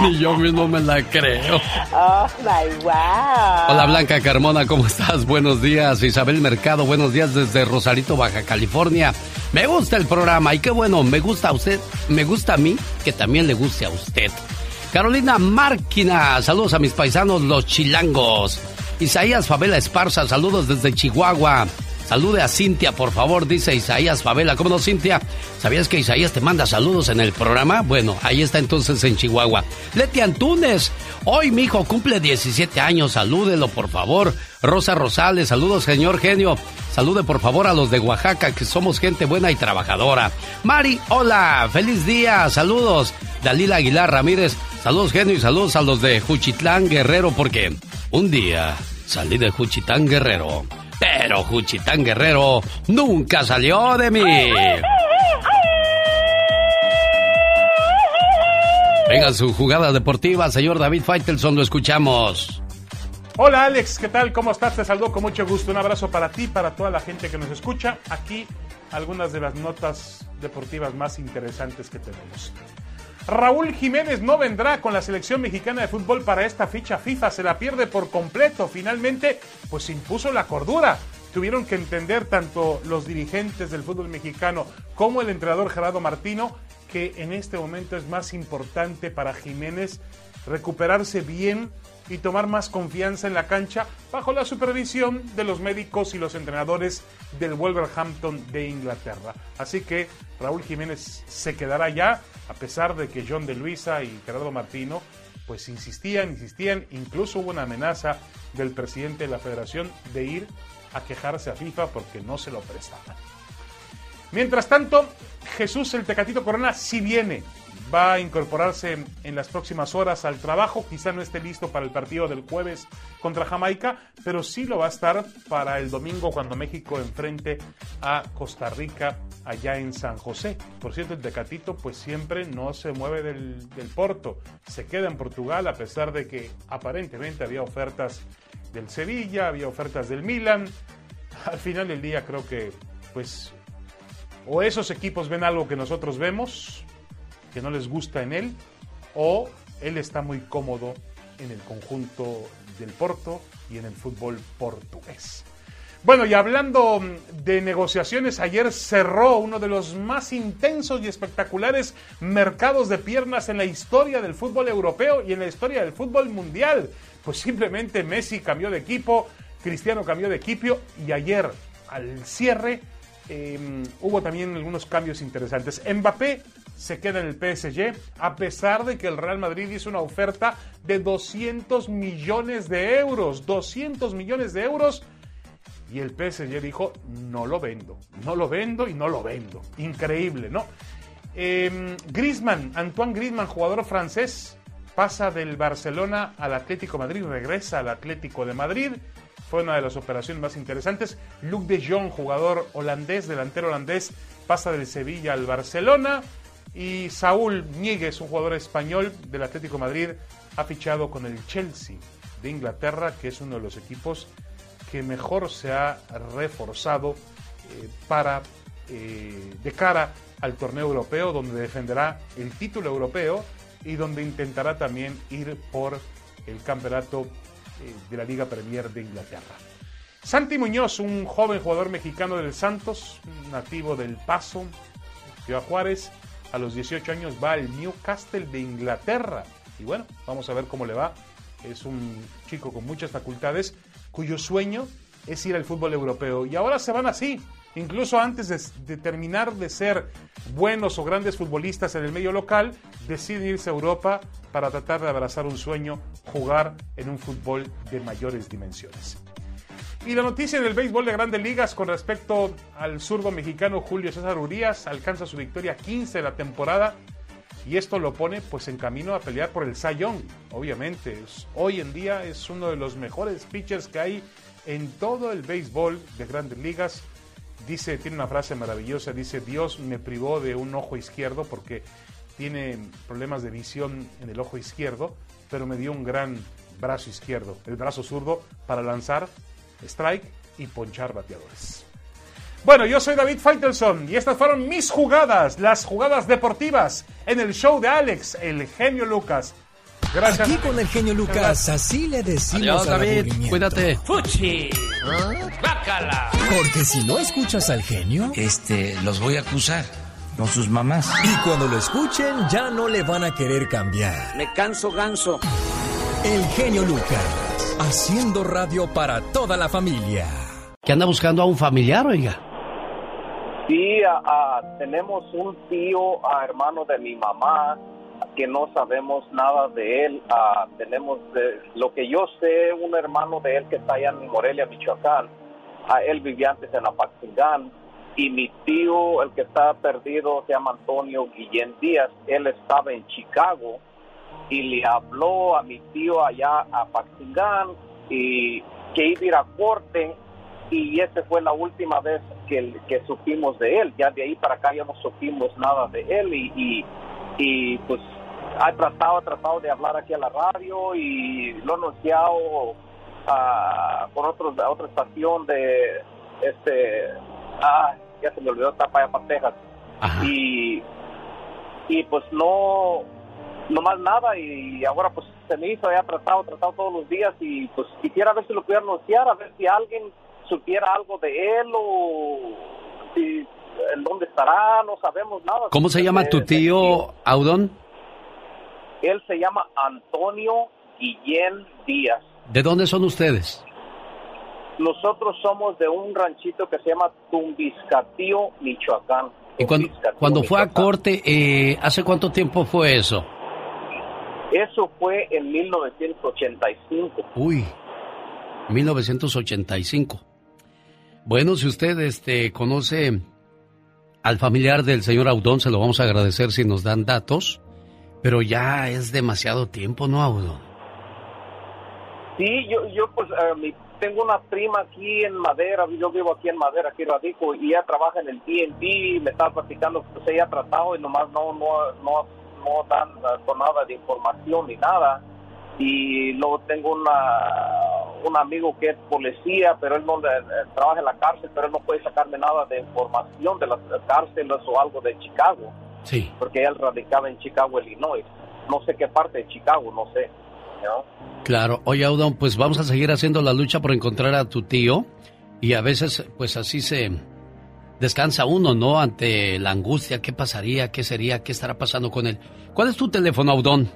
Ni yo mismo me la creo.
Oh my wow.
Hola Blanca Carmona, ¿cómo estás? Buenos días. Isabel Mercado, buenos días desde Rosarito, Baja California. Me gusta el programa y qué bueno, me gusta a usted, me gusta a mí, que también le guste a usted. Carolina Márquina, saludos a mis paisanos los chilangos. Isaías Favela Esparza, saludos desde Chihuahua. Salude a Cintia, por favor, dice Isaías Favela. ¿Cómo no, Cintia? ¿Sabías que Isaías te manda saludos en el programa? Bueno, ahí está entonces en Chihuahua. Leti Antunes, hoy mi hijo cumple 17 años, salúdelo, por favor. Rosa Rosales, saludos, señor genio. Salude, por favor, a los de Oaxaca, que somos gente buena y trabajadora. Mari, hola, feliz día, saludos. Dalila Aguilar Ramírez, saludos, genio, y saludos a los de Juchitlán Guerrero, porque un día salí de Juchitán Guerrero. Pero Juchitán Guerrero nunca salió de mí. Venga su jugada deportiva, señor David Faitelson, lo escuchamos.
Hola Alex, ¿qué tal? ¿Cómo estás? Te saludo con mucho gusto. Un abrazo para ti, para toda la gente que nos escucha. Aquí algunas de las notas deportivas más interesantes que tenemos. Raúl Jiménez no vendrá con la selección mexicana de fútbol para esta ficha FIFA, se la pierde por completo. Finalmente, pues impuso la cordura. Tuvieron que entender tanto los dirigentes del fútbol mexicano como el entrenador Gerardo Martino que en este momento es más importante para Jiménez recuperarse bien y tomar más confianza en la cancha bajo la supervisión de los médicos y los entrenadores del Wolverhampton de Inglaterra. Así que Raúl Jiménez se quedará ya, a pesar de que John de Luisa y Gerardo Martino pues insistían, insistían, incluso hubo una amenaza del presidente de la federación de ir a quejarse a FIFA porque no se lo prestaban. Mientras tanto, Jesús el Tecatito Corona sí viene, va a incorporarse en las próximas horas al trabajo. Quizá no esté listo para el partido del jueves contra Jamaica, pero sí lo va a estar para el domingo cuando México enfrente a Costa Rica allá en San José. Por cierto, el Tecatito pues siempre no se mueve del, del Porto, se queda en Portugal a pesar de que aparentemente había ofertas del Sevilla, había ofertas del Milan. Al final del día creo que pues o esos equipos ven algo que nosotros vemos, que no les gusta en él, o él está muy cómodo en el conjunto del Porto y en el fútbol portugués. Bueno, y hablando de negociaciones, ayer cerró uno de los más intensos y espectaculares mercados de piernas en la historia del fútbol europeo y en la historia del fútbol mundial. Pues simplemente Messi cambió de equipo, Cristiano cambió de equipo y ayer al cierre eh, hubo también algunos cambios interesantes. Mbappé se queda en el PSG a pesar de que el Real Madrid hizo una oferta de 200 millones de euros. 200 millones de euros. Y el PSG dijo, no lo vendo, no lo vendo y no lo vendo. Increíble, ¿no? Eh, Griezmann, Antoine Griezmann, jugador francés, pasa del Barcelona al Atlético Madrid, regresa al Atlético de Madrid fue una de las operaciones más interesantes. Luc de Jong, jugador holandés, delantero holandés, pasa del Sevilla al Barcelona. Y Saúl Ñíguez, un jugador español del Atlético Madrid, ha fichado con el Chelsea de Inglaterra, que es uno de los equipos que mejor se ha reforzado eh, para eh, de cara al torneo europeo, donde defenderá el título europeo y donde intentará también ir por el campeonato eh, de la Liga Premier de Inglaterra. Santi Muñoz, un joven jugador mexicano del Santos, nativo del Paso, Ciudad Juárez, a los 18 años va al Newcastle de Inglaterra. Y bueno, vamos a ver cómo le va. Es un chico con muchas facultades cuyo sueño es ir al fútbol europeo. Y ahora se van así. Incluso antes de, de, terminar de ser buenos o grandes futbolistas en el medio local, deciden irse a Europa para tratar de abrazar un sueño, jugar en un fútbol de mayores dimensiones. Y la noticia del béisbol de grandes ligas con respecto al zurdo mexicano Julio César Urias alcanza su victoria 15 de la temporada y esto lo pone pues en camino a pelear por el Cy Young, obviamente. Hoy en día es uno de los mejores pitchers que hay en todo el béisbol de grandes ligas. Dice, tiene una frase maravillosa, dice, Dios me privó de un ojo izquierdo porque tiene problemas de visión en el ojo izquierdo, pero me dio un gran brazo izquierdo, el brazo zurdo, para lanzar strike y ponchar bateadores. Bueno, yo soy David Faitelson y estas fueron mis jugadas, las jugadas deportivas en el show de Alex, el genio Lucas. Gracias.
Aquí con el genio Lucas, así le decimos
Adiós,
al
David. Cuídate.
¡Fuchi!
¡Bácala!
Porque si no escuchas al genio...
Este, los voy a acusar con sus mamás.
Y cuando lo escuchen, ya no le van a querer cambiar.
Me canso ganso.
El genio Lucas, haciendo radio para toda la familia.
Que anda buscando a un familiar, oiga.
Sí, ah, tenemos un tío, ah, hermano de mi mamá, que no sabemos nada de él. Ah, tenemos, de- lo que yo sé, un hermano de él que está allá en Morelia, Michoacán. Ah, él vivía antes en Apaxingán. Y mi tío, el que está perdido, se llama Antonio Guillén Díaz. Él estaba en Chicago y le habló a mi tío allá a Paxingán y que iba a ir a corte y esa fue la última vez que, que supimos de él. Ya de ahí para acá ya no supimos nada de él y, y, y, pues ha tratado, ha tratado de hablar aquí a la radio y lo ha anunciado ah, por otros, a otra estación de este, ah, ya se me olvidó, está para allá para Texas. Y, y pues no, no más nada y ahora pues se me hizo, ha tratado, tratado todos los días y pues quisiera ver si lo pudiera anunciar, a ver si alguien supiera algo de él o si en dónde estará, no sabemos nada.
¿Cómo se llama
De-
tu
de-
tío, Audón?
Él se llama Antonio Guillén Díaz.
¿De dónde son ustedes?
Nosotros somos de un ranchito que se llama Tumbiscatío, Michoacán.
Y cuando, cuando fue a corte, eh, ¿hace cuánto tiempo fue eso?
Eso fue en 1985.
Uy, 1985. Bueno, si usted este, conoce al familiar del señor Audón, se lo vamos a agradecer si nos dan datos, pero ya es demasiado tiempo, ¿no, Audón?
Sí, yo, yo pues mi- tengo una prima aquí en Madera, yo vivo aquí en Madera, aquí radico, y ella trabaja en el TNT, me estaba platicando, pues ella ha tratado y nomás no, no, no, no dan con nada de información ni nada. Y luego tengo una, un amigo que es policía, pero él no le- eh, trabaja en la cárcel, pero él no puede sacarme nada de información de las cárceles o algo de Chicago,
Sí.
porque él radicaba en Chicago, Illinois. No sé qué parte de Chicago, no sé. ¿no?
Claro. Oye, Audón, pues vamos a seguir haciendo la lucha por encontrar a tu tío y a veces, pues así se descansa uno, ¿no? Ante la angustia, ¿qué pasaría? ¿Qué sería? ¿Qué estará pasando con él? ¿Cuál es tu teléfono, Audón?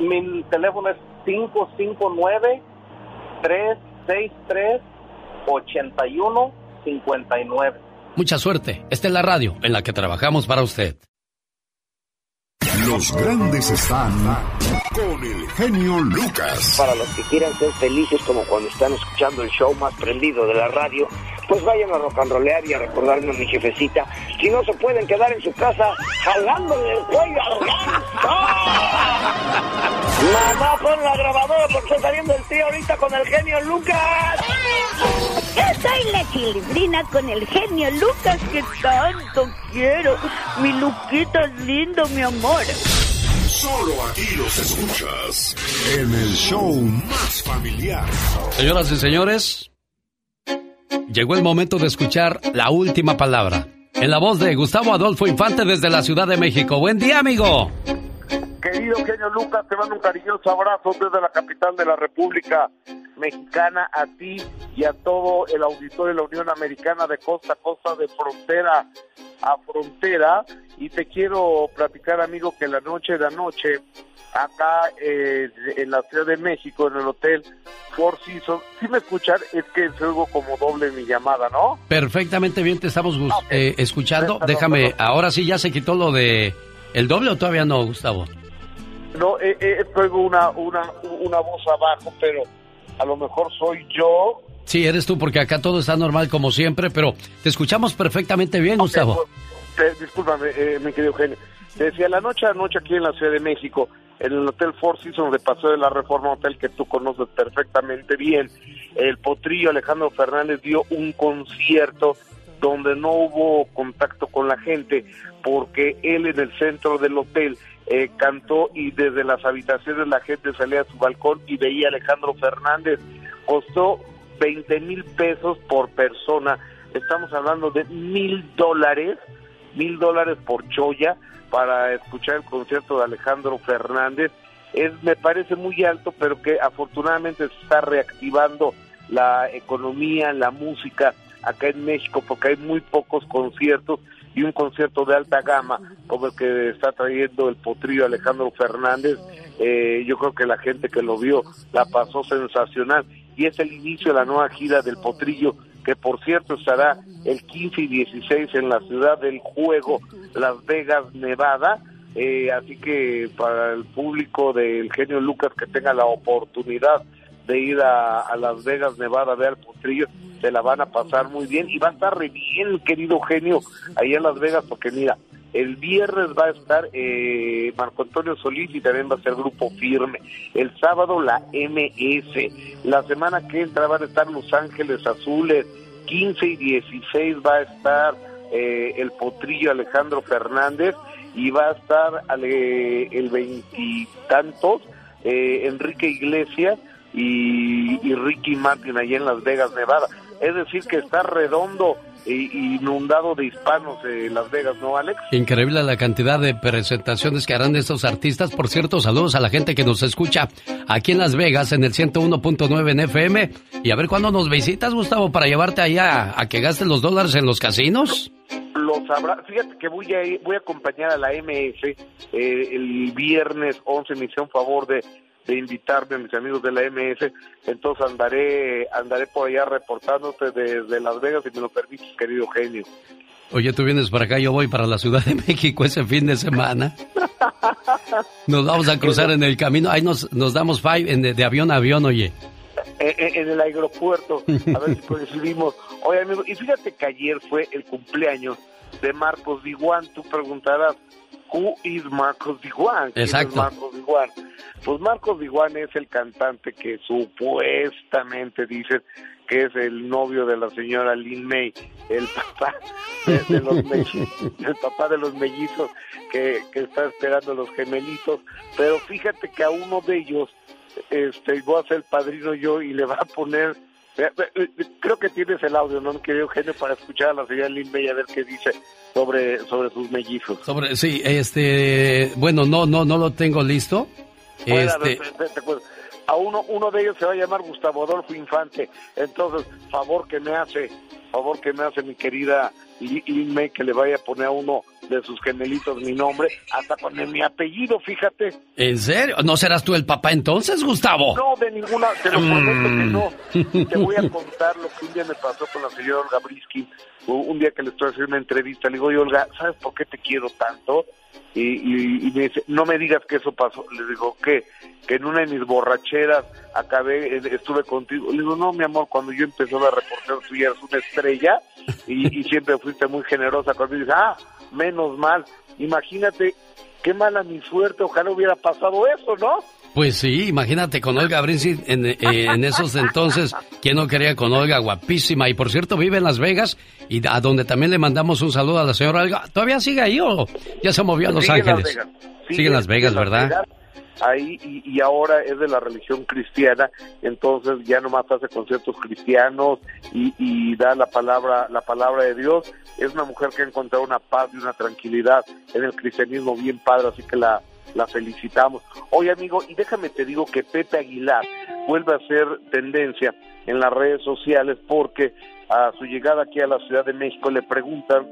Mi teléfono es 559-363-8159.
Mucha suerte. Esta es la radio en la que trabajamos para usted.
Los grandes están con el genio Lucas.
Para los que quieran ser felices como cuando están escuchando el show más prendido de la radio, pues vayan a rollear y a recordarme a mi jefecita. Si no se pueden quedar en su casa jalándole el cuello ganso. Mamá, pon la grabadora porque está saliendo el tío ahorita con el genio Lucas.
Yo soy la chilindrina con el genio Lucas que tanto quiero. Mi Luquita es lindo, mi amor.
Solo aquí los escuchas en el show más familiar.
Señoras y señores, llegó el momento de escuchar la última palabra. En la voz de Gustavo Adolfo Infante desde la Ciudad de México. Buen día, amigo.
Querido genio Lucas, te mando un cariñoso abrazo desde la capital de la República Mexicana a ti y a todo el auditorio de la Unión Americana de costa a costa, de frontera a frontera. Y te quiero platicar, amigo, que la noche de anoche, acá eh, en la Ciudad de México, en el Hotel Four Seasons, si me escuchan, es que se oigo como doble mi llamada, ¿no?
Perfectamente bien, te estamos gus- eh, escuchando. Déjame, ahora sí ya se quitó lo de el doble o todavía no, Gustavo.
No, eh, eh, traigo una, una, una voz abajo, pero a lo mejor soy yo.
Sí, eres tú, porque acá todo está normal como siempre, pero te escuchamos perfectamente bien, Gustavo.
Eh, discúlpame, eh, mi querido Eugenio. Te decía, la noche a noche aquí en la Ciudad de México, en el Hotel Four Seasons de Paseo de la Reforma, hotel que tú conoces perfectamente bien, el potrillo Alejandro Fernández dio un concierto donde no hubo contacto con la gente, porque él en el centro del hotel eh, cantó y desde las habitaciones la gente salía a su balcón y veía a Alejandro Fernández. Costó 20 mil pesos por persona, estamos hablando de mil dólares, mil dólares por choya para escuchar el concierto de Alejandro Fernández. Es, me parece muy alto, pero que afortunadamente se está reactivando la economía, la música acá en México, porque hay muy pocos conciertos y un concierto de alta gama como el que está trayendo el potrillo Alejandro Fernández. Eh, yo creo que la gente que lo vio la pasó sensacional y es el inicio de la nueva gira del potrillo que por cierto estará el 15 y 16 en la ciudad del juego Las Vegas, Nevada. Eh, así que para el público del genio Lucas que tenga la oportunidad de ir a, a Las Vegas, Nevada, a ver al potrillo, se la van a pasar muy bien y va a estar re bien, querido genio, ahí en Las Vegas, porque mira, el viernes va a estar eh, Marco Antonio Solís y también va a ser Grupo Firme. El sábado la MS. La semana que entra van a estar Los Ángeles Azules. 15 y 16 va a estar eh, el Potrillo Alejandro Fernández y va a estar el veintitantos eh, Enrique Iglesias y, y Ricky Martin allá en Las Vegas, Nevada. Es decir, que está redondo e inundado de hispanos eh, Las Vegas, ¿no, Alex?
Increíble la cantidad de presentaciones que harán estos artistas. Por cierto, saludos a la gente que nos escucha aquí en Las Vegas en el 101.9 en FM. Y a ver cuándo nos visitas, Gustavo, para llevarte allá a que gastes los dólares en los casinos.
Lo sabrá. Fíjate que voy a, voy a acompañar a la MS eh, el viernes 11. Me hicieron favor de, de invitarme a mis amigos de la MS. Entonces andaré andaré por allá reportándote desde Las Vegas, si me lo permites, querido genio.
Oye, tú vienes para acá, yo voy para la Ciudad de México ese fin de semana. Nos vamos a cruzar en el camino. Ahí nos, nos damos five en de, de avión a avión, oye.
Eh, eh, en el aeropuerto, a ver si coincidimos. Oye, amigo, y fíjate que ayer fue el cumpleaños de Marcos Diguán. Tú preguntarás, ¿who is Marcos? ¿Quién
Exacto.
es Marcos Diguán? Pues Marcos Diguán es el cantante que supuestamente dicen que es el novio de la señora Lin May, el papá de, de los mellizos, el papá de los mellizos que, que está esperando los gemelitos. Pero fíjate que a uno de ellos este voy a ser el padrino yo y le va a poner creo que tienes el audio no querido Eugenio para escuchar a la señora Lin May a ver qué dice sobre sobre sus mellizos
Sobre, sí, este, bueno, no, no, no lo tengo listo.
Bueno,
Este,
te- te acuerdas. A uno uno de ellos se va a llamar Gustavo Adolfo Infante entonces favor que me hace favor que me hace mi querida May que le vaya a poner a uno de sus gemelitos mi nombre hasta poner mi apellido fíjate
¿en serio? ¿No serás tú el papá entonces, Gustavo?
No, de ninguna, te lo prometo que
Mm.
no. Te voy a contar lo que un día me pasó con la señora Olga Briskin. Un día que le estoy haciendo una entrevista, le digo, oye, Olga, ¿sabes por qué te quiero tanto? Y, y- y me dice, no me digas que eso pasó. Le digo, ¿qué? Que en una de mis borracheras acabé, estuve contigo. Le digo, no, mi amor, cuando yo empecé a reportero, tú ya eres una estrella y, y siempre fuiste muy generosa conmigo. Y dice, ah, menos mal. Imagínate qué mala mi suerte, ojalá hubiera pasado eso, ¿no?
Pues sí, imagínate con Olga Brinzi en, eh, en esos entonces, ¿quién no quería con Olga? Guapísima. Y por cierto, vive en Las Vegas y a donde también le mandamos un saludo a la señora Olga. ¿Todavía sigue ahí o ya se movió a Los
Sigue en Las
Ángeles?
Vegas.
Sigue en Las Vegas,
en Las
¿verdad?
Vegas, Ahí y, y ahora es de la religión cristiana, entonces ya nomás hace conciertos cristianos y, y da la palabra la palabra de Dios. Es una mujer que ha encontrado una paz y una tranquilidad en el cristianismo bien padre, así que la la felicitamos. Oye amigo, y déjame te digo que Pepe Aguilar vuelve a ser tendencia en las redes sociales porque a su llegada aquí a la Ciudad de México le preguntan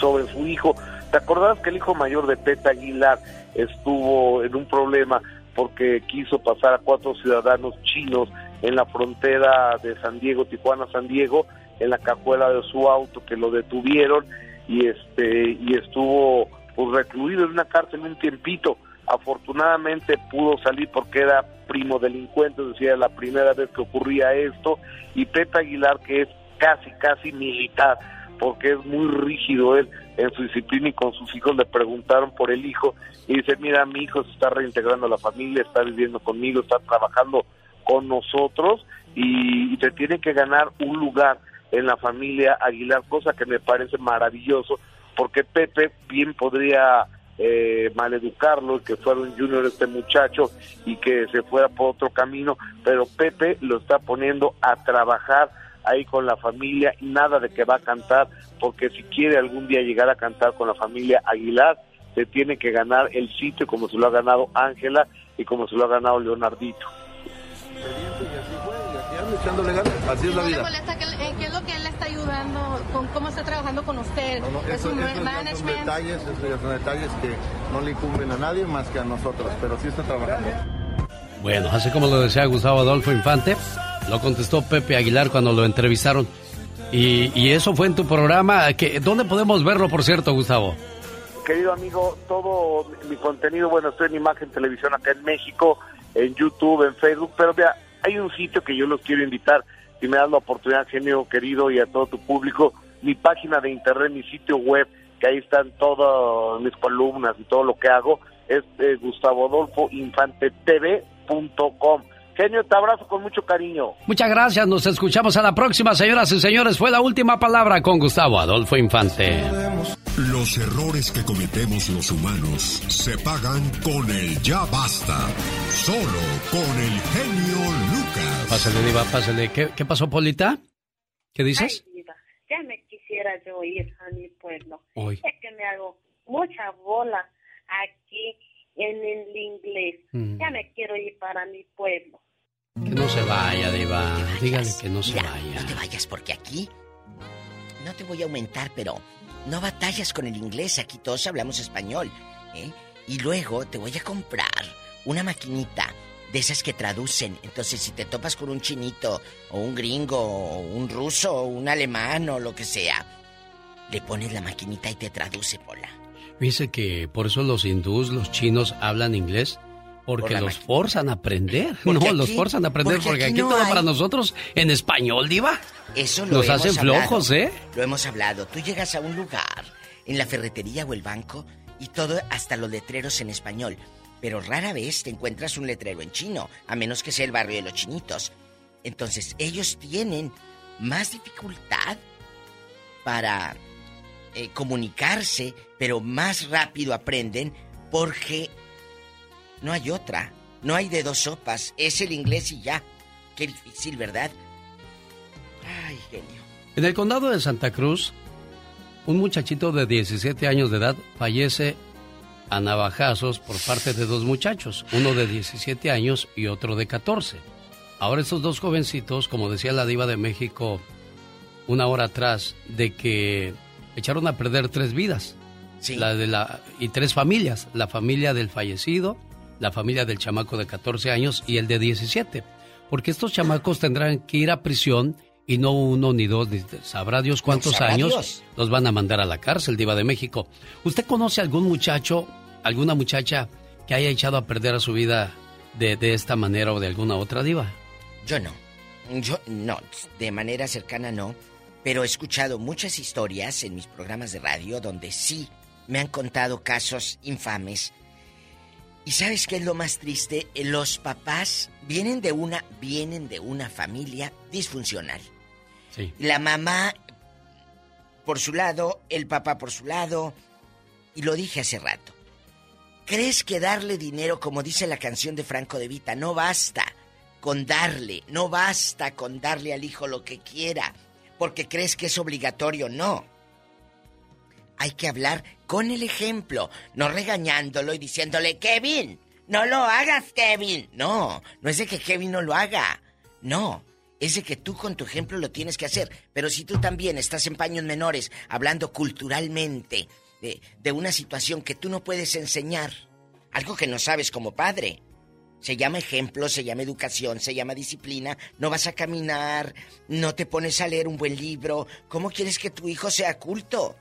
sobre su hijo. ¿Te acordás que el hijo mayor de Pepe Aguilar estuvo en un problema porque quiso pasar a cuatro ciudadanos chinos en la frontera de San Diego, Tijuana, San Diego, en la cajuela de su auto que lo detuvieron y este y estuvo pues recluido en una cárcel un tiempito. Afortunadamente pudo salir porque era primo delincuente, es decir, era la primera vez que ocurría esto y Pepe Aguilar que es casi casi militar porque es muy rígido él en su disciplina y con sus hijos le preguntaron por el hijo y dice, mira, mi hijo se está reintegrando a la familia, está viviendo conmigo, está trabajando con nosotros y, te tiene que ganar un lugar en la familia Aguilar, cosa que me parece maravilloso, porque Pepe bien podría eh, maleducarlo, que fuera un junior este muchacho y que se fuera por otro camino, pero Pepe lo está poniendo a trabajar ahí con la familia, nada de que va a cantar, porque si quiere algún día llegar a cantar con la familia Aguilar, se tiene que ganar el sitio como se lo ha ganado Ángela y como se lo ha ganado Leonardito.
Echándole ganas, así es la
¿No le
vida.
molesta que, en qué es lo que él le está ayudando, con cómo está trabajando con usted?
No, no,
es
eso-
un
esos ya son
management.
detalles, esos ya son detalles que no le incumben a nadie más que a nosotros, pero sí está trabajando.
Bueno, así como lo decía Gustavo Adolfo Infante, lo contestó Pepe Aguilar cuando lo entrevistaron. Y, y eso fue en tu programa. Que, ¿Dónde podemos verlo, por cierto, Gustavo?
Querido amigo, todo mi contenido, bueno, estoy en Imagen Televisión acá en México, en YouTube, en Facebook, pero vea, hay un sitio que yo los quiero invitar, si me das la oportunidad, genio querido, y a todo tu público, mi página de internet, mi sitio web, que ahí están todas mis columnas y todo lo que hago, es eh, gustavodolfoinfantetv.com. Genio, te abrazo con mucho cariño.
Muchas gracias, nos escuchamos a la próxima, señoras y señores. Fue la última palabra con Gustavo Adolfo Infante.
Los errores que cometemos los humanos se pagan con el ya basta. Solo con el genio.
Pásale, Diva, pásale. ¿Qué, qué pasó, Polita? ¿Qué dices?
Ay, Diva, ya me quisiera yo ir a mi pueblo.
Hoy.
Es que me hago mucha bola aquí en el inglés.
Mm.
Ya me quiero ir para mi pueblo.
Que no se vaya, Diva. Dígale que no se
Mira,
vaya.
No te vayas porque aquí no te voy a aumentar, pero no batallas con el inglés. Aquí todos hablamos español. ¿eh? Y luego te voy a comprar una maquinita de esas que traducen. Entonces, si te topas con un chinito, o un gringo, o un ruso, o un alemán, o lo que sea, le pones la maquinita y te traduce, Pola.
Dice que por eso los hindús, los chinos hablan inglés.
Por
Porque los forzan a aprender.
Porque
no, los forzan a aprender
porque
porque
aquí
aquí
no
todo
hay-
para nosotros en español, Diva.
Eso lo
Nos
hemos
hacen
hablado.
flojos, ¿eh?
Lo hemos hablado. Tú llegas a un lugar, en la ferretería o el banco, y todo, hasta los letreros en español. Pero rara vez te encuentras un letrero en chino, a menos que sea el barrio de los chinitos. Entonces, ellos tienen más dificultad para eh, comunicarse, pero más rápido aprenden porque no hay otra. No hay de dos sopas. Es el inglés y ya. Qué difícil, ¿verdad? Ay, genio.
En el condado de Santa Cruz, un muchachito de 17 años de edad fallece a navajazos por parte de dos muchachos, uno de 17 años y otro de 14. Ahora estos dos jovencitos, como decía la diva de México una hora atrás, de que echaron a perder tres vidas. La de la, y tres familias, la familia del fallecido, la familia del chamaco de 14 años y el de 17. Porque estos chamacos tendrán que ir a prisión y no uno ni dos, ni sabrá Dios cuántos
sabrá
años
Dios.
los van a mandar a la cárcel, Diva de México. ¿Usted conoce algún muchacho, alguna muchacha que haya echado a perder a su vida de, de esta manera o de alguna otra diva?
Yo no. Yo no, de manera cercana no. Pero he escuchado muchas historias en mis programas de radio donde sí me han contado casos infames. ¿Y sabes qué es lo más triste? Los papás vienen de una, vienen de una familia disfuncional.
Sí.
La mamá por su lado, el papá por su lado. Y lo dije hace rato. ¿Crees que darle dinero, como dice la canción de Franco de Vita, no basta con darle, no basta con darle al hijo lo que quiera, porque crees que es obligatorio? No. Hay que hablar con el ejemplo, no regañándolo y diciéndole, Kevin, no lo hagas, Kevin. No, no es de que Kevin no lo haga. No, es de que tú con tu ejemplo lo tienes que hacer. Pero si tú también estás en paños menores, hablando culturalmente de, de una situación que tú no puedes enseñar, algo que no sabes como padre, se llama ejemplo, se llama educación, se llama disciplina. No vas a caminar, no te pones a leer un buen libro. ¿Cómo quieres que tu hijo sea culto?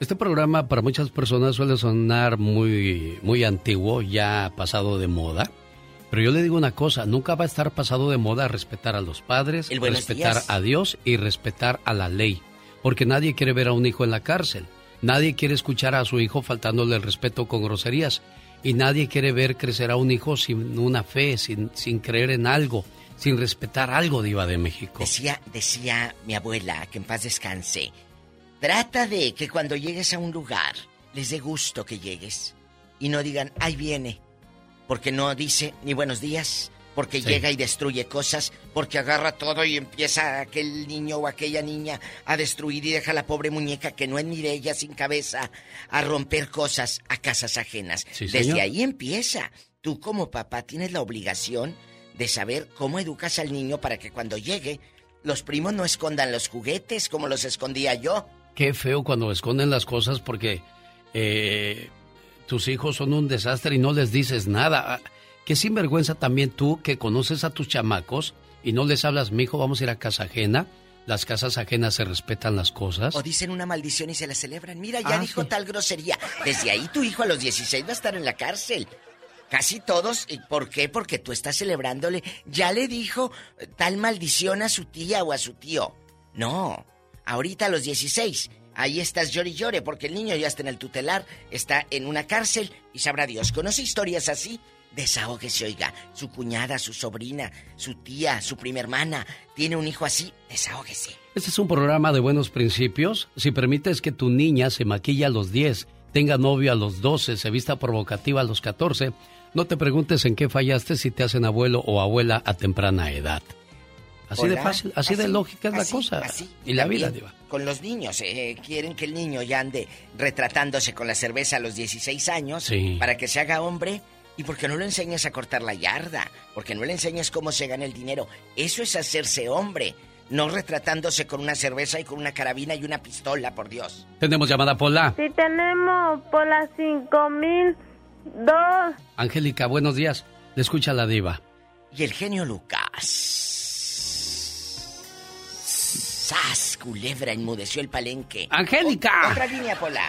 Este programa para muchas personas suele sonar muy, muy antiguo, ya pasado de moda. Pero yo le digo una cosa, nunca va a estar pasado de moda respetar a los padres, respetar
días.
a Dios y respetar a la ley. porque nadie quiere ver a un hijo en la cárcel. Nadie quiere escuchar a su hijo faltándole el respeto con groserías. Y nadie quiere ver crecer a un hijo sin una fe, sin, sin creer en algo, sin respetar algo, Diva de México.
Decía, decía mi abuela, que en paz descanse, trata de que cuando llegues a un lugar les dé gusto que llegues y no digan, ahí viene, porque no dice ni buenos días, porque
Sí.
llega y destruye cosas, porque agarra todo y empieza aquel niño o aquella niña a destruir y deja a la pobre muñeca que no es ni de ella sin cabeza a romper cosas a casas ajenas.
Sí,
Desde
señor.
ahí empieza. Tú como papá tienes la obligación de saber cómo educas al niño para que cuando llegue los primos no escondan los juguetes como los escondía yo.
Qué feo cuando esconden las cosas porque eh, tus hijos son un desastre y no les dices nada. Qué sinvergüenza también tú que conoces a tus chamacos y no les hablas, mi hijo, vamos a ir a casa ajena. Las casas ajenas se respetan las cosas.
O dicen una maldición y se la celebran. Mira, ya
Ah,
dijo
sí.
tal grosería. Desde ahí tu hijo a los 16 va a estar en la cárcel. Casi todos. ¿Y ¿Por qué? Porque tú estás celebrándole. Ya le dijo eh, tal maldición a su tía o a su tío. No. Ahorita a los 16. Ahí estás llore y llore porque el niño ya está en el tutelar, está en una cárcel y sabrá Dios. ¿Conoce historias así? Desahógese, oiga. Su cuñada, su sobrina, su tía, su prima hermana tiene un hijo así. Desahógese.
Este es un programa de buenos principios. Si permites que tu niña se maquille a los 10, tenga novio a los 12, se vista provocativa a los 14, no te preguntes en qué fallaste si te hacen abuelo o abuela a temprana edad. Así de fácil, así, de lógica es
así,
la cosa.
así.
Y la vida, Diva.
Con los niños, eh, quieren que el niño ya ande retratándose con la cerveza a los 16 años
Sí.
para que se haga hombre. ¿Y porque no le enseñas a cortar la yarda? Porque no le enseñas cómo se gana el dinero. Eso es hacerse hombre. No retratándose con una cerveza y con una carabina y una pistola, por Dios.
Tenemos llamada Pola.
Si tenemos por las 5002.
Angélica, buenos días. Le escucha la diva.
Y el genio Lucas. ¡Sas! Culebra enmudeció el palenque.
¡Angélica!
O- otra línea, Pola.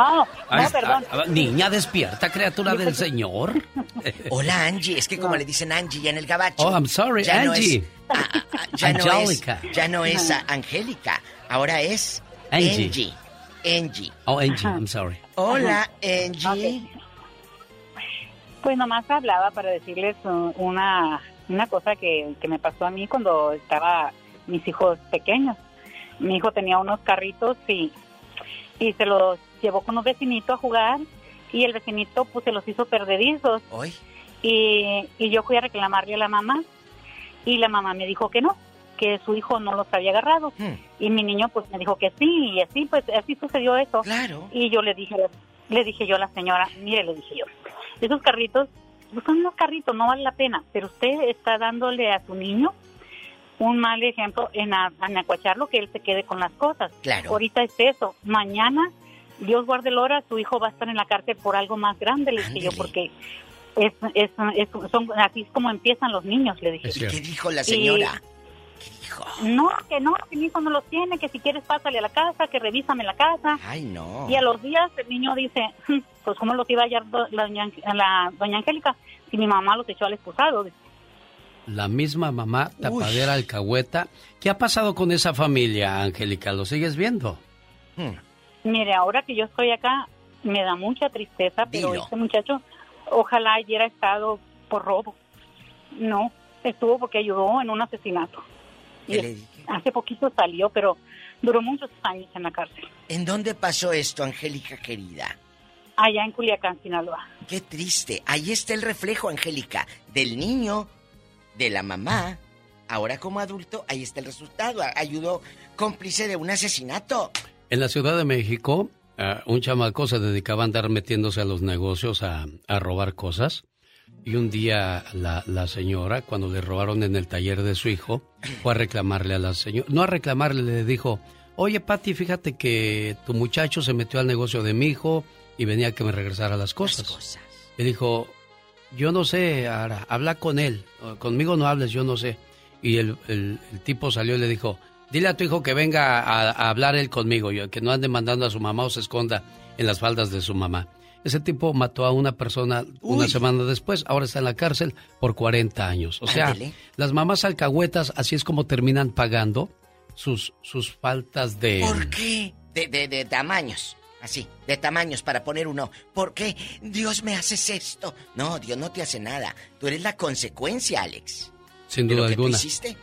Ah,
Ah, está- ah, niña, despierta, criatura del Señor.
Hola, Angie. Es que como le dicen Angie ya en el gabacho.
Oh, I'm sorry,
ya
Angie.
No es, ah, ya, no es,
Angélica.
ya no es ah, Angélica. Ahora es
Angie.
Angie. Angie.
Oh, Angie, I'm sorry.
Hola, Angie.
Pues nomás hablaba para decirles una, una cosa que, que me pasó a mí cuando estaba mis hijos pequeños. Mi hijo tenía unos carritos y, y se los llevó con un vecinito a jugar y el vecinito pues se los hizo perdedizos.
Hoy.
Y, y yo fui a reclamarle a la mamá y la mamá me dijo que no, que su hijo no los había agarrado.
Hmm.
Y mi niño pues me dijo que sí y así pues así sucedió eso.
Claro.
Y yo le dije, le dije yo a la señora, mire, le dije yo, esos carritos pues, son unos carritos, no vale la pena, pero usted está dándole a su niño un mal ejemplo en, a- en acuacharlo, que él se quede con las cosas.
Claro.
Ahorita es eso, mañana, Dios guarde el hora, su hijo va a estar en la cárcel por algo más grande, le dije yo, porque es, es, es- son, así es como empiezan los niños, le dije.
¿Y qué dijo la
Y-
señora?
no, que no, que mi hijo no los tiene, que si quieres pásale a la casa, que revísame la casa.
Ay, no.
Y a los días el niño dice, "Hmm, pues cómo los iba a hallar do- la, doña, la doña Angélica si mi mamá los echó al expulsado.
La misma mamá, tapadera alcahueta. ¿Qué ha pasado con esa familia, Angélica? ¿Lo sigues viendo?
Mire, ahora que yo estoy acá, me da mucha tristeza, pero
Dilo.
este muchacho, ojalá hubiera estado por robo. No, estuvo porque ayudó en un asesinato. Y
¿Qué le dije?
hace poquito salió, pero duró muchos años en la cárcel,
¿En dónde pasó esto, Angélica querida?
allá en Culiacán, Sinaloa.
Qué triste. Ahí está el reflejo, Angélica, del niño, de la mamá. Ahora como adulto, ahí está el resultado. Ayudó cómplice de un asesinato.
En la Ciudad de México, ah, un chamaco se dedicaba a andar metiéndose a los negocios a, a robar cosas. Y un día la, la señora, cuando le robaron en el taller de su hijo, fue a reclamarle a la señora. No a reclamarle, le dijo, oye Pati, fíjate que tu muchacho se metió al negocio de mi hijo y venía a que me regresara las cosas. Le dijo, yo no sé, Ara, habla con él. Conmigo no hables, yo no sé. Y el, el- el tipo salió y le dijo, dile a tu hijo que venga a, a hablar él conmigo, yo, que no ande mandando a su mamá o se esconda en las faldas de su mamá. Ese tipo mató a una persona una
Uy.
semana después, ahora está en la cárcel por 40 años. O sea, las mamás alcahuetas, así es como terminan pagando sus, sus faltas de...
¿Por qué? De, de, de tamaños. Así, de tamaños para poner uno. ¿Por qué Dios me haces esto? No, Dios no te hace nada. Tú eres la consecuencia, Alex.
Sin
¿De lo
duda
que tú
alguna.
hiciste?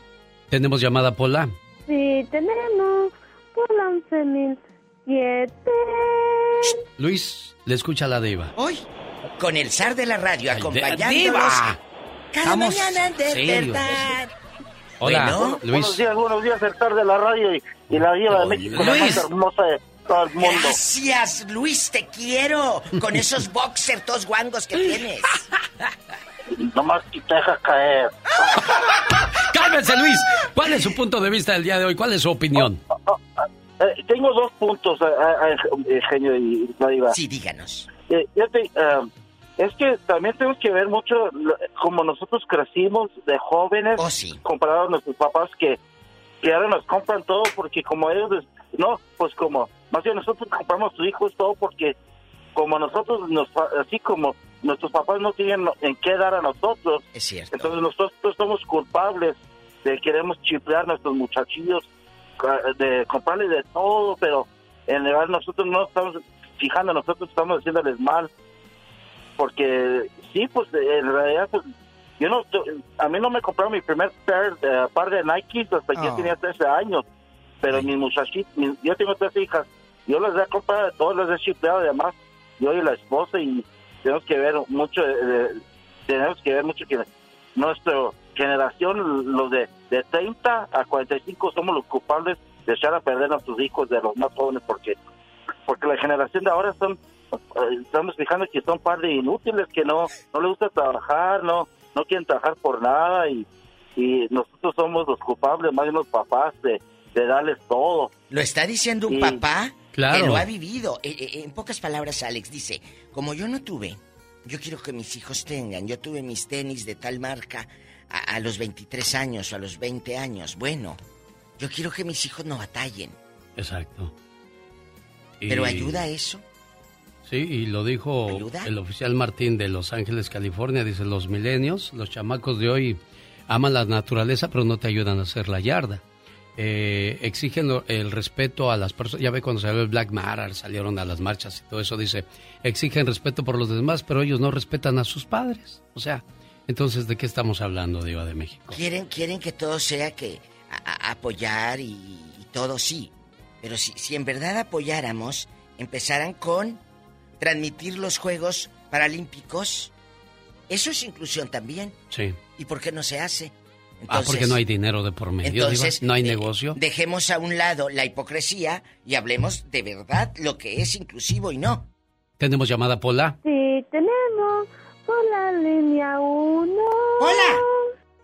Tenemos llamada Pola.
Sí, tenemos por la 11.007.
Luis, le escucha la diva.
Hoy, con el zar de la radio acompañándolos.
¡Diva!
Cada
Estamos
mañana de
serios.
despertar.
Hola,
Bueno,
Luis.
Buenos días, buenos días, el zar de la radio y, y la diva de México,
Luis.
hermosa de todo el mundo.
Gracias, Luis, te quiero. Con esos boxers todos guangos que tienes.
Nomás te dejas caer.
¡Cálmense, Luis! ¿Cuál es su punto de vista del día de hoy? ¿Cuál es su opinión?
Eh, tengo dos puntos, eh, eh, eh, genio y la diva.
Sí, díganos.
Eh, eh, es que también tenemos que ver mucho lo- como nosotros crecimos de jóvenes comparado a nuestros papás que, que ahora nos compran todo porque como ellos, no, pues como, más bien nosotros compramos a sus hijos todo porque como nosotros, nos, así como nuestros papás no tienen en qué dar a nosotros,
es cierto.
entonces nosotros somos culpables de queremos chiflar a nuestros muchachillos, de comprarles de todo, pero en realidad nosotros no estamos fijando, nosotros estamos haciéndoles mal, porque sí, pues en realidad, pues, yo no, a mí no me compraron mi primer par de, par de Nikes hasta que yo
Oh.
tenía 13 años, pero mis muchachitos, yo tengo tres hijas, yo les he comprado de todo, les he chiflado además, yo y la esposa, y tenemos que ver mucho, eh, tenemos que ver mucho que nuestra generación, los de, de 30 a 45, somos los culpables de echar a perder a nuestros hijos de los más jóvenes, porque porque la generación de ahora son, eh, estamos fijando que son par de inútiles, que no, no les gusta trabajar, no, no quieren trabajar por nada, y, y nosotros somos los culpables, más bien los papás, de, de darles todo.
Lo está diciendo un papá
Claro.
que lo ha vivido. Eh, eh, en pocas palabras, Alex dice, como yo no tuve, yo quiero que mis hijos tengan. Yo tuve mis tenis de tal marca a, a los 23 años o a los 20 años. Bueno, yo quiero que mis hijos no batallen.
Exacto. Y-
Pero ayuda eso.
Sí, y lo dijo el oficial Martín de Los Ángeles, California. Dice, los milenios, los chamacos de hoy aman la naturaleza, pero no te ayudan a hacer la yarda. Eh, exigen el respeto a las personas. Ya ve cuando salió el Black Matter, salieron a las marchas y todo eso. Dice, exigen respeto por los demás, pero ellos no respetan a sus padres. O sea, entonces, ¿de qué estamos hablando, Diva de México?
Quieren, quieren que todo sea que a- a- apoyar y, y todo sí. Pero si, si en verdad apoyáramos, empezaran con transmitir los Juegos Paralímpicos. Eso es inclusión también.
Sí.
¿Y por qué no se hace?
ah, porque no hay dinero de por medio,
entonces,
No hay
de-
negocio.
Dejemos a un lado la hipocresía y hablemos de verdad lo que es inclusivo y no.
Tenemos llamada Pola.
Sí, tenemos por la línea 1.
¡Hola!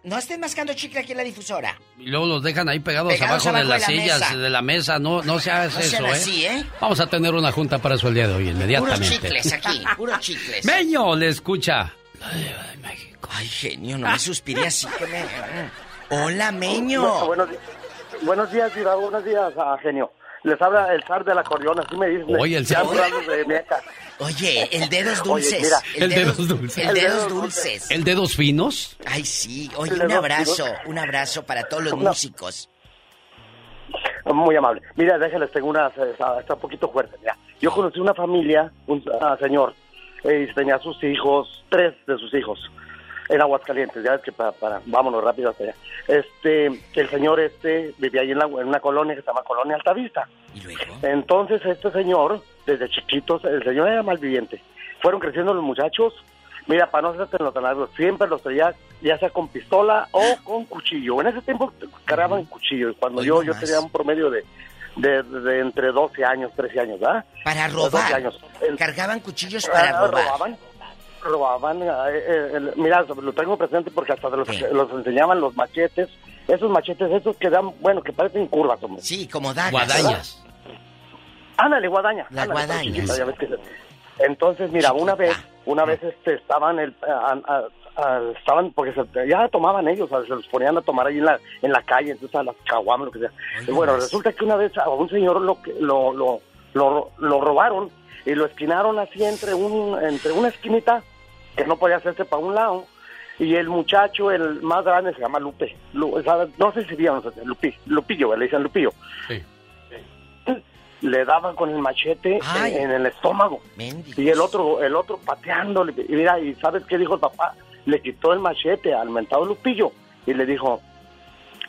No estén mascando chicle aquí en la difusora.
Y luego los dejan ahí pegados,
Pegados
abajo, de las
de la
sillas,
mesa.
de la mesa. No, no se hace
No sean
eso, ¿eh?
así, ¿eh?
Vamos a tener una junta para eso el día de hoy, inmediatamente.
Puros chicles aquí, puros chicles.
Meño, le escucha.
Ay, genio, no me suspire así que me... Hola, Meño.
Bueno, buenos, buenos días, Diva, buenos días, a genio. Les habla el zar del acordeón, así me dicen.
Oye, el zar-.
Oye, el dedos
Oye,
dulces.
mira.
El dedos dulces.
El dedos dulces.
¿El dedos finos?
Ay, sí. Oye, un abrazo,
finos.
un abrazo para todos los
Una-
músicos.
Muy amable. Mira, déjenles, tengo una, está, está un poquito fuerte. Mira, yo conocí una familia, un ah, señor, eh, y tenía sus hijos, tres de sus hijos, en Aguascalientes, ya ves que para, para vámonos rápido hasta allá. Este, el señor este vivía ahí en, la- en una colonia que se llama Colonia Altavista. Entonces este señor, desde chiquitos, el señor era malviviente. Fueron creciendo los muchachos. Mira, para no hacerte tan largo, siempre los traía ya sea con pistola o con cuchillo. En ese tiempo cargaban cuchillo. Y cuando
Hoy
yo, yo tenía un promedio de, de, de entre 12 años, 13 años, ¿verdad?
Para
De 12
robar.
años.
Cargaban cuchillos para
Ah,
robar.
robaban robaban eh, eh, el- mira lo tengo presente porque hasta los, los enseñaban los machetes esos machetes esos que dan bueno que parecen curvas hombre.
Sí, como dagas.
Guadañas.
ándale guadaña
La
ándale,
guadaña,
chiquita, entonces mira una vez una vez este estaban el a- a- a- estaban porque se- ya tomaban ellos se los ponían a tomar ahí en la en la calle entonces a las caguamas lo que sea. Y bueno resulta que una vez a un señor lo que- lo lo, lo, lo robaron y lo esquinaron así entre un entre una esquinita que no podía hacerse para un lado
Y el muchacho, el más grande, se llama Lupe. Lu- no sé si vieron, Lupi, Lupillo, le dicen Lupillo. Le daban con el machete
Ay.
en, en el estómago. Y el otro, el otro pateándole. Y mira, ¿y sabes qué dijo el papá? Le quitó el machete al mentado Lupillo y le dijo,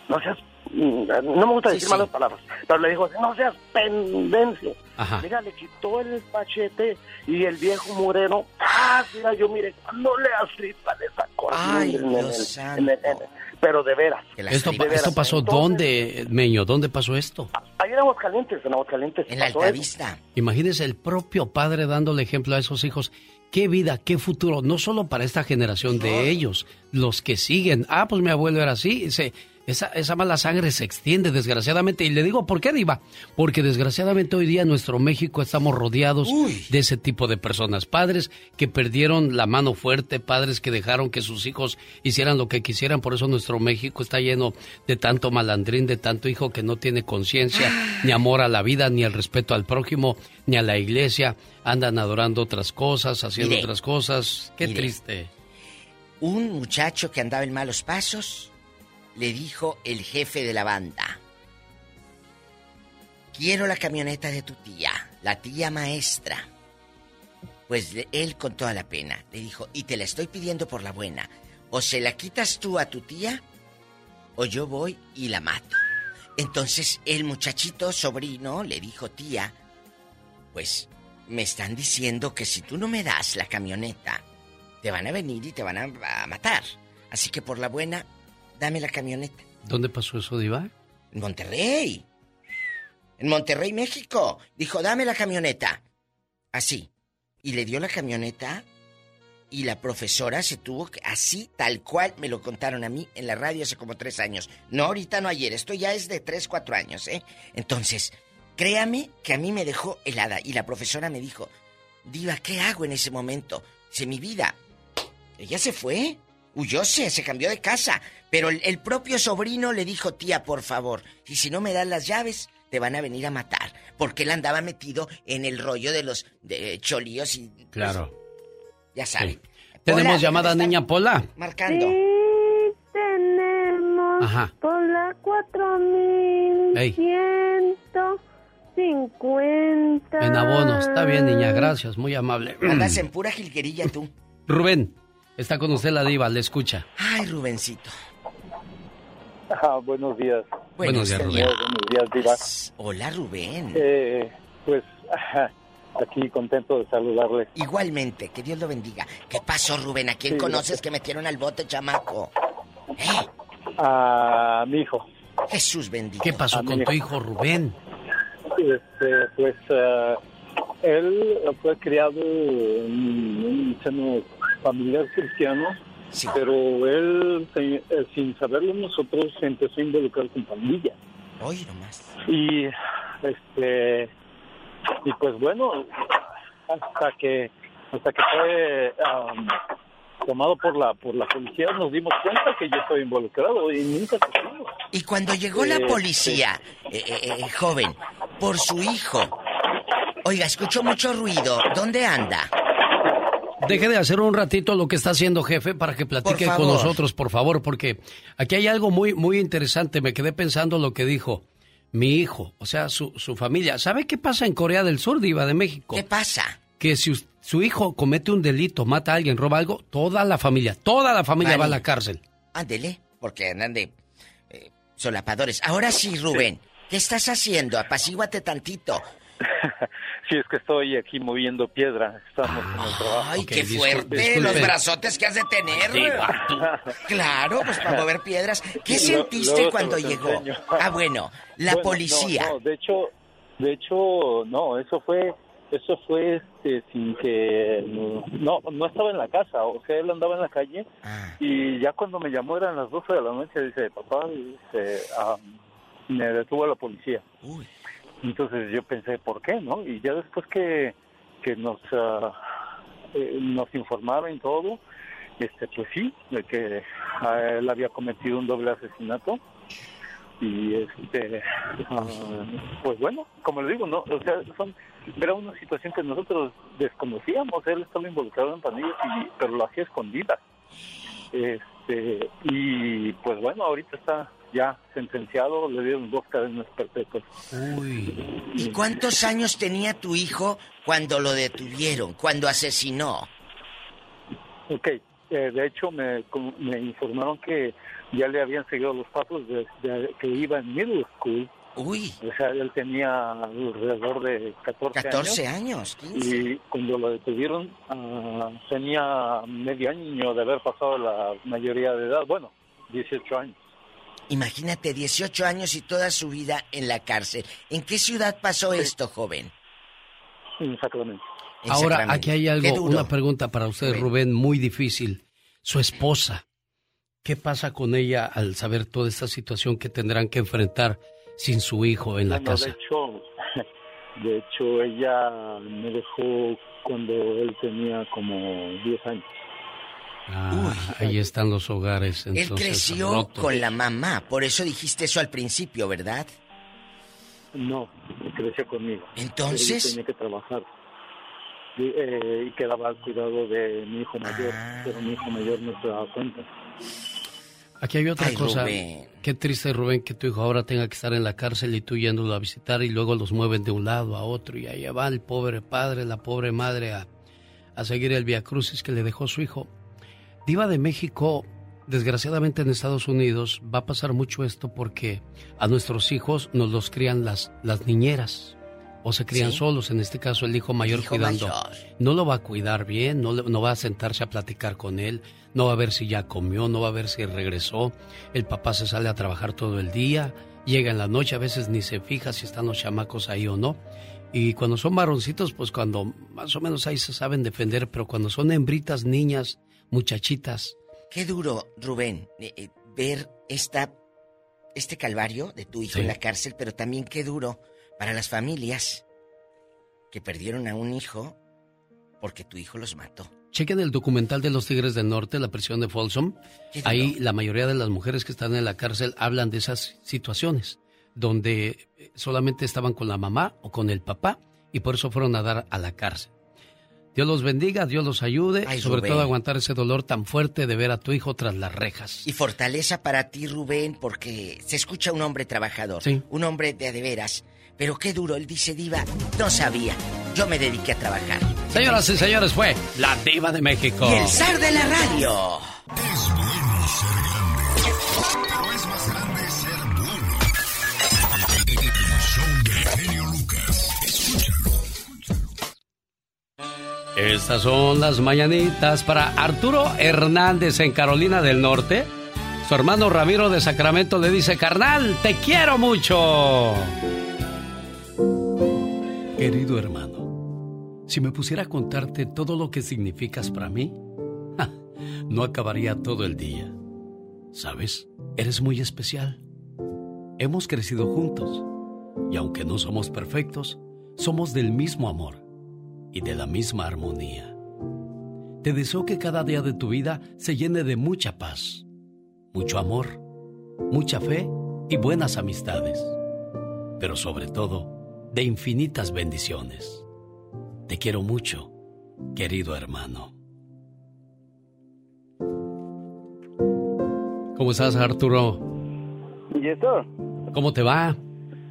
no seas, no me gusta
Sí,
decir
sí.
malas palabras, pero le dijo, no seas pendencio.
Ajá.
Mira, le quitó el machete y el viejo moreno, ¡ah! Mira, yo mire, no le asripa de esa cosa.
Ay,
en
Dios
el- en el- en el- pero de veras.
Esto,
de
pa-
veras.
esto pasó
Entonces,
dónde, Meño? ¿Dónde pasó esto?
Ahí en Aguascalientes, en Aguascalientes.
En la. Altavista.
Imagínese el propio padre dándole ejemplo a esos hijos. Qué vida, qué futuro, no solo para esta generación de ellos, los que siguen. Ah, pues mi abuelo era así. Se, esa, esa mala sangre se extiende desgraciadamente. Y le digo, ¿por qué, Diva? Porque desgraciadamente hoy día en nuestro México estamos rodeados de ese tipo de personas. Padres que perdieron la mano fuerte, padres que dejaron que sus hijos hicieran lo que quisieran. Por eso nuestro México está lleno de tanto malandrín, de tanto hijo que no tiene conciencia, ni amor a la vida, ni el respeto al prójimo, ni a la iglesia. Andan adorando otras cosas, haciendo
Mire,
otras cosas. Qué
mire.
triste.
Un muchacho que andaba en malos pasos le dijo el jefe de la banda. Quiero la camioneta de tu tía, la tía maestra. Pues él con toda la pena le dijo, y te la estoy pidiendo por la buena. O se la quitas tú a tu tía, o yo voy y la mato. Entonces el muchachito sobrino le dijo, tía, pues me están diciendo que si tú no me das la camioneta, te van a venir y te van a matar. Así que por la buena, dame la camioneta.
¿Dónde pasó eso, Diva?
En Monterrey. En Monterrey, México. Dijo, dame la camioneta. Así. Y le dio la camioneta y la profesora se tuvo que, así, tal cual, me lo contaron a mí en la radio hace como tres años. No ahorita, no ayer. Esto ya es de tres, cuatro años, ¿eh? Entonces, créame que a mí me dejó helada. Y la profesora me dijo, Diva, ¿qué hago en ese momento? Dice, mi vida. Ella se fue. Huyóse, se cambió de casa. Pero el, el propio sobrino le dijo, tía, por favor, y si no me das las llaves, te van a venir a matar. Porque él andaba metido en el rollo de los de, cholíos y...
Claro.
Ya saben.
Sí. Tenemos llamada
¿dónde
niña Pola.
Marcando.
Sí, tenemos
Ajá.
por la
Ey.
4150.
En abono. Está bien, niña. Gracias. Muy amable.
Andas en pura jilguerilla tú.
Rubén, está con usted la diva. Le escucha.
Ay, Rubencito.
Ah, buenos días.
Buenos días, Rubén.
Buenos días, Diva.
Hola, Rubén.
Eh, pues aquí contento de saludarle.
Igualmente, que Dios lo bendiga. ¿Qué pasó, Rubén? ¿A quién
Sí,
conoces que metieron al bote, chamaco?
A mi hijo.
Jesús bendito.
¿Qué pasó
A
con tu
hijo.
hijo Rubén?
Este, pues eh, él fue criado en un seno familiar cristiano, pero él, eh, sin saberlo nosotros, se empezó a involucrar con pandillas.
Hoy nomás.
Y, este, y pues bueno, hasta que, hasta que fue am, tomado por la, por la policía, nos dimos cuenta que yo estaba involucrado y nunca supimos.
Y cuando llegó la
Eh,
policía, eh, eh, eh, joven, por su hijo, oiga, escucho mucho ruido. ¿Dónde anda?
Deje de hacer un ratito lo que está haciendo jefe para que platique con nosotros, por favor, porque aquí hay algo muy, muy interesante. Me quedé pensando lo que dijo mi hijo, o sea, su, su familia. ¿Sabe qué pasa en Corea del Sur, Diva de México?
¿Qué pasa?
Que si su hijo comete un delito, mata a alguien, roba algo, toda la familia, toda la familia va a la cárcel.
Ándele, porque andan de eh, solapadores. Ahora sí, Rubén, ¿qué estás haciendo? Apacíguate tantito.
Sí, es que estoy aquí moviendo piedra. Estamos en el trabajo.
Ay, qué fuerte, los brazotes que has de tener. Claro, pues para mover piedras. ¿Qué
Lo-
sentiste
se
cuando llegó?
enseño.
Ah, bueno, la
Bueno,
policía.
No, no, de hecho, de hecho, no, eso fue, eso fue, este, sin que, no, no estaba en la casa, o sea, él andaba en la calle
Ah.
y ya cuando me llamó eran las 12 de la noche, dice, papá, dice, ah, me detuvo la policía. Entonces yo pensé, ¿por qué, no? Y ya después que, que nos, eh, nos informaron y todo, este, pues sí, de que ah, él había cometido un doble asesinato. Y este ah, pues bueno como le digo no o sea son era una situación que nosotros desconocíamos. Él estaba involucrado en pandillas y, pero lo hacía escondida Este, y pues bueno, ahorita está ya sentenciado, le dieron dos cadenas perpetuas.
Uy. ¿Y cuántos años tenía tu hijo cuando lo detuvieron, cuando asesinó?
Ok, eh, de hecho me, me informaron que ya le habían seguido los pasos desde que iba en middle school.
Uy.
O sea, él tenía alrededor de 14,
14 años, 15.
Y cuando lo detuvieron ah, tenía medio año de haber pasado la mayoría de edad. Bueno, 18 años.
Imagínate, 18 años y toda su vida en la cárcel. ¿En qué ciudad pasó esto, joven?
En Sacramento.
En
Ahora,
Sacramento.
aquí hay algo, una pregunta para usted, Rubén, muy difícil. Su esposa, ¿qué pasa con ella al saber toda esta situación que tendrán que enfrentar sin su hijo en la
Bueno,
casa?
De hecho, de hecho, ella me dejó cuando él tenía como 10 años.
Ah, ahí están los hogares,
Él creció
rotos.
con la mamá, por eso dijiste eso al principio, ¿verdad?
No, creció conmigo.
Entonces-
yo tenía que trabajar. Y, eh, y quedaba al cuidado de mi hijo mayor,
Ah.
pero mi hijo mayor no se daba cuenta.
Aquí hay otra
Ay,
cosa.
Rubén.
Qué triste, Rubén, que tu hijo ahora tenga que estar en la cárcel y tú yéndolo a visitar y luego los mueven de un lado a otro y allá va el pobre padre, la pobre madre a, a seguir el Via Crucis que le dejó su hijo. Diva de México, desgraciadamente en Estados Unidos va a pasar mucho esto porque a nuestros hijos nos los crían las, las niñeras o se crían
Sí.
solos, en este caso el hijo mayor
hijo
cuidando.
mayor.
No lo va a cuidar bien, no, no va a sentarse a platicar con él, no va a ver si ya comió, no va a ver si regresó. El papá se sale a trabajar todo el día, llega en la noche, a veces ni se fija si están los chamacos ahí o no. Y cuando son varoncitos, pues cuando más o menos ahí se saben defender, pero cuando son hembritas, niñas, muchachitas,
Qué duro, Rubén, eh, eh, ver esta, este calvario de tu hijo
Sí.
en la cárcel, pero también qué duro para las familias que perdieron a un hijo porque tu hijo los mató.
Chequen el documental de los Tigres del Norte, la prisión de Folsom. Ahí la mayoría de las mujeres que están en la cárcel hablan de esas situaciones, donde eh, solamente estaban con la mamá o con el papá y por eso fueron a dar a la cárcel. Dios los bendiga, Dios los ayude,
Ay,
sobre
Rubén.
todo aguantar ese dolor tan fuerte de ver a tu hijo tras las rejas.
Y fortaleza para ti, Rubén, porque se escucha un hombre trabajador,
Sí.
un hombre de de veras. Pero qué duro, él dice, Diva, no sabía, yo me dediqué a trabajar.
Señoras y señores, fue la diva de México.
Y el zar de la radio.
Estas son las mañanitas para Arturo Hernández en Carolina del Norte. Su hermano Ramiro de Sacramento le dice, carnal, te quiero mucho. Querido hermano, si me pusiera a contarte todo lo que significas para mí, no acabaría todo el día. ¿Sabes? Eres muy especial. Hemos crecido juntos y aunque no somos perfectos, somos del mismo amor y de la misma armonía. Te deseo que cada día de tu vida se llene de mucha paz, mucho amor, mucha fe y buenas amistades, pero sobre todo de infinitas bendiciones. Te quiero mucho, querido hermano. ¿Cómo estás, Arturo?
¿Y esto?
¿Cómo te va?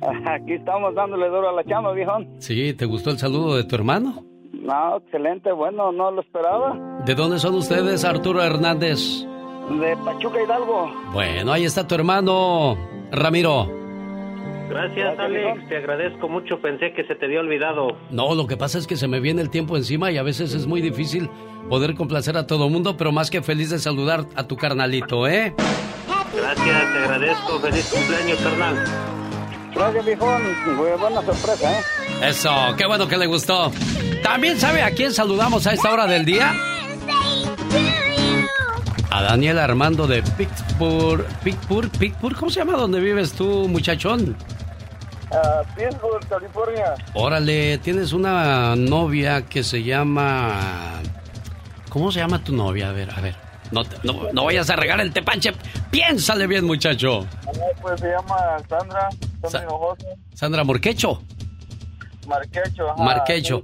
Aquí estamos dándole duro a la chama, viejón.
Sí, ¿te gustó el saludo de tu hermano?
No, excelente, bueno, no lo esperaba.
¿De dónde son ustedes, Arturo Hernández?
De Pachuca Hidalgo.
Bueno, ahí está tu hermano, Ramiro.
Gracias, Alex. Te agradezco mucho. Pensé que se te había olvidado.
No, lo que pasa es que se me viene el tiempo encima y a veces es muy difícil poder complacer a todo mundo, pero más que feliz de saludar a tu carnalito, ¿eh?
Gracias, te agradezco. Feliz cumpleaños, carnal.
Gracias, viejón. Buena sorpresa, ¿eh?
Eso, qué bueno que le gustó. ¿También sabe a quién saludamos a esta hora del día? A Daniel Armando de Pittsburgh, Pittsburgh, Pittsburgh, ¿cómo se llama donde vives tú, muchachón?
Ah, Pittsburgh, California.
Órale, tienes una novia que se llama... ¿Cómo se llama tu novia? A ver, a ver. No, te- no, no vayas a regar el tepanche. Piénsale bien, muchacho.
Ah, Pues se llama Sandra, Sandra Hinojosa.
Sandra Morquecho.
Marquecho, ajá.
Marquecho.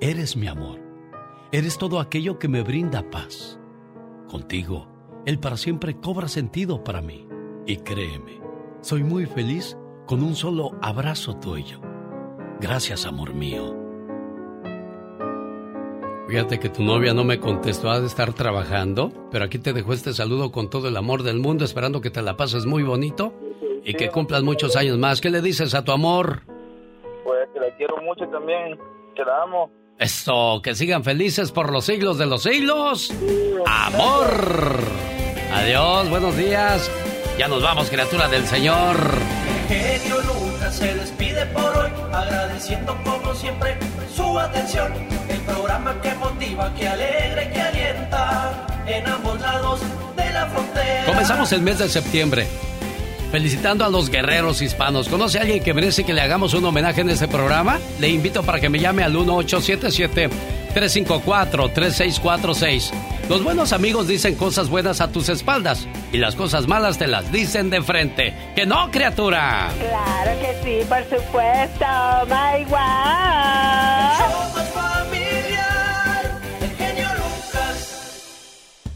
eres mi amor, eres todo aquello que me brinda paz. Contigo, el para siempre cobra sentido para mí. Y créeme, soy muy feliz con un solo abrazo tuyo. Gracias, amor mío. Fíjate que tu novia no me contestó, ha de estar trabajando, pero aquí te dejo este saludo con todo el amor del mundo, esperando que te la pases muy bonito y que cumplas muchos años más. ¿Qué le dices a tu amor?
Pues que la quiero mucho también, que la amo.
Esto, que sigan felices por los siglos de los siglos. Amor. Adiós, buenos días. Ya nos vamos, criatura del Señor.
genio Lucas se despide por hoy, agradeciendo como siempre su atención. El programa que motiva, que alegra que alienta en ambos lados de la frontera.
Comenzamos el mes de septiembre. Felicitando a los guerreros hispanos. ¿Conoce a alguien que merece que le hagamos un homenaje en este programa? Le invito para que me llame al 1877-354-3646. Los buenos amigos dicen cosas buenas a tus espaldas y las cosas malas te las dicen de frente. ¡Que no, criatura!
Claro que sí, por supuesto. My wow.